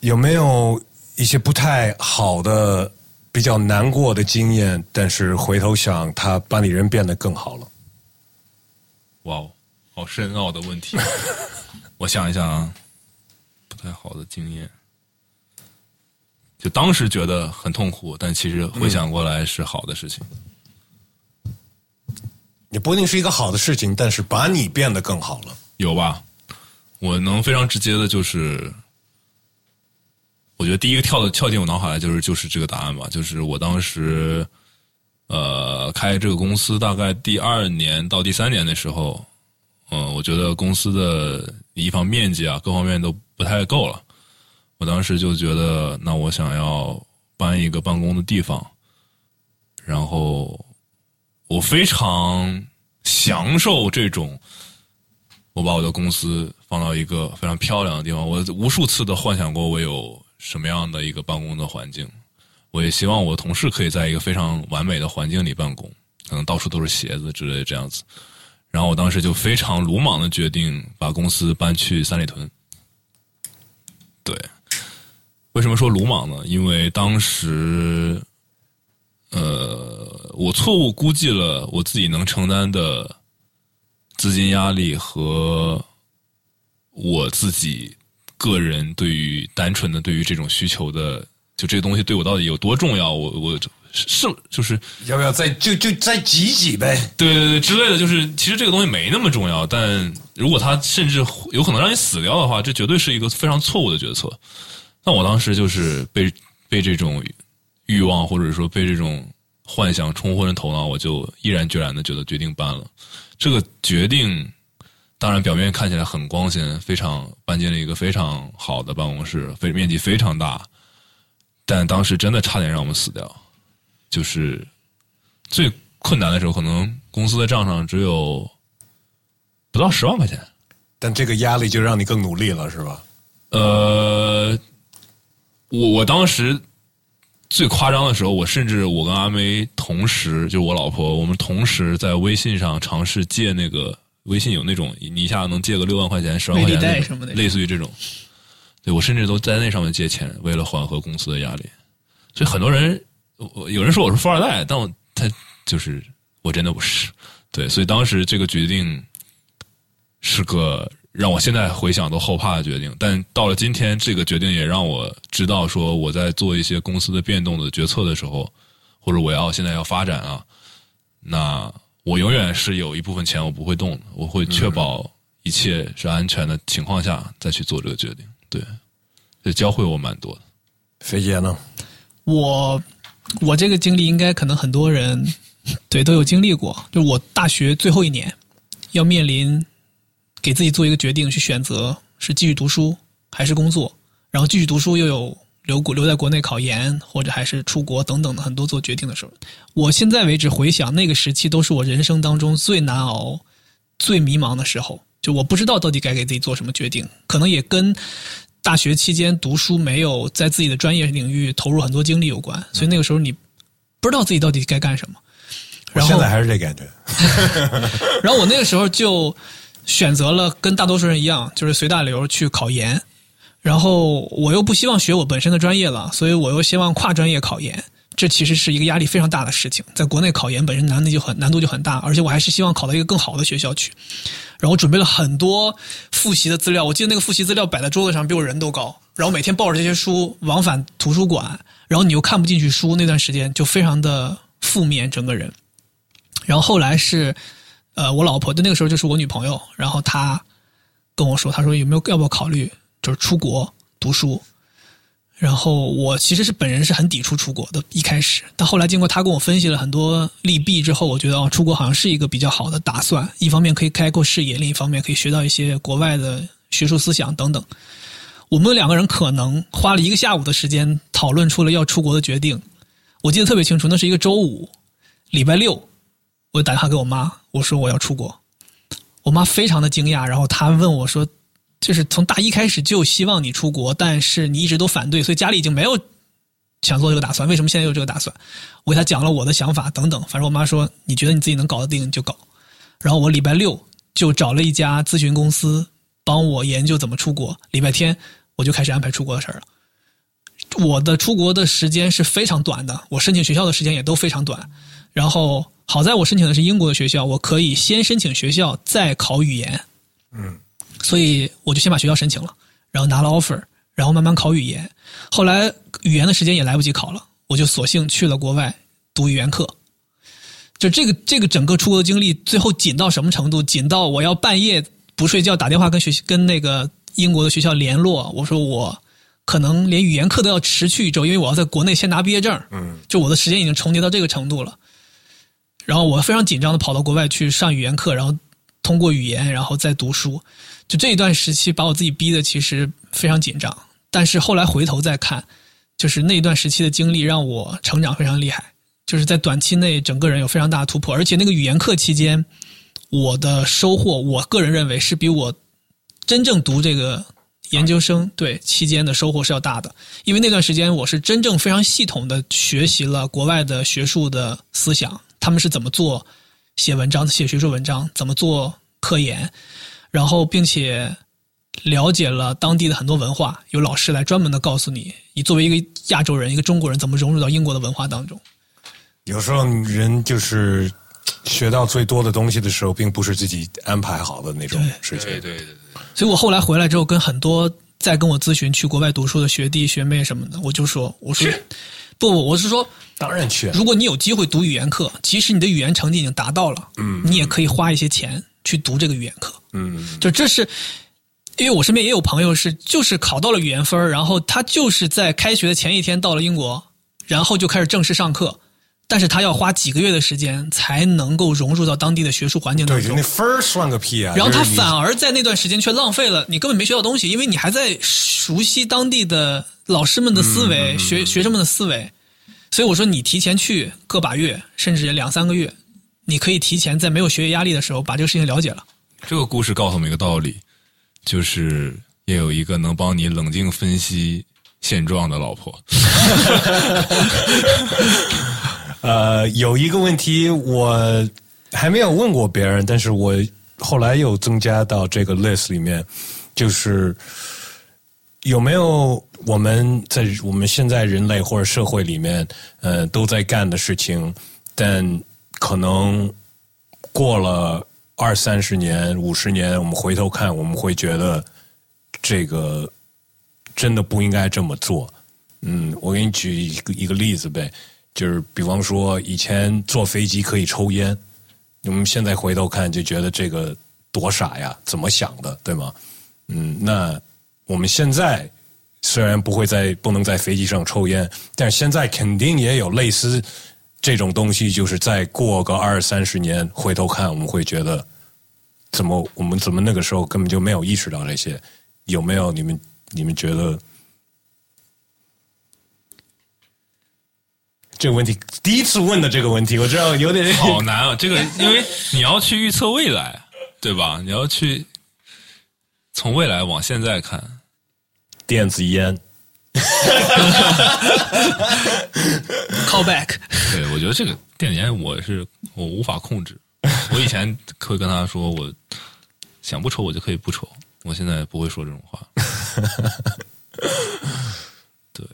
有没有一些不太好的、比较难过的经验，但是回头想，他把你人变得更好了。哇哦，好深奥的问题。我想一想啊，不太好的经验，就当时觉得很痛苦，但其实回想过来是好的事情。也不一定是一个好的事情，但是把你变得更好了。有吧？我能非常直接的就是，我觉得第一个跳的跳进我脑海来就是就是这个答案吧，就是我当时呃开这个公司大概第二年到第三年的时候，嗯、我觉得公司的一方面积啊各方面都不太够了，我当时就觉得那我想要搬一个办公的地方，然后我非常享受这种。我把我的公司放到一个非常漂亮的地方，我无数次的幻想过我有什么样的一个办公的环境，我也希望我同事可以在一个非常完美的环境里办公，可能到处都是鞋子之类这样子。然后我当时就非常鲁莽的决定把公司搬去三里屯。对，为什么说鲁莽呢？因为当时，呃，我错误估计了我自己能承担的资金压力和我自己个人对于单纯的对于这种需求的，就这个东西对我到底有多重要，我我是就是要不要再就就再挤挤呗？对对对之类的，就是其实这个东西没那么重要，但如果它甚至有可能让你死掉的话，这绝对是一个非常错误的决策。那我当时就是被被这种欲望或者说被这种幻想冲昏了头脑，我就毅然决然的觉得决定搬了。这个决定当然表面看起来很光鲜，非常搬进了一个非常好的办公室，非面积非常大，但当时真的差点让我们死掉。就是最困难的时候，可能公司的账上只有不到十万块钱。但这个压力就让你更努力了，是吧？呃，我我当时最夸张的时候，我甚至我跟阿梅同时，就是我老婆，我们同时在微信上尝试借那个微信有那种你一下能借个六万块钱、十万块钱的类似于这种。对我甚至都在那上面借钱，为了缓和公司的压力。所以很多人，我我有人说我是富二代，但我他就是我真的不是。对，所以当时这个决定是个让我现在回想都后怕的决定，但到了今天，这个决定也让我知道，说我在做一些公司的变动的决策的时候，或者我要现在要发展啊，那我永远是有一部分钱我不会动的，我会确保一切是安全的情况下再去做这个决定。对，这教会我蛮多的。肥姐呢？我我这个经历应该可能很多人对都有经历过，就是我大学最后一年要面临给自己做一个决定，去选择是继续读书还是工作，然后继续读书又有留国留在国内考研，或者还是出国等等的很多做决定的时候，我现在为止回想那个时期都是我人生当中最难熬、最迷茫的时候，就我不知道到底该给自己做什么决定，可能也跟大学期间读书没有在自己的专业领域投入很多精力有关，所以那个时候你不知道自己到底该干什么。然后我现在还是这感觉。然后我那个时候就选择了跟大多数人一样，就是随大流去考研。然后我又不希望学我本身的专业了，所以我又希望跨专业考研。这其实是一个压力非常大的事情，在国内考研本身难度就很难度就很大，而且我还是希望考到一个更好的学校去。然后准备了很多复习的资料，我记得那个复习资料摆在桌子上比我人都高。然后每天抱着这些书往返图书馆，然后你又看不进去书，那段时间就非常的负面，整个人。然后后来是，呃，我老婆的那个时候就是我女朋友，然后她跟我说，她说有没有要不要考虑就是出国读书。然后我其实是本人是很抵触出国的，一开始，但后来经过他跟我分析了很多利弊之后，我觉得哦，出国好像是一个比较好的打算。一方面可以开阔视野，另一方面可以学到一些国外的学术思想等等。我们两个人可能花了一个下午的时间讨论出了要出国的决定。我记得特别清楚，那是一个周五，礼拜六，我打电话给我妈，我说我要出国。我妈非常的惊讶，然后她问我说：“就是从大一开始就希望你出国，但是你一直都反对，所以家里已经没有想做这个打算。为什么现在有这个打算？”我给她讲了我的想法等等。反正我妈说：“你觉得你自己能搞得定就搞。”然后我礼拜六就找了一家咨询公司帮我研究怎么出国。礼拜天我就开始安排出国的事儿了。我的出国的时间是非常短的，我申请学校的时间也都非常短。然后好在我申请的是英国的学校，我可以先申请学校，再考语言。嗯，所以我就先把学校申请了，然后拿了 offer，然后慢慢考语言。后来语言的时间也来不及考了，我就索性去了国外读语言课。就这个这个整个出国的经历，最后紧到什么程度？紧到我要半夜不睡觉打电话跟学跟那个英国的学校联络，我说我可能连语言课都要持续一周，因为我要在国内先拿毕业证。嗯，就我的时间已经重叠到这个程度了。然后我非常紧张的跑到国外去上语言课，然后通过语言，然后再读书。就这一段时期，把我自己逼的其实非常紧张。但是后来回头再看，就是那一段时期的经历让我成长非常厉害。就是在短期内，整个人有非常大的突破。而且那个语言课期间，我的收获，我个人认为是比我真正读这个研究生对期间的收获是要大的。因为那段时间，我是真正非常系统的学习了国外的学术的思想，他们是怎么做写文章、写学术文章，怎么做科研，然后并且了解了当地的很多文化，有老师来专门的告诉你，你作为一个亚洲人、一个中国人，怎么融入到英国的文化当中。有时候人就是学到最多的东西的时候，并不是自己安排好的那种事情。对对对，所以我后来回来之后，跟很多在跟我咨询去国外读书的学弟学妹什么的，我就说，我说不，我是说，当然去。如果你有机会读语言课，即使你的语言成绩已经达到了，嗯，你也可以花一些钱去读这个语言课，嗯，就这是。因为我身边也有朋友是，就是考到了语言分然后他就是在开学的前一天到了英国，然后就开始正式上课，但是他要花几个月的时间才能够融入到当地的学术环境当中。对，那分儿算个屁啊！然后他反而在那段时间却浪费了，你根本没学到东西，因为你还在熟悉当地的老师们的思维、学学生们的思维。所以我说，你提前去个把月，甚至两三个月，你可以提前在没有学业压力的时候把这个事情了解了。这个故事告诉我们一个道理。就是也有一个能帮你冷静分析现状的老婆。呃，有一个问题我还没有问过别人，但是我后来又增加到这个 list 里面，就是有没有我们在我们现在人类或者社会里面，呃，都在干的事情，但可能过了。二三十年、五十年，我们回头看，我们会觉得这个真的不应该这么做。嗯，我给你举一个一个例子呗，就是比方说，以前坐飞机可以抽烟，我们现在回头看就觉得这个多傻呀，怎么想的，对吗？嗯，那我们现在虽然不会在不能在飞机上抽烟，但是现在肯定也有类似。这种东西就是再过个二三十年回头看，我们会觉得怎么我们怎么那个时候根本就没有意识到这些？有没有你们你们觉得这个问题第一次问的这个问题，我知道有点好难啊。这个因为你要去预测未来，对吧？你要去从未来往现在看，电子烟。Call back。对，我觉得这个电子烟我是我无法控制。我以前会跟他说，我想不抽我就可以不抽。我现在不会说这种话。对，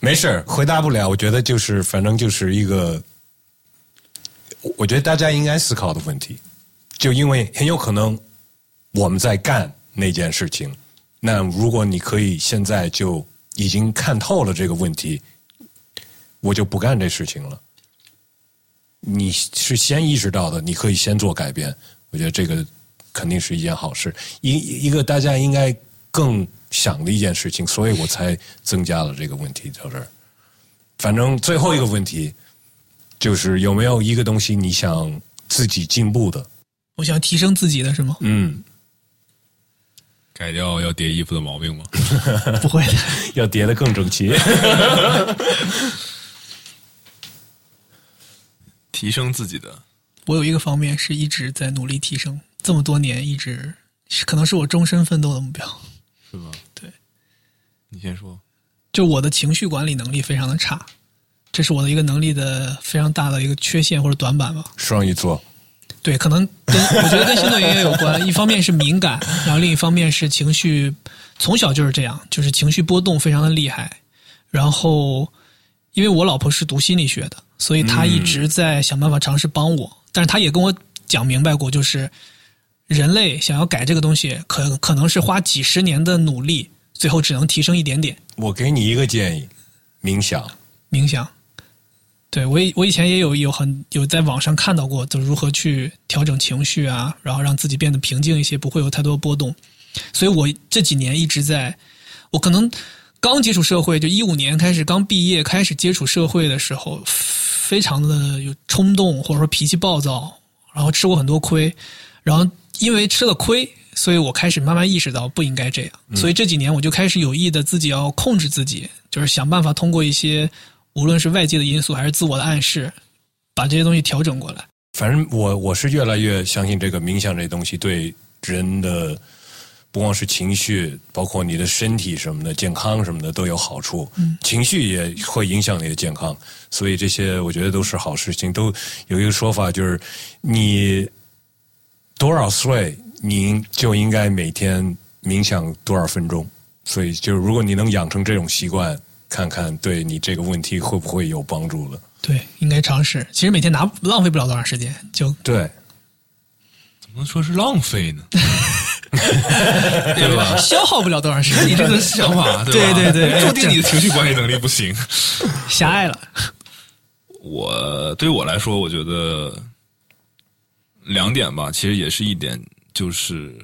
没事回答不了。我觉得就是，反正就是一个，我觉得大家应该思考的问题。就因为很有可能我们在干那件事情，那如果你可以现在就。已经看透了这个问题，我就不干这事情了。你是先意识到的，你可以先做改变。我觉得这个肯定是一件好事，一一个大家应该更想的一件事情，所以我才增加了这个问题到这儿。反正最后一个问题就是有没有一个东西你想自己进步的？我想提升自己的是吗？嗯。改掉要叠衣服的毛病吗？不会的，要叠的更整齐。提升自己的，我有一个方面是一直在努力提升，这么多年一直可能是我终身奋斗的目标。是吗？对，你先说。就我的情绪管理能力非常的差，这是我的一个能力的非常大的一个缺陷或者短板吧。双鱼座。对，可能跟我觉得跟星座原因有关。一方面是敏感，然后另一方面是情绪，从小就是这样，就是情绪波动非常的厉害。然后，因为我老婆是读心理学的，所以他一直在想办法尝试帮我。但是他也跟我讲明白过，就是人类想要改这个东西，可可能是花几十年的努力，最后只能提升一点点。我给你一个建议：冥想。冥想。对我以我以前也有有很有在网上看到过，就如何去调整情绪啊，然后让自己变得平静一些，不会有太多波动。所以我这几年一直在，我可能刚接触社会，就一五年开始刚毕业开始接触社会的时候，非常的有冲动，或者说脾气暴躁，然后吃过很多亏，然后因为吃了亏，所以我开始慢慢意识到不应该这样。所以这几年我就开始有意的自己要控制自己，就是想办法通过一些。无论是外界的因素还是自我的暗示，把这些东西调整过来。反正我我是越来越相信这个冥想这东西对人的不光是情绪，包括你的身体什么的健康什么的都有好处。嗯，情绪也会影响你的健康，所以这些我觉得都是好事情。都有一个说法就是，你多少岁你就应该每天冥想多少分钟。所以，就是如果你能养成这种习惯。看看对你这个问题会不会有帮助了？对，应该尝试。其实每天拿浪费不了多长时间，就对。怎么能说是浪费呢？对吧？消耗不了多长时间。你这个想法，对？对对注定你的情绪管理能力不行。狭隘了。我对于我来说，我觉得两点吧，其实也是一点，就是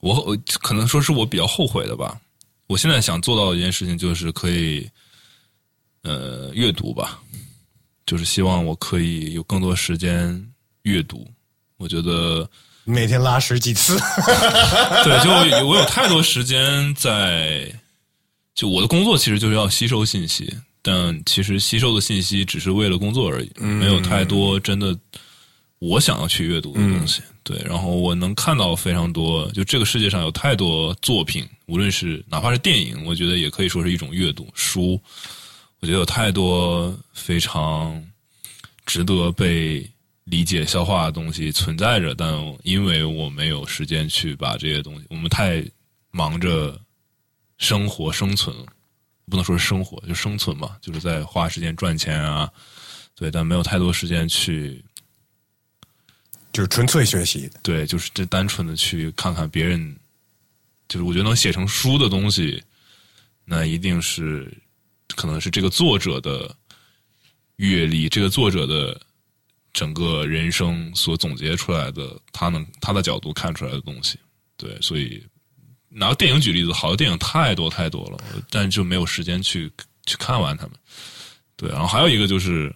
我我可能说是我比较后悔的吧。我现在想做到的一件事情，就是可以呃阅读吧，就是希望我可以有更多时间阅读。我觉得每天拉屎几次？对，就我有太多时间在，就我的工作其实就是要吸收信息。但其实吸收的信息只是为了工作而已，没有太多真的我想要去阅读的东西。对，然后我能看到非常多，就这个世界上有太多作品，无论是哪怕是电影，我觉得也可以说是一种阅读书。我觉得有太多非常值得被理解、消化的东西存在着，但因为我没有时间去把这些东西，我们太忙着生活、生存了。不能说是生活，就生存嘛，就是在花时间赚钱啊，对，但没有太多时间去，就是纯粹学习。对，就是这单纯的去看看别人，就是我觉得能写成书的东西，那一定是可能是这个作者的阅历，这个作者的整个人生所总结出来的，他能他的角度看出来的东西，对，所以。拿电影举例子，好的电影太多太多了，但就没有时间去去看完他们。对，然后还有一个就是，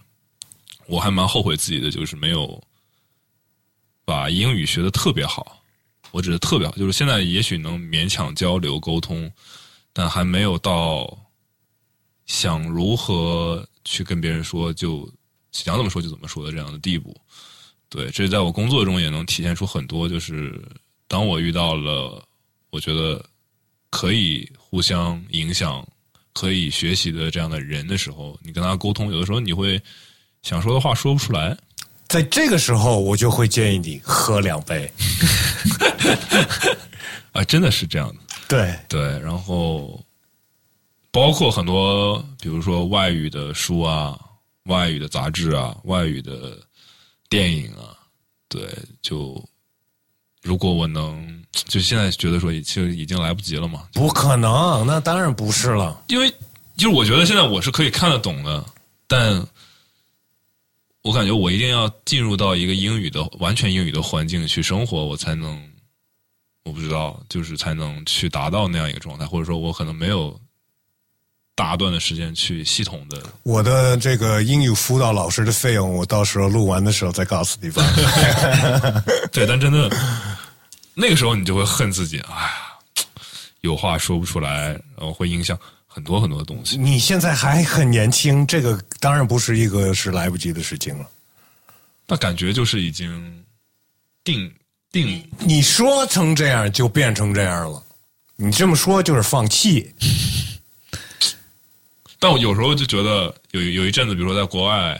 我还蛮后悔自己的，就是没有把英语学的特别好。我指的特别好，就是现在也许能勉强交流沟通，但还没有到想如何去跟别人说就想怎么说就怎么说的这样的地步。对，这在我工作中也能体现出很多，就是当我遇到了。我觉得可以互相影响、可以学习的这样的人的时候，你跟他沟通，有的时候你会想说的话说不出来。在这个时候，我就会建议你喝两杯。啊，真的是这样的。对对，然后包括很多，比如说外语的书啊、外语的杂志啊、外语的电影啊，对，就。如果我能，就现在觉得说，其实已经来不及了嘛？不可能，那当然不是了。因为就是我觉得现在我是可以看得懂的，但我感觉我一定要进入到一个英语的完全英语的环境去生活，我才能，我不知道，就是才能去达到那样一个状态，或者说我可能没有。大段的时间去系统的，我的这个英语辅导老师的费用，我到时候录完的时候再告诉你吧。对，但真的那个时候你就会恨自己，哎呀，有话说不出来，然后会影响很多很多的东西。你现在还很年轻，这个当然不是一个是来不及的事情了。那感觉就是已经定定，你说成这样就变成这样了，你这么说就是放弃。但我有时候就觉得，有有一阵子，比如说在国外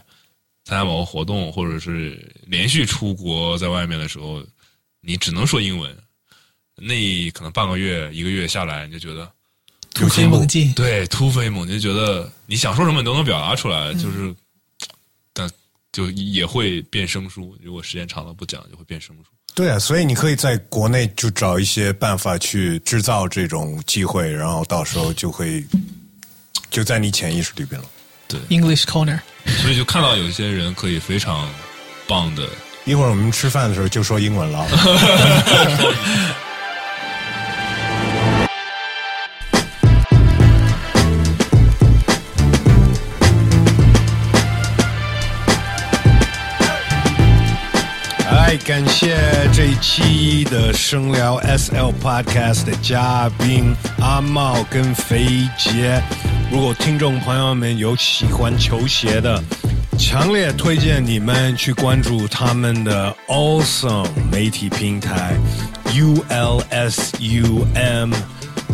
参加某个活动，或者是连续出国在外面的时候，你只能说英文，那可能半个月、一个月下来，你就觉得突飞猛进。对，突飞猛进，觉得你想说什么你都能表达出来，就是，但就也会变生疏。如果时间长了不讲，就会变生疏。对啊，所以你可以在国内就找一些办法去制造这种机会，然后到时候就会。就在你潜意识里边了，对，English Corner，所以就看到有些人可以非常棒的。一会儿我们吃饭的时候就说英文了。感谢这一期的声聊 SL Podcast 的嘉宾阿茂跟肥杰。如果听众朋友们有喜欢球鞋的，强烈推荐你们去关注他们的 Awesome 媒体平台 U L S U M，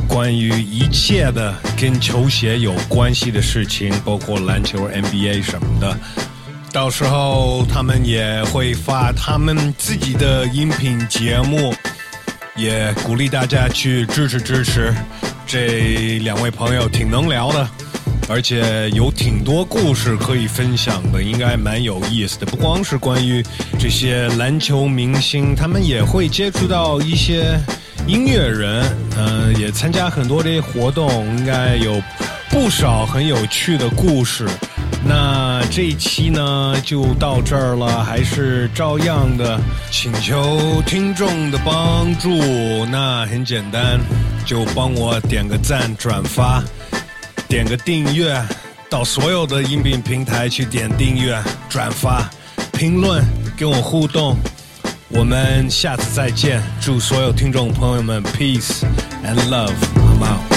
关于一切的跟球鞋有关系的事情，包括篮球 NBA 什么的，到时候他们也会发他们自己的音频节目，也鼓励大家去支持支持。这两位朋友挺能聊的，而且有挺多故事可以分享的，应该蛮有意思的。不光是关于这些篮球明星，他们也会接触到一些音乐人，嗯、也参加很多这些活动，应该有不少很有趣的故事。那这一期呢就到这儿了，还是照样的请求听众的帮助。那很简单，就帮我点个赞、转发、点个订阅，到所有的音频平台去点订阅、转发、评论，跟我互动。我们下次再见，祝所有听众朋友们 peace and love，好吗？